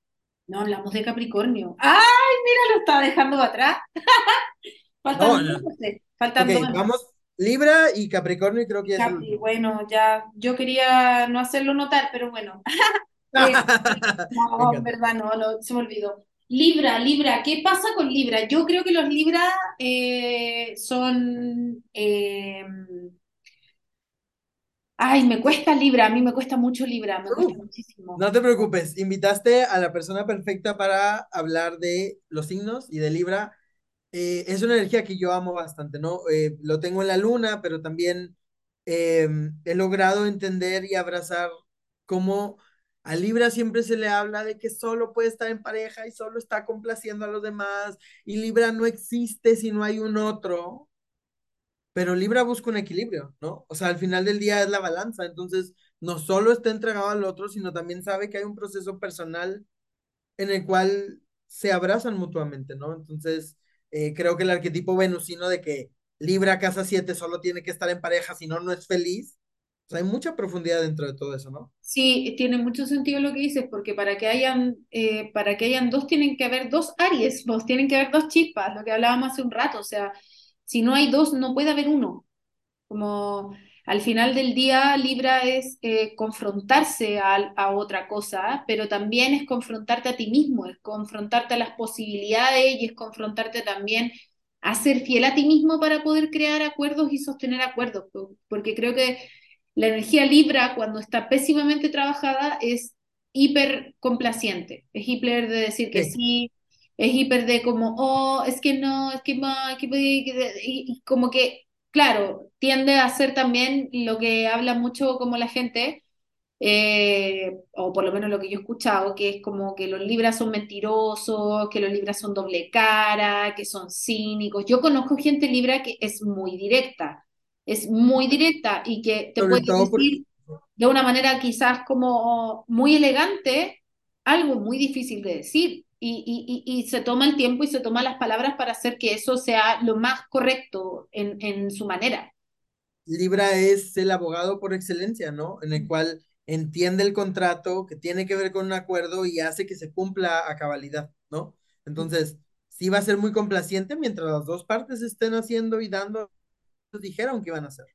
No, hablamos de Capricornio. ¡Ay, mira, lo estaba dejando atrás! Faltan no, no. vamos, Libra y Capricornio, creo que ya. bueno, ya yo quería no hacerlo notar, pero bueno. Eh, no, en verdad, no, no, se me olvidó. Libra, Libra, ¿qué pasa con Libra? Yo creo que los Libra eh, son. Eh, ay, me cuesta Libra, a mí me cuesta mucho Libra, me cuesta muchísimo. No te preocupes, invitaste a la persona perfecta para hablar de los signos y de Libra. Eh, es una energía que yo amo bastante, ¿no? Eh, lo tengo en la luna, pero también em, he logrado entender y abrazar cómo a Libra siempre se le habla de que solo puede estar en pareja y solo está complaciendo a los demás, y Libra no existe si no hay un otro, pero Libra busca un equilibrio, ¿no? O sea, al final del día es la balanza, entonces no solo está entregado al otro, sino también sabe que hay un proceso personal en el cual se abrazan mutuamente, ¿no? Entonces, eh, creo que el arquetipo venusino de que Libra casa 7 solo tiene que estar en pareja, si no, no es feliz. O sea, hay mucha profundidad dentro de todo eso, ¿no? Sí, tiene mucho sentido lo que dices, porque para que hayan, eh, para que hayan dos, tienen que haber dos Aries, vos tienen que haber dos chispas, lo que hablábamos hace un rato. O sea, si no hay dos, no puede haber uno. Como al final del día, Libra es eh, confrontarse a, a, otra cosa, pero también es confrontarte a ti mismo, es confrontarte a las posibilidades y es confrontarte también a ser fiel a ti mismo para poder crear acuerdos y sostener acuerdos, porque creo que la energía Libra, cuando está pésimamente trabajada, es hiper complaciente, es hiper de decir que sí, es hiper de como, oh, es que no, es que, es que y como que claro, tiende a ser también lo que habla mucho como la gente, eh, o por lo menos lo que yo he escuchado, que es como que los libras son mentirosos, que los libras son doble cara, que son cínicos. Yo conozco gente libra que es muy directa, es muy directa y que te puede decir de una manera quizás como muy elegante algo muy difícil de decir y, y, y, se toma el tiempo y se toma las palabras para hacer que eso sea lo más correcto en, en su manera. Libra es el abogado por excelencia, ¿no? En el cual entiende el contrato que tiene que ver con un acuerdo y hace que se cumpla a cabalidad, ¿no? Entonces, sí va a ser muy complaciente mientras las dos partes estén haciendo y dando lo que dijeron que iban a hacer.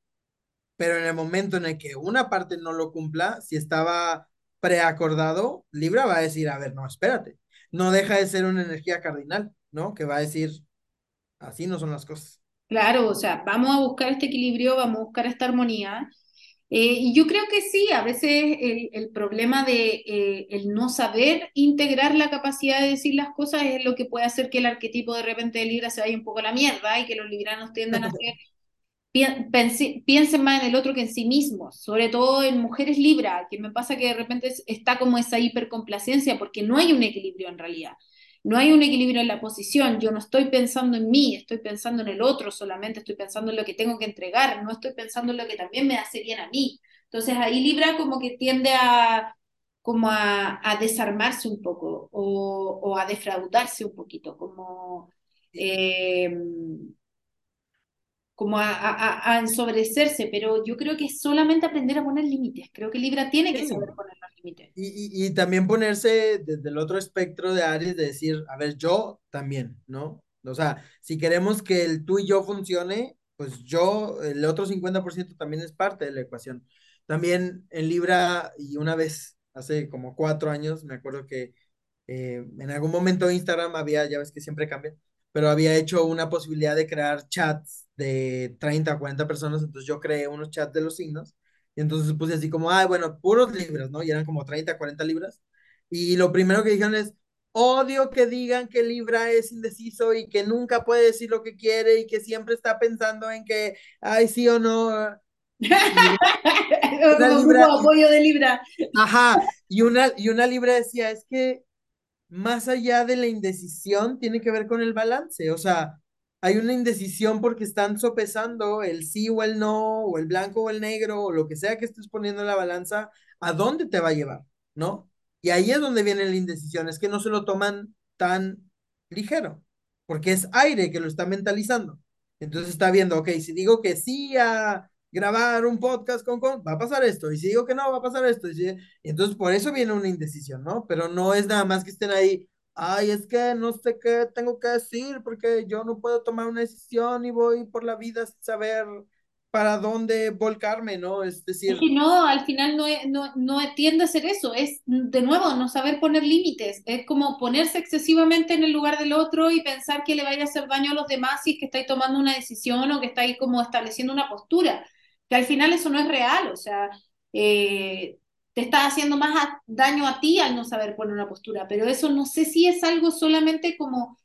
Pero en el momento en el que una parte no lo cumpla, si estaba preacordado, Libra va a decir, a ver, no, espérate, no deja de ser una energía cardinal, ¿no? Que va a decir, así no son las cosas. Claro, o sea, vamos a buscar este equilibrio, vamos a buscar esta armonía. Eh, y yo creo que sí, a veces el, el problema de eh, el no saber integrar la capacidad de decir las cosas es lo que puede hacer que el arquetipo de repente de Libra se vaya un poco a la mierda y que los libranos tiendan a ser piensen más en el otro que en sí mismos, sobre todo en mujeres Libra, que me pasa que de repente está como esa hipercomplacencia porque no hay un equilibrio en realidad. No hay un equilibrio en la posición, yo no estoy pensando en mí, estoy pensando en el otro solamente, estoy pensando en lo que tengo que entregar, no estoy pensando en lo que también me hace bien a mí. Entonces ahí Libra como que tiende a, como a, a desarmarse un poco o, o, a defraudarse un poquito, como... Eh, como a, a, a, ensobrecerse, pero yo creo que es solamente aprender a poner límites. Creo que Libra tiene que saber poner los límites. Y, y, y, también ponerse desde el otro espectro de Aries, de decir, a ver, yo también, ¿no? O sea, si queremos que el tú y yo funcione, pues yo, el otro 50% también es parte de la ecuación. También en Libra, y una vez, hace como cuatro años, me acuerdo que eh, en algún momento Instagram había, ya ves que siempre cambia, pero había hecho una posibilidad de crear chats de 30 a 40 personas, entonces yo creé unos chats de los signos, y entonces puse así como, ay, bueno, puros libras, ¿no? Y eran como 30, 40 libras, y lo primero que dijeron es, odio que digan que Libra es indeciso y que nunca puede decir lo que quiere y que siempre está pensando en que, ay, sí o no. libra, apoyo de Libra. Ajá, y una, y una Libra decía, es que más allá de la indecisión, tiene que ver con el balance. O sea, hay una indecisión porque están sopesando el sí o el no, o el blanco o el negro, o lo que sea que estés poniendo en la balanza, a dónde te va a llevar, ¿no? Y ahí es donde viene la indecisión, es que no se lo toman tan ligero, porque es aire que lo está mentalizando. Entonces está viendo, ok, si digo que sí a grabar un podcast con, con, va a pasar esto, y si digo que no, va a pasar esto, y, si, entonces por eso viene una indecisión, ¿no? Pero no es nada más que estén ahí, ay, es que no sé qué tengo que decir, porque yo no puedo tomar una decisión y voy por la vida sin saber para dónde volcarme, ¿no? Es decir... Es que no, al final no, no, no tiende a ser eso, es de nuevo no saber poner límites, es como ponerse excesivamente en el lugar del otro y pensar que le vaya a hacer daño a los demás si es que estáis tomando una decisión o que estáis como estableciendo una postura que al final eso no es real, o sea, eh, te estás haciendo más daño a ti al no saber poner una postura, pero eso no sé si es algo solamente como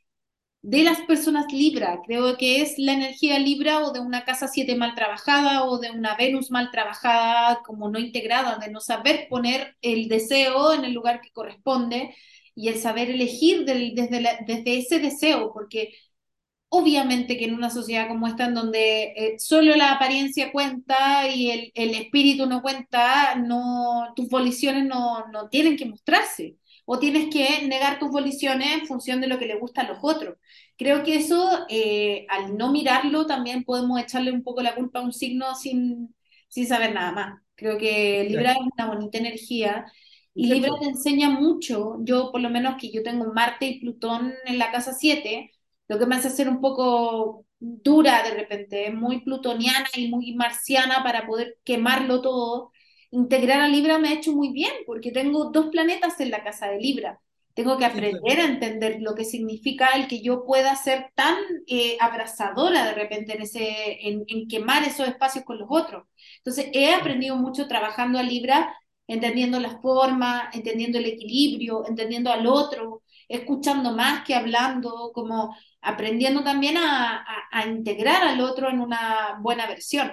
de las personas Libra, creo que es la energía Libra o de una casa 7 mal trabajada o de una Venus mal trabajada, como no integrada, de no saber poner el deseo en el lugar que corresponde y el saber elegir desde ese deseo, porque Obviamente que en una sociedad como esta, en donde eh, solo la apariencia cuenta y el, el, espíritu no cuenta, no, tus voliciones no, no tienen que mostrarse o tienes que negar tus voliciones en función de lo que le gusta a los otros. Creo que eso, eh, al no mirarlo, también podemos echarle un poco la culpa a un signo sin, sin saber nada más. Creo que Libra es una bonita energía y Libra te enseña mucho. Yo, por lo menos, que yo tengo Marte y Plutón en la casa 7, lo que me hace ser un poco dura de repente, muy plutoniana y muy marciana para poder quemarlo todo. Integrar a Libra me ha hecho muy bien porque tengo dos planetas en la casa de Libra. Tengo que aprender a entender lo que significa el que yo pueda ser tan eh, abrazadora de repente en, ese, en, en quemar esos espacios con los otros. Entonces he aprendido mucho trabajando a Libra, entendiendo la forma, entendiendo el equilibrio, entendiendo al otro, escuchando más que hablando, como aprendiendo también a, a, integrar al otro en una buena versión.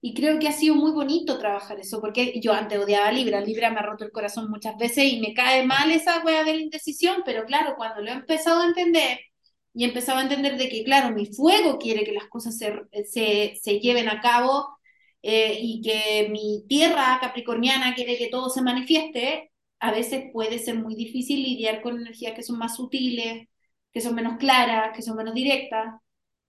Y creo que ha sido muy bonito trabajar eso, porque yo antes odiaba Libra, Libra me ha roto el corazón muchas veces y me cae mal esa wea de la indecisión, pero claro, cuando lo he empezado a entender y he empezado a entender de que, claro, mi fuego quiere que las cosas se, se, se lleven a cabo eh, y que mi tierra capricorniana quiere que todo se manifieste, a veces puede ser muy difícil lidiar con energías que son más sutiles, que son menos claras, que son menos directas,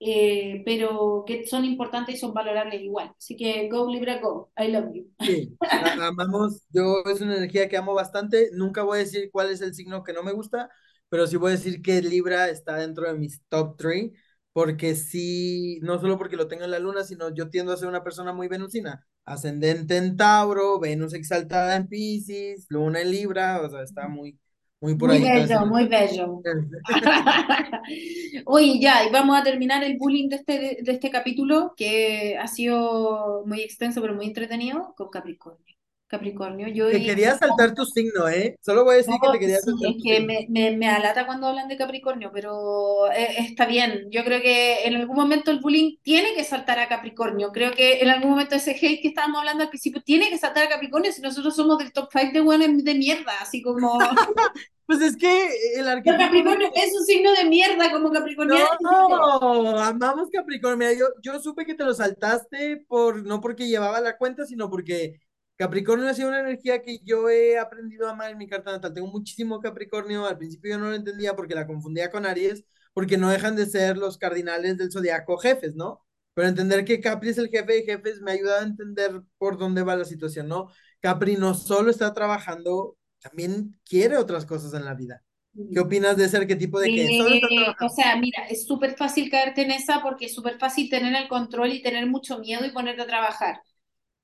eh, pero que son importantes y son valorables igual. Así que go Libra, go. I love you. Sí, amamos, yo es una energía que amo bastante. Nunca voy a decir cuál es el signo que no me gusta, pero sí voy a decir que Libra está dentro de mis top 3 porque sí, no solo porque lo tengo en la luna, sino yo tiendo a ser una persona muy venusina, ascendente en Tauro, Venus exaltada en Pisces, luna en Libra, o sea, está muy, muy por Muy ahí. bello, muy bello. Oye, ya, y vamos a terminar el bullying de este, de este capítulo, que ha sido muy extenso, pero muy entretenido, con Capricornio. Capricornio, yo Te quería saltar tu signo, ¿eh? Solo voy a decir que te quería sí, saltar es tu que signo. me, me, me alata cuando hablan de Capricornio, pero eh, está bien. Yo creo que en algún momento el bullying tiene que saltar a Capricornio. Creo que en algún momento ese hate que estábamos hablando al principio tiene que saltar a Capricornio si nosotros somos del top 5 de buenos de mierda, así como... Pues es que el arquetipo Capricornio es un signo de mierda, como Capricorniano. No, amamos Capricornio. Mira, yo, yo supe que te lo saltaste por, no porque llevaba la cuenta, sino porque Capricornio ha sido una energía que yo he aprendido a amar en mi carta natal. Tengo muchísimo Capricornio. Al principio yo no lo entendía porque la confundía con Aries, porque no dejan de ser los cardinales del zodiaco jefes, ¿no? Pero entender que Capri es el jefe de jefes me ayuda a entender por dónde va la situación, ¿no? Capri no solo está trabajando, también quiere otras cosas en la vida. ¿Qué opinas de ese arquetipo de que solo está Eh, o sea, mira, es súper fácil caerte en esa porque es súper fácil tener el control y tener mucho miedo y ponerte a trabajar.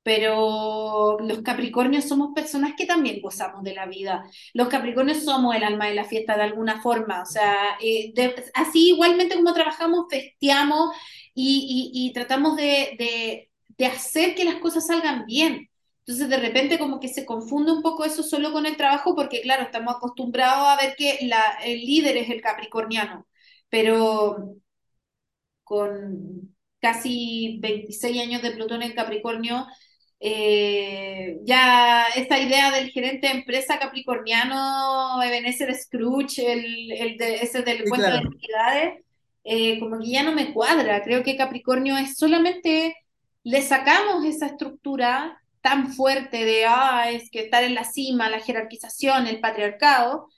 Pero los Capricornios somos personas que también gozamos de la vida. Los Capricornios somos el alma de la fiesta de alguna forma. O sea, eh, de- así igualmente como trabajamos, festeamos y, y- y tratamos de, de- de hacer que las cosas salgan bien. Entonces, de repente, como que se confunde un poco eso solo con el trabajo, porque, claro, estamos acostumbrados a ver que la- el líder es el capricorniano. Pero con casi 26 años de Plutón en Capricornio, eh, ya esta idea del gerente de empresa capricorniano, Ebenezer Scrooge, el, el de, ese del Sí, cuento de claro. entidades, eh, como que ya no me cuadra. Creo que Capricornio es solamente, le sacamos esa estructura tan fuerte de, ah, es que estar en la cima, la jerarquización, el patriarcado,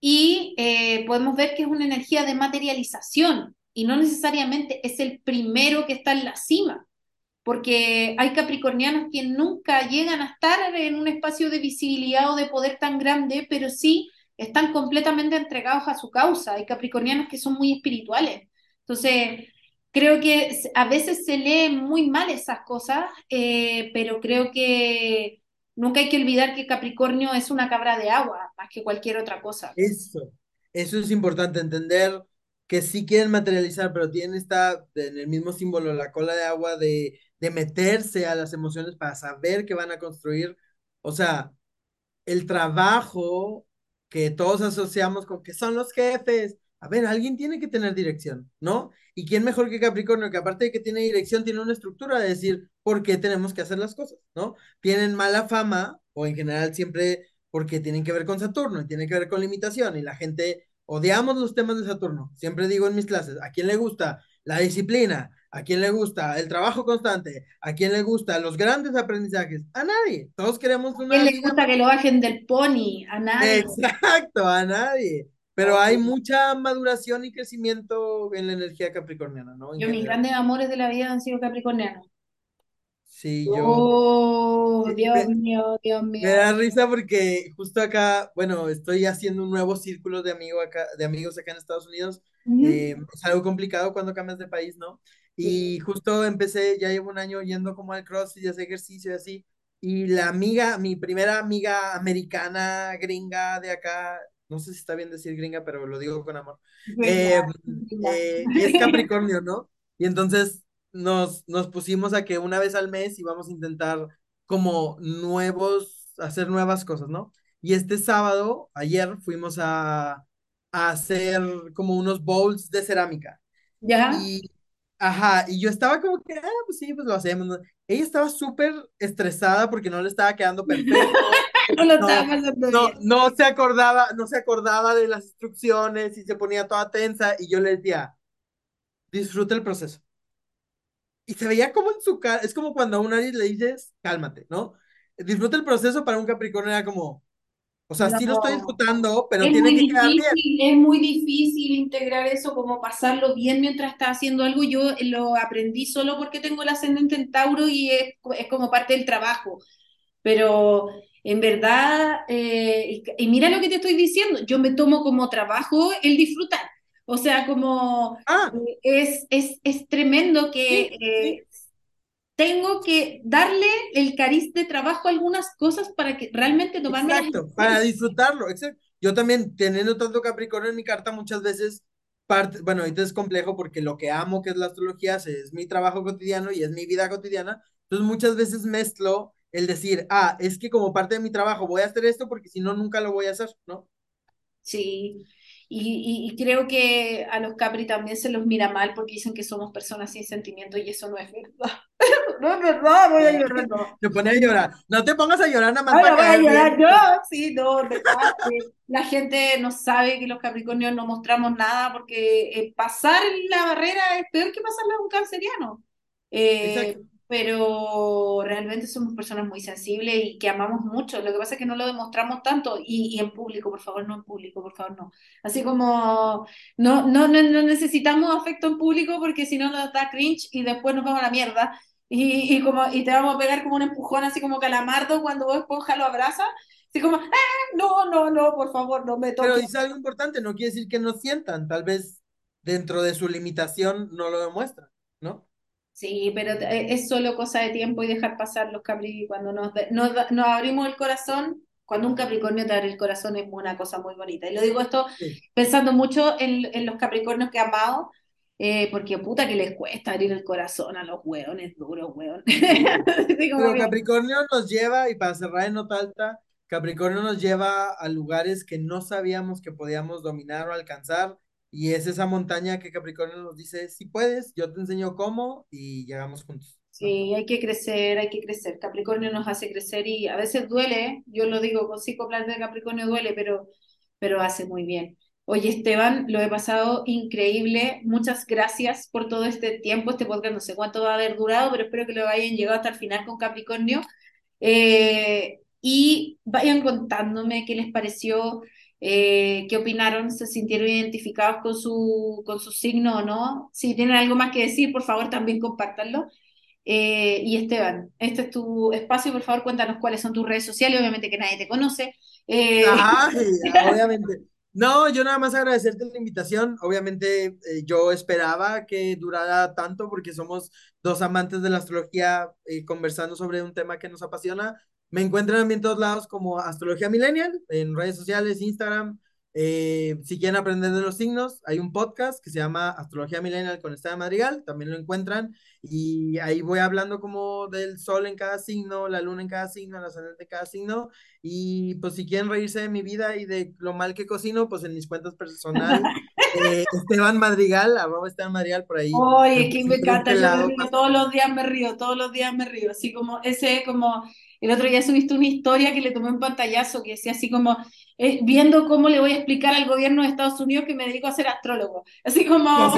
y eh, podemos ver que es una energía de materialización y no necesariamente es el primero que está en la cima, porque hay capricornianos que nunca llegan a estar en un espacio de visibilidad o de poder tan grande, pero sí están completamente entregados a su causa. Hay capricornianos que son muy espirituales. Entonces, creo que a veces se leen muy mal esas cosas, eh, pero creo que nunca hay que olvidar que Capricornio es una cabra de agua más que cualquier otra cosa. Eso, eso es importante, entender que sí quieren materializar, pero tienen esta, en el mismo símbolo, la cola de agua de, de meterse a las emociones para saber que van a construir. O sea, el trabajo que todos asociamos con que son los jefes. A ver, alguien tiene que tener dirección, ¿no? ¿Y quién mejor que Capricornio, que aparte de que tiene dirección, tiene una estructura de decir por qué tenemos que hacer las cosas, ¿no? Tienen mala fama, o en general siempre porque tienen que ver con Saturno y tienen que ver con limitación, y la gente odiamos los temas de Saturno. Siempre digo en mis clases, ¿a quién le gusta la disciplina? ¿A quién le gusta el trabajo constante? ¿A quién le gusta los grandes aprendizajes? A nadie. Todos queremos quién una le vida gusta que lo bajen del pony? A nadie. Exacto, a nadie. Pero hay mucha maduración y crecimiento en la energía capricorniana, ¿no? En Yo, mis grandes amores de la vida han sido capricornianos. Sí, yo Oh, Dios me, mío, Dios me mío. da risa porque justo acá, bueno, estoy haciendo un nuevo círculo de, amigo acá, de amigos acá en Estados Unidos. Ujú. Eh, es algo complicado cuando cambias de país, ¿no? Y justo empecé, ya llevo un año yendo como al CrossFit y hacer ejercicio y así. Y la amiga, mi primera amiga americana, gringa de acá, no sé si está bien decir gringa, pero lo digo con amor, Venga, eh, eh, es Capricornio, ¿no? Y entonces nos, nos pusimos a que una vez al mes íbamos a intentar como nuevos, hacer nuevas cosas, ¿no? Y este sábado, ayer, fuimos a, a hacer como unos bowls de cerámica. ¿Ya? Y, ajá, y yo estaba como que, ah, pues sí, pues lo hacemos. Ella estaba súper estresada porque no le estaba quedando perfecto. No lo estaba No, pasando no, bien. no se acordaba, no se acordaba de las instrucciones y se ponía toda tensa y yo le decía, disfruta el proceso. Y se veía como en su cara, es como cuando a un Aries le dices, cálmate, ¿no? Disfruta el proceso para un Capricornio era como, o sea, sí lo estoy No. disfrutando, pero Es tiene que quedar bien. es muy difícil integrar eso, como pasarlo bien mientras estás haciendo algo. Yo lo aprendí solo porque tengo el ascendente en Tauro y es, es como parte del trabajo. Pero en verdad, eh, y mira lo que te estoy diciendo, yo me tomo como trabajo el disfrutar. O sea, como Ah, eh, es, es, es tremendo que sí, sí, eh, tengo que darle el cariz de trabajo a algunas cosas para que realmente tomármelas en exacto, para disfrutarlo, exacto. yo también teniendo tanto Capricornio en mi carta muchas veces parte, bueno, ahorita es complejo porque lo que amo que es la astrología es mi trabajo cotidiano y es mi vida cotidiana, entonces muchas veces mezclo el decir, ah, es que como parte de mi trabajo voy a hacer esto porque si no nunca lo voy a hacer, ¿no? Sí, y, y, creo que a los Capri también se los mira mal porque dicen que somos personas sin sentimientos y eso no es verdad. No es verdad, voy a llorar. No. Te pone a llorar. No te pongas a llorar nada más. Ahora voy a llorar yo. Sí, no, verdad. la gente no sabe que los Capricornios no mostramos nada porque eh, pasar la barrera es peor que pasarla a un canceriano. Eh, pero realmente somos personas muy sensibles y que amamos mucho. Lo que pasa es que no lo demostramos tanto y, y en público, por favor, no en público, por favor, no. Así como no, no, no, necesitamos afecto en público porque si no nos da cringe y después nos vamos a la mierda. Y, y, como, y te vamos a pegar como un empujón, así como calamardo cuando vos esponja lo abraza. Así como, ¡Ah, no, no, no, por favor, no me toques. Pero dice algo importante, no quiere decir que no sientan, tal vez dentro de su limitación no lo demuestran, ¿no? Sí, pero eh, es solo cosa de tiempo y dejar pasar los Capri cuando nos, nos, abrimos el corazón. Cuando un Capricornio te abre el corazón es una cosa muy bonita. Y lo digo esto pensando mucho en, los Capricornios que he amado, eh, porque puta que les cuesta abrir el corazón a los hueones duros, hueón. Pero Capricornio nos lleva, y para cerrar en nota alta, Capricornio nos lleva a lugares que no sabíamos que podíamos dominar o alcanzar y es esa montaña que Capricornio nos dice, si puedes, yo te enseño cómo y llegamos juntos. Sí, hay que crecer, hay que crecer. Capricornio nos hace crecer y a veces duele, yo lo digo con psicoplan de Capricornio duele, pero, pero hace muy bien. Oye, Esteban, lo he pasado increíble. Muchas gracias por todo este tiempo. Este podcast no sé cuánto va a haber durado, pero espero que lo hayan llegado hasta el final con Capricornio. Eh, y vayan contándome qué les pareció eh, qué opinaron, se sintieron identificados con su, con su signo o no. Si tienen algo más que decir, por favor, también compártanlo. Eh, y Esteban, este es tu espacio, por favor, cuéntanos cuáles son tus redes sociales, obviamente que nadie te conoce. Eh... obviamente. No, yo nada más agradecerte la invitación. Obviamente yo esperaba que durara tanto porque somos dos amantes de la astrología conversando sobre un tema que nos apasiona. Me encuentran en todos lados como Astrología Millennial, en redes sociales, Instagram. Eh, si quieren aprender de los signos, hay un podcast que se llama Astrología Millennial con Estela Madrigal, también lo encuentran. Y ahí voy hablando como del sol en cada signo, la luna en cada signo, la ascendente en cada signo. Y pues si quieren reírse de mi vida y de lo mal que cocino, pues en mis cuentas personales, eh, Esteban Madrigal, arroba Esteban Madrigal por ahí. Oye, que me encanta, todos los días me río, todos los días me río, así como ese como el otro día subiste una historia que le tomé un pantallazo que decía así como, eh, viendo cómo le voy a explicar al gobierno de Estados Unidos que me dedico a ser astrólogo. Así como...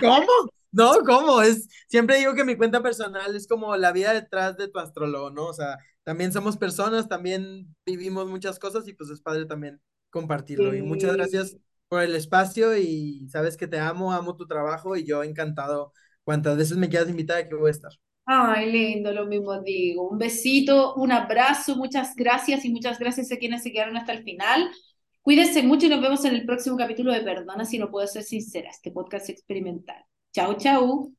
¿Cómo? No, ¿cómo? Es, siempre digo que mi cuenta personal es como la vida detrás de tu astrólogo, ¿no? O sea, también somos personas, también vivimos muchas cosas y pues es padre también compartirlo. Y muchas gracias por el espacio y sabes que te amo, amo tu trabajo y yo encantado. Cuantas veces me quieras invitar, aquí voy a estar. Ay, lindo, lo mismo digo. Un besito, un abrazo, muchas gracias y muchas gracias a quienes se quedaron hasta el final. Cuídense mucho y nos vemos en el próximo capítulo de Perdona si no puedo ser sincera, este podcast experimental. Chao, chao.